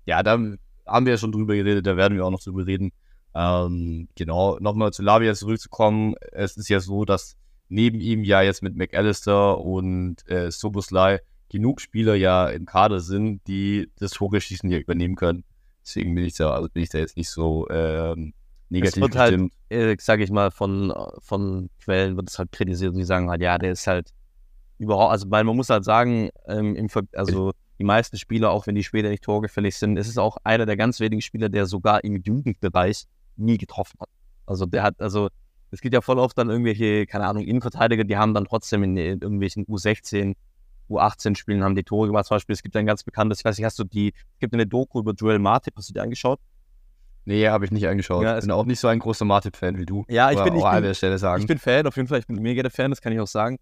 S2: ja, da haben wir ja schon drüber geredet, da werden wir auch noch drüber reden. Ähm, genau, nochmal zu Lavia zurückzukommen. Es ist ja so, dass neben ihm ja jetzt mit McAllister und äh, Soboslai genug Spieler ja im Kader sind, die das Torgeschießen hier übernehmen können. Deswegen bin ich da, also bin ich da jetzt nicht so ähm, negativ
S3: wird halt- äh, sage ich mal, von, von Quellen wird es halt kritisiert und die sagen halt, ja, der ist halt überhaupt, also weil man muss halt sagen, ähm, also die meisten Spieler, auch wenn die später nicht torgefällig sind, es ist auch einer der ganz wenigen Spieler, der sogar im Jugendbereich nie getroffen hat. Also der hat, also es gibt ja voll oft dann irgendwelche, keine Ahnung, Innenverteidiger, die haben dann trotzdem in, in irgendwelchen U16, U18 Spielen haben die Tore gemacht. Zum Beispiel, es gibt ein ganz bekanntes, ich weiß nicht, hast du die, es gibt eine Doku über Joel Matip, hast du die angeschaut?
S2: Nee, habe ich nicht angeschaut.
S3: Ja,
S2: ich bin auch nicht so ein großer Matip-Fan wie du.
S3: Ja, ich bin- ich bin-. Ich bin Fan, auf jeden Fall. Ich bin mega der Fan, das kann ich auch sagen.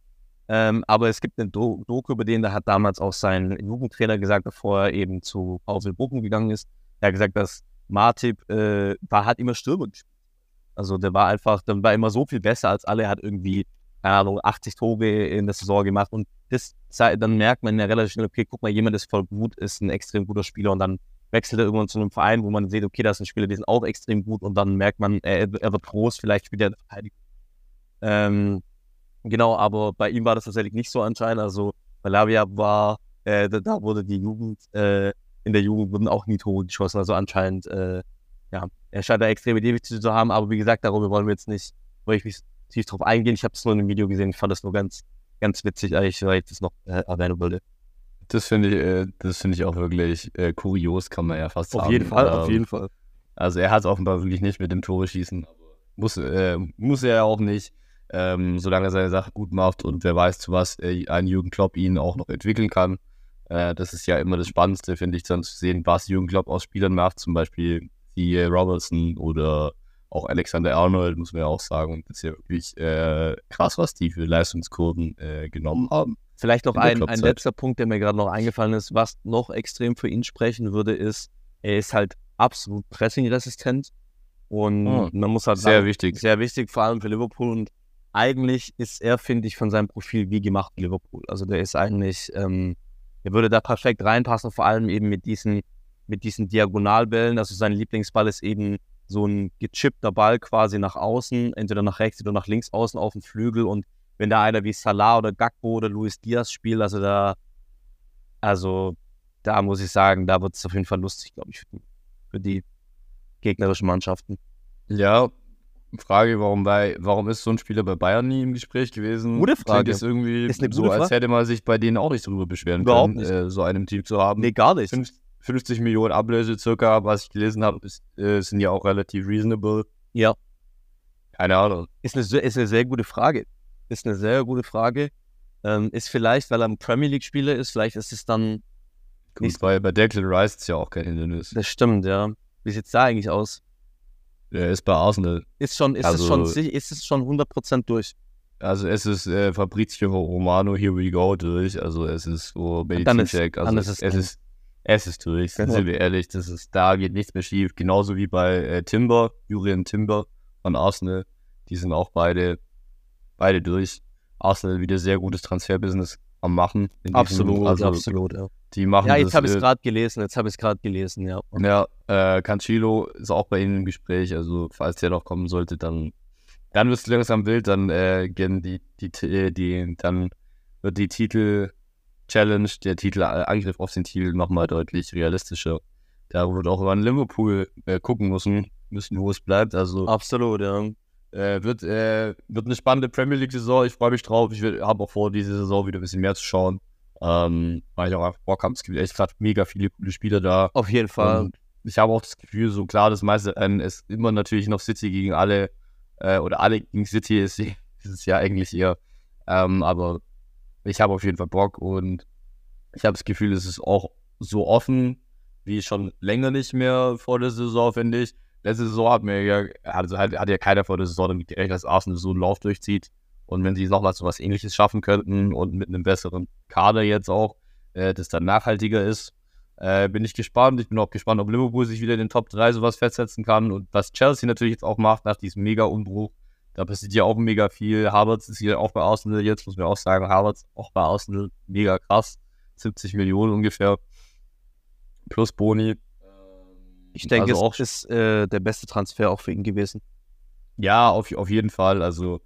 S3: Ähm, aber es gibt eine Do Doku über den, da hat damals auch sein Jugendtrainer gesagt, bevor er eben zu VfL Bochum gegangen ist, er hat gesagt, dass Martip äh, war, hat immer Stürmer gespielt. Also der war einfach, der war immer so viel besser als alle, er hat irgendwie, keine Ahnung, 80 Tore in der Saison gemacht. Und das, dann merkt man ja relativ schnell, okay, guck mal, jemand ist voll gut, ist ein extrem guter Spieler. Und dann wechselt er irgendwann zu einem Verein, wo man sieht, okay, da sind Spieler, die sind auch extrem gut. Und dann merkt man, er, er wird groß, vielleicht spielt er in der Verteidigung. Ähm, genau, aber bei ihm war das tatsächlich nicht so anscheinend. Also bei Lavia war, äh, da, da wurde die Jugend, äh, in der Jugend wurden auch nie Tore geschossen. Also anscheinend äh, ja, er scheint da extreme Defizite zu haben, aber wie gesagt, darüber wollen wir jetzt nicht, wollte ich nicht tief drauf eingehen. Ich habe es nur in einem Video gesehen, ich fand das nur ganz, ganz witzig, eigentlich, weil ich das noch äh, erwähnen wollte.
S2: Das finde ich, äh, das finde ich auch wirklich äh, kurios, kann man ja fast sagen.
S3: Auf jeden Fall,
S2: Ähm,
S3: auf jeden Fall.
S2: Also er hat es offenbar wirklich nicht mit dem Tore schießen. Muss, äh, muss er ja auch nicht, ähm, solange er seine Sache gut macht und wer weiß, zu was äh, ein Jürgen Klopp ihn auch noch entwickeln kann. Äh, das ist ja immer das Spannendste, finde ich, dann zu sehen, was Jürgen Klopp aus Spielern macht, zum Beispiel wie äh, Robertson oder auch Alexander Arnold, muss man ja auch sagen. Das ist ja wirklich äh, krass, was die für Leistungskurven äh, genommen haben.
S3: Vielleicht noch ein, ein letzter Punkt, der mir gerade noch eingefallen ist, was noch extrem für ihn sprechen würde, ist, er ist halt absolut pressingresistent und
S2: Oh,
S3: man muss halt
S2: Sehr
S3: sagen,
S2: wichtig.
S3: sehr wichtig, vor allem für Liverpool und eigentlich ist er, finde ich, von seinem Profil wie gemacht Liverpool. Also der ist eigentlich, ähm, er würde da perfekt reinpassen, vor allem eben mit diesen, mit diesen Diagonalbällen. Also sein Lieblingsball ist eben so ein gechippter Ball quasi nach außen, entweder nach rechts oder nach links außen auf dem Flügel und wenn da einer wie Salah oder Gakpo oder Luis Diaz spielt, also da, also da muss ich sagen, da wird es auf jeden Fall lustig, glaube ich, für die gegnerischen Mannschaften.
S2: Ja, Frage, warum, bei, warum ist so ein Spieler bei Bayern nie im Gespräch gewesen?
S3: Gute Frage.
S2: Klingt es irgendwie
S3: Ist
S2: so,
S3: gute
S2: als
S3: Frage.
S2: hätte man sich bei denen auch nicht drüber beschweren
S3: Überhaupt
S2: können. Äh, so einem Team zu haben.
S3: Nee, gar nicht.
S2: Fünf- 50 Millionen Ablöse circa, was ich gelesen habe, ist, äh, sind ja auch relativ reasonable.
S3: Ja.
S2: Keine Ahnung.
S3: Ist eine, sehr- ist eine sehr gute Frage. Ist eine sehr gute Frage. Ähm, ist vielleicht, weil er ein Premier League-Spieler ist, vielleicht ist es dann,
S2: Gut,
S3: Nicht-
S2: bei, bei Declan Rice ist ja auch kein Hindernis.
S3: das stimmt, ja. Wie sieht's da eigentlich aus?
S2: Er ist bei Arsenal.
S3: Ist schon, ist
S2: Also-
S3: es schon, ist es schon 100% durch?
S2: Also es ist äh, Fabrizio Romano, here we go durch. Also es ist so
S3: Dann ist-
S2: Medizincheck. Also
S3: dann
S2: es,
S3: ist es
S2: es ist es ist durch,
S3: Genau.
S2: sind wir ehrlich. Das ist, da geht nichts mehr schief. Genauso wie bei äh, Timber, Julian Timber von Arsenal. Die sind auch beide, beide durch. Arsenal wieder sehr gutes Transferbusiness am machen. in diesem-
S3: Absolut,
S2: also
S3: absolut, ja.
S2: die machen
S3: Ja, jetzt habe ich es gerade gelesen, jetzt habe ich es gerade gelesen, ja.
S2: Ja, äh, Cancelo ist auch bei Ihnen im Gespräch. Also, falls der noch kommen sollte, dann, dann wird es langsam wild. Dann äh, gehen die, die, die, die, dann wird die Titel-Challenge, der Titel-Angriff auf den Titel nochmal deutlich realistischer. Da wird auch über Liverpool äh, gucken müssen, müssen, wo es bleibt. Also,
S3: Absolut, ja.
S2: Äh, wird, äh, wird eine spannende Premier League-Saison. Ich freue mich drauf. Ich habe auch vor, diese Saison wieder ein bisschen mehr zu schauen. Ähm, weil ich auch einfach Bock habe. Es gibt echt gerade mega viele coole Spieler da.
S3: Auf jeden Fall.
S2: Und ich habe auch das Gefühl, so klar, das meiste Rennen ist immer natürlich noch City gegen alle äh, oder alle gegen City ist, ist es ja eigentlich eher. Ähm, aber ich habe auf jeden Fall Bock und ich habe das Gefühl, es ist auch so offen wie schon länger nicht mehr vor der Saison, finde ich. Letzte Saison hat mir ja, also hat, hat ja keiner vor der Saison damit gerechnet, dass Arsenal so einen Lauf durchzieht. Und wenn sie nochmal so was ähnliches schaffen könnten und mit einem besseren Kader jetzt auch, äh, das dann nachhaltiger ist, äh, bin ich gespannt. Ich bin auch gespannt, ob Liverpool sich wieder in den Top 3 sowas festsetzen kann. Und was Chelsea natürlich jetzt auch macht nach diesem Mega-Umbruch, da passiert ja auch mega viel. Havertz ist hier auch bei Arsenal jetzt, muss man auch sagen. Havertz auch bei Arsenal mega krass. 70 Millionen ungefähr. Plus Boni.
S3: Ich denke,
S2: also auch
S3: es ist äh, der beste Transfer auch für ihn gewesen.
S2: Ja, auf, auf jeden Fall. Also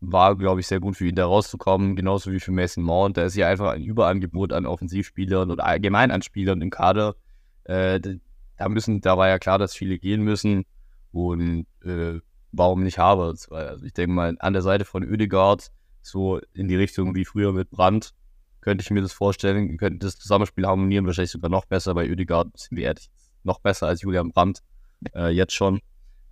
S2: war, glaube ich, sehr gut für ihn da rauszukommen, genauso wie für Mason Mount. Da ist ja einfach ein Überangebot an Offensivspielern oder allgemein an Spielern im Kader. Äh, da müssen, da war ja klar, dass viele gehen müssen. Und äh, warum nicht Havertz? Weil, also ich denke mal, an der Seite von Oedegaard, so in die Richtung wie früher mit Brandt, könnte ich mir das vorstellen, könnte das Zusammenspiel harmonieren, wahrscheinlich sogar noch besser. Bei Oedegaard sind wir ehrlich noch besser als Julian Brandt, äh, jetzt schon.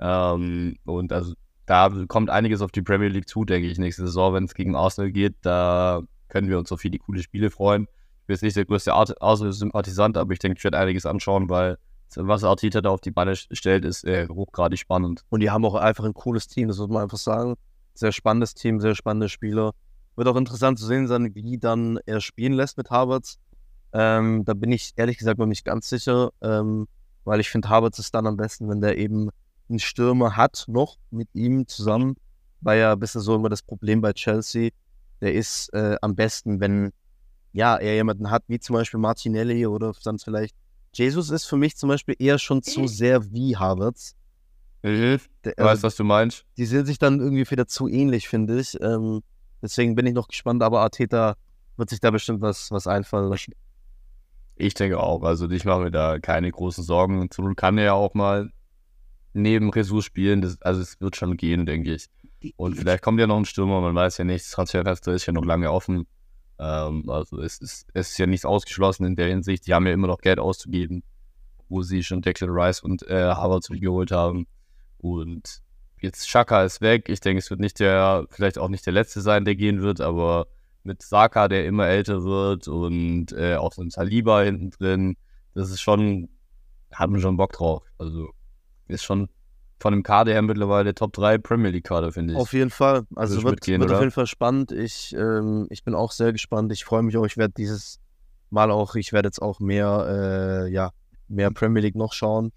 S2: Ähm, und also da kommt einiges auf die Premier League zu, denke ich, nächste Saison, wenn es gegen Arsenal geht. Da können wir uns auf viele coole Spiele freuen. Ich bin jetzt nicht der größte Ar- Arsenal-Sympathisant, aber ich denke, ich werde einiges anschauen, weil was Arteta da auf die Beine stellt, ist äh, hochgradig spannend.
S3: Und die haben auch einfach ein cooles Team, das muss man einfach sagen. Sehr spannendes Team, sehr spannende Spieler. Wird auch interessant zu sehen sein, wie dann er spielen lässt mit Havertz. Ähm, da bin ich ehrlich gesagt noch nicht ganz sicher, ähm, weil ich finde, Havertz ist dann am besten, wenn der eben einen Stürmer hat, noch mit ihm zusammen. War ja ein bisschen so immer das Problem bei Chelsea. Der ist äh, am besten, wenn ja, er jemanden hat, wie zum Beispiel Martinelli oder dann vielleicht Jesus ist für mich zum Beispiel eher schon zu sehr wie Havertz. Der,
S2: Du
S3: also,
S2: was du meinst?
S3: die sind sich dann irgendwie wieder zu ähnlich, finde ich. Ähm, deswegen bin ich noch gespannt, aber Arteta wird sich da bestimmt was, was einfallen lassen.
S2: Ich denke auch. Also ich mache mir da keine großen Sorgen. Not kann er ja auch mal neben Ressource spielen. Das, also es wird schon gehen, denke ich. Und vielleicht kommt ja noch ein Stürmer, man weiß ja nicht. Das Transferfenster ist ja noch lange offen. Ähm, also es ist, es ist ja nichts ausgeschlossen in der Hinsicht. Die haben ja immer noch Geld auszugeben, wo sie schon Declan Rice und äh, Harvard geholt haben. Und jetzt Shaka ist weg. Ich denke, es wird nicht der, vielleicht auch nicht der letzte sein, der gehen wird, aber mit Saka, der immer älter wird und äh, auch so ein Saliba hinten drin, das ist schon, hat man schon Bock drauf. Also ist schon von dem Kader her mittlerweile Top 3 Premier League Kader, finde ich.
S3: Auf jeden Fall. Also
S2: ich
S3: wird,
S2: mitgehen,
S3: wird auf jeden Fall spannend. Ich, ähm, ich bin auch sehr gespannt. Ich freue mich auch. Ich werde dieses Mal auch, ich werde jetzt auch mehr, äh, ja, mehr Premier League noch schauen.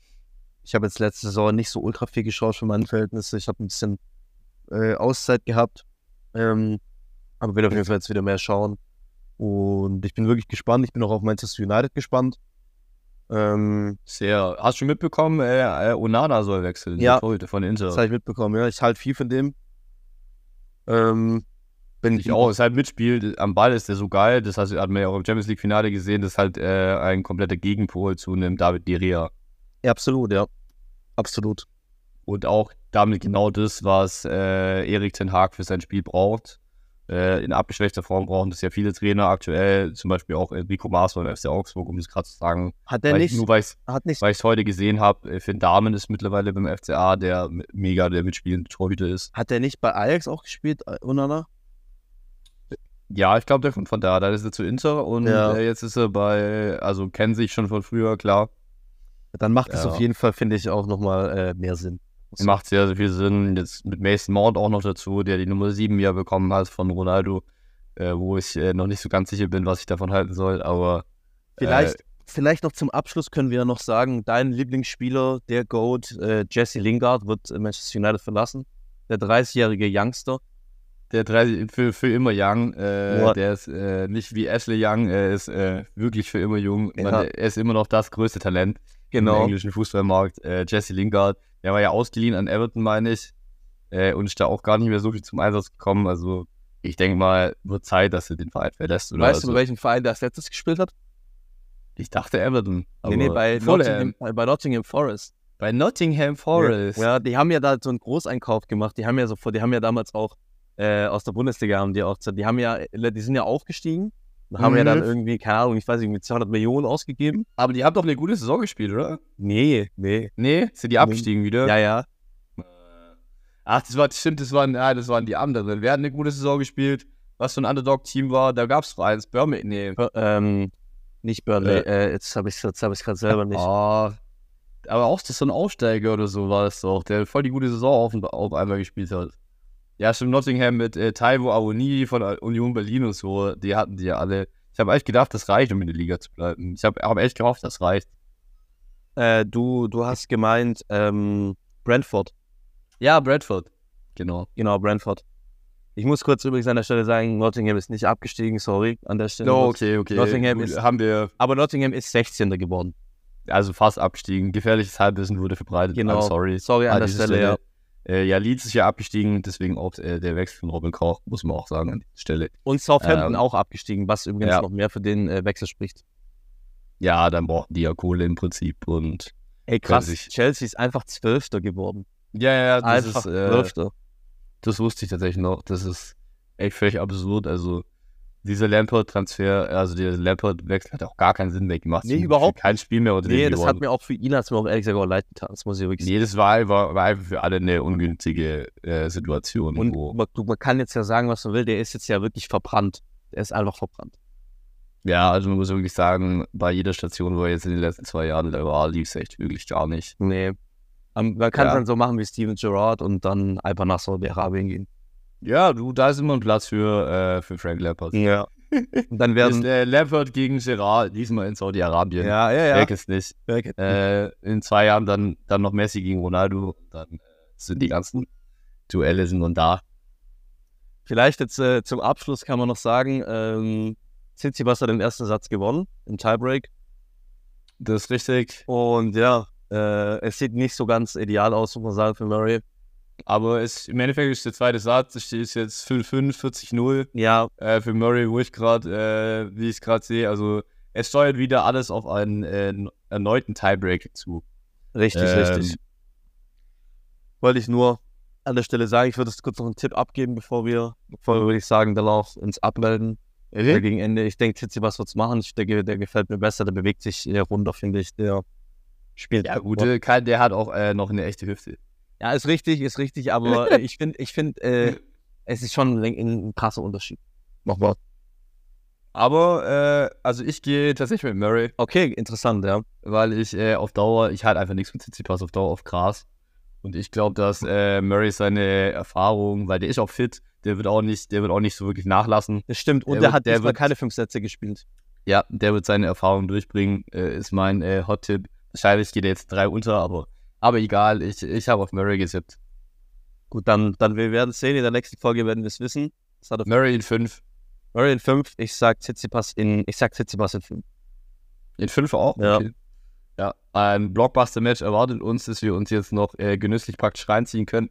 S3: Ich habe jetzt letzte Saison nicht so ultra viel geschaut für meine Verhältnisse. Ich habe ein bisschen äh, Auszeit gehabt. Ähm, aber will auf jeden Fall jetzt wieder mehr schauen. Und ich bin wirklich gespannt. Ich bin auch auf Manchester United gespannt. Ähm,
S2: Sehr. Hast du schon mitbekommen, äh, äh, Onana soll wechseln,
S3: Ja.
S2: Torhüter von Inter.
S3: das habe ich mitbekommen, ja. Ich halte viel von dem. Ähm, bin
S2: ich auch, es halt mitspielt, am Ball ist der so geil, das heißt, hat man ja auch im Champions League Finale gesehen, das ist halt äh, ein kompletter Gegenpol zu einem David Gea.
S3: Ja, absolut, ja. Absolut.
S2: Und auch damit genau das, was äh, Erik Ten Haag für sein Spiel braucht. Äh, in abgeschwächter Form brauchen das ja viele Trainer aktuell, zum Beispiel auch Enrico Maas von FC Augsburg, um das gerade zu sagen.
S3: Hat
S2: weil
S3: nicht,
S2: ich, nur weil ich es heute gesehen habe, Finn Dahmen ist mittlerweile beim FCA, der mega der mitspielende Torhüter ist.
S3: hat der nicht bei Ajax auch gespielt, äh, Onana?
S2: Ja, ich glaube, der kommt von da. Da ist er zu Inter und
S3: Ja.
S2: äh, jetzt ist er bei, also kennen sich schon von früher, klar.
S3: Dann macht es
S2: Ja.
S3: auf jeden Fall, finde ich, auch nochmal äh, mehr Sinn.
S2: Macht sehr, sehr viel Sinn. Jetzt mit Mason Mount auch noch dazu, der die Nummer 7 ja bekommen hat von Ronaldo, äh, wo ich äh, noch nicht so ganz sicher bin, was ich davon halten soll, aber
S3: Vielleicht, vielleicht noch zum Abschluss können wir noch sagen, dein Lieblingsspieler, der GOAT, äh, Jesse Lingard, wird äh, Manchester United verlassen. Der 30-jährige Youngster.
S2: der 30, für, für immer Young, äh, der ist äh, nicht wie Ashley Young, er ist äh, wirklich für immer jung.
S3: Ja.
S2: Man, er ist immer noch das größte Talent im englischen Fußballmarkt. Äh, Jesse Lingard, der war ja ausgeliehen an Everton, meine ich, äh, und ist da auch gar nicht mehr so viel zum Einsatz gekommen. Also ich denke mal, wird Zeit, dass er den Verein verlässt. Oder
S3: Weißt
S2: also,
S3: du, bei welchem Verein der als letztes gespielt hat?
S2: ich dachte Everton.
S3: nee, nee, bei. Nottingham, bei Nottingham Forest.
S2: Bei Nottingham Forest.
S3: Ja, die haben ja da so einen Großeinkauf gemacht. Die haben ja sofort, die haben ja damals auch äh, aus der Bundesliga haben die auch, die haben ja, die sind ja aufgestiegen und haben ja
S2: Mhm.
S3: dann irgendwie, keine Ahnung, ich weiß nicht, irgendwie 200 Millionen ausgegeben.
S2: Aber die haben doch eine gute Saison gespielt, oder?
S3: Nee, nee.
S2: Nee, sind die abgestiegen wieder?
S3: Ja, ja.
S2: Ach, das war, stimmt, das waren, ja, das waren die anderen. Wer hat eine gute Saison gespielt? Was für ein Underdog-Team war? Da gab es eins. Birmingham. Nee.
S3: Bur- Ähm, nicht Burnley, äh, jetzt habe ich es jetzt hab ich's gerade selber nicht.
S2: Ah, aber auch das so ein Aufsteiger oder so war es doch, der voll die gute Saison auf, auf einmal gespielt hat. Ja, stimmt, Nottingham mit äh, Taiwo Awoni von Union Berlin und so, die hatten die ja alle. Ich habe echt gedacht, das reicht, um in der Liga zu bleiben. Ich habe hab echt gehofft, das reicht.
S3: Äh, du, du hast gemeint, ähm, Brentford.
S2: Ja, Bradford. Genau.
S3: Genau, Brentford. Ich muss kurz übrigens an der Stelle sagen, Nottingham ist nicht abgestiegen, sorry, an der Stelle.
S2: Oh, okay, okay.
S3: Nottingham
S2: Gut,
S3: ist-
S2: haben wir
S3: Aber Nottingham ist 16. geworden.
S2: also fast abgestiegen. Gefährliches Halbwissen wurde verbreitet.
S3: Genau.
S2: I'm sorry.
S3: Sorry an
S2: an
S3: der
S2: dieser
S3: Stelle, ja.
S2: Äh, ja, Leeds ist ja abgestiegen, deswegen auch äh, der Wechsel von Robin Koch, muss man auch sagen an dieser Stelle.
S3: Und Southampton
S2: Ähm,
S3: auch abgestiegen, was übrigens
S2: ja.
S3: noch mehr für den äh, Wechsel spricht.
S2: Ja, dann brauchten die ja Kohle im Prinzip und
S3: Ey, krass, Chelsea ist einfach Zwölfter geworden.
S2: ja, ja, das
S3: Einfach
S2: ist, äh,
S3: Zwölfter.
S2: das wusste ich tatsächlich noch. Das ist echt völlig absurd. Also dieser Lampard-Transfer, also der Lampard-Wechsel hat auch gar keinen Sinn mehr gemacht.
S3: Nee, überhaupt
S2: Kein Spiel mehr unter
S3: Nee, das
S2: gewonnen.
S3: hat mir auch für ihn, hat mir auch ehrlich gesagt auch leid getan. Das muss ich wirklich
S2: Nee, das war, war, war einfach für alle eine ungünstige äh, Situation.
S3: Und
S2: wo,
S3: man, man kann jetzt ja sagen, was man will, der ist jetzt ja wirklich verbrannt. Der ist einfach verbrannt.
S2: ja, also man muss wirklich sagen, bei jeder Station, wo er jetzt in den letzten zwei Jahren da war, lief es echt wirklich gar nicht.
S3: Nee. Ähm, Man kann es
S2: Ja.
S3: dann so machen wie Steven Gerrard und dann einfach nach Saudi-Arabien gehen.
S2: Ja, du, da ist immer ein Platz für, äh, für Frank Lampard.
S3: Ja. Und dann
S2: Ist,
S3: werden.
S2: äh, Lampard gegen Gerard, diesmal in Saudi-Arabien.
S3: Ja, ja,
S2: Weg ist nicht.
S3: ja.
S2: Äh, in zwei Jahren dann, dann noch Messi gegen Ronaldo. Dann äh, sind die ganzen Duelle sind dann da.
S3: Vielleicht jetzt äh, zum Abschluss kann man noch sagen, ähm, Tsitsipas hat den ersten Satz gewonnen im Tiebreak.
S2: Das ist richtig.
S3: Und ja, äh, es sieht nicht so ganz ideal aus, muss man sagen, für Murray.
S2: Aber es, im Endeffekt ist der zweite Satz. Es steht jetzt 5-5, 40-0
S3: Ja,
S2: äh, für Murray, wo ich gerade, äh, wie ich es gerade sehe. Also es steuert wieder alles auf einen äh, erneuten Tiebreak zu.
S3: richtig,
S2: Ähm,
S3: richtig. wollte ich nur an der Stelle sagen, ich würde jetzt kurz noch einen Tipp abgeben, bevor wir, bevor wir, würde ich sagen, dann auch uns abmelden. Äh, gegen Ende. Ich denke, Tsitsipas wird es machen. Ich denke, der gefällt mir besser. Der bewegt sich eher runter, finde ich. Der spielt.
S2: Ja, gut, der, kann- der hat auch äh, noch eine echte Hüfte.
S3: Ja, ist richtig, ist richtig, aber ich finde, ich finde, äh, es ist schon ein, ein krasser Unterschied. Nochmal.
S2: Aber, äh, also ich gehe tatsächlich mit Murray,
S3: Okay, interessant, ja.
S2: weil ich äh, auf Dauer, ich halte einfach nichts mit Tsitsipas auf Dauer auf Gras. Und ich glaube, dass äh, Murray seine Erfahrung, weil der ist auch fit, der wird auch nicht, der wird auch nicht so wirklich nachlassen.
S3: Das stimmt. Und
S2: Der
S3: der, hat
S2: der wird-
S3: keine fünf Sätze gespielt.
S2: Ja, der wird seine Erfahrung durchbringen, äh, ist mein äh, Hot-Tipp. Wahrscheinlich geht er jetzt drei unter, aber, aber egal, ich, ich habe auf Murray getippt.
S3: Gut, dann, dann wir werden sehen. In der nächsten Folge werden wir es wissen.
S2: Murray in fünf.
S3: Murray in fünf. Ich sag Tsitsipas in, ich sag Tsitsipas in fünf.
S2: In fünf auch?
S3: Ja.
S2: Okay. Ja, ein Blockbuster-Match erwartet uns, dass wir uns jetzt noch äh, genüsslich praktisch reinziehen können.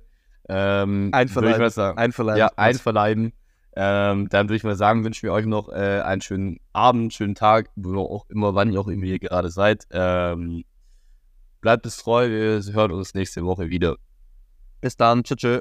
S2: Ähm,
S3: Einverleiben. Einverleiben.
S2: Ja, einverleiben. Ähm, dann würde ich mal sagen, wünschen wir euch noch äh, einen schönen Abend, schönen Tag, wo auch immer, wann ihr auch immer hier gerade seid. Ähm, bleibt es treu, wir hören uns nächste Woche wieder.
S3: Bis dann. Tschüss. tschüss.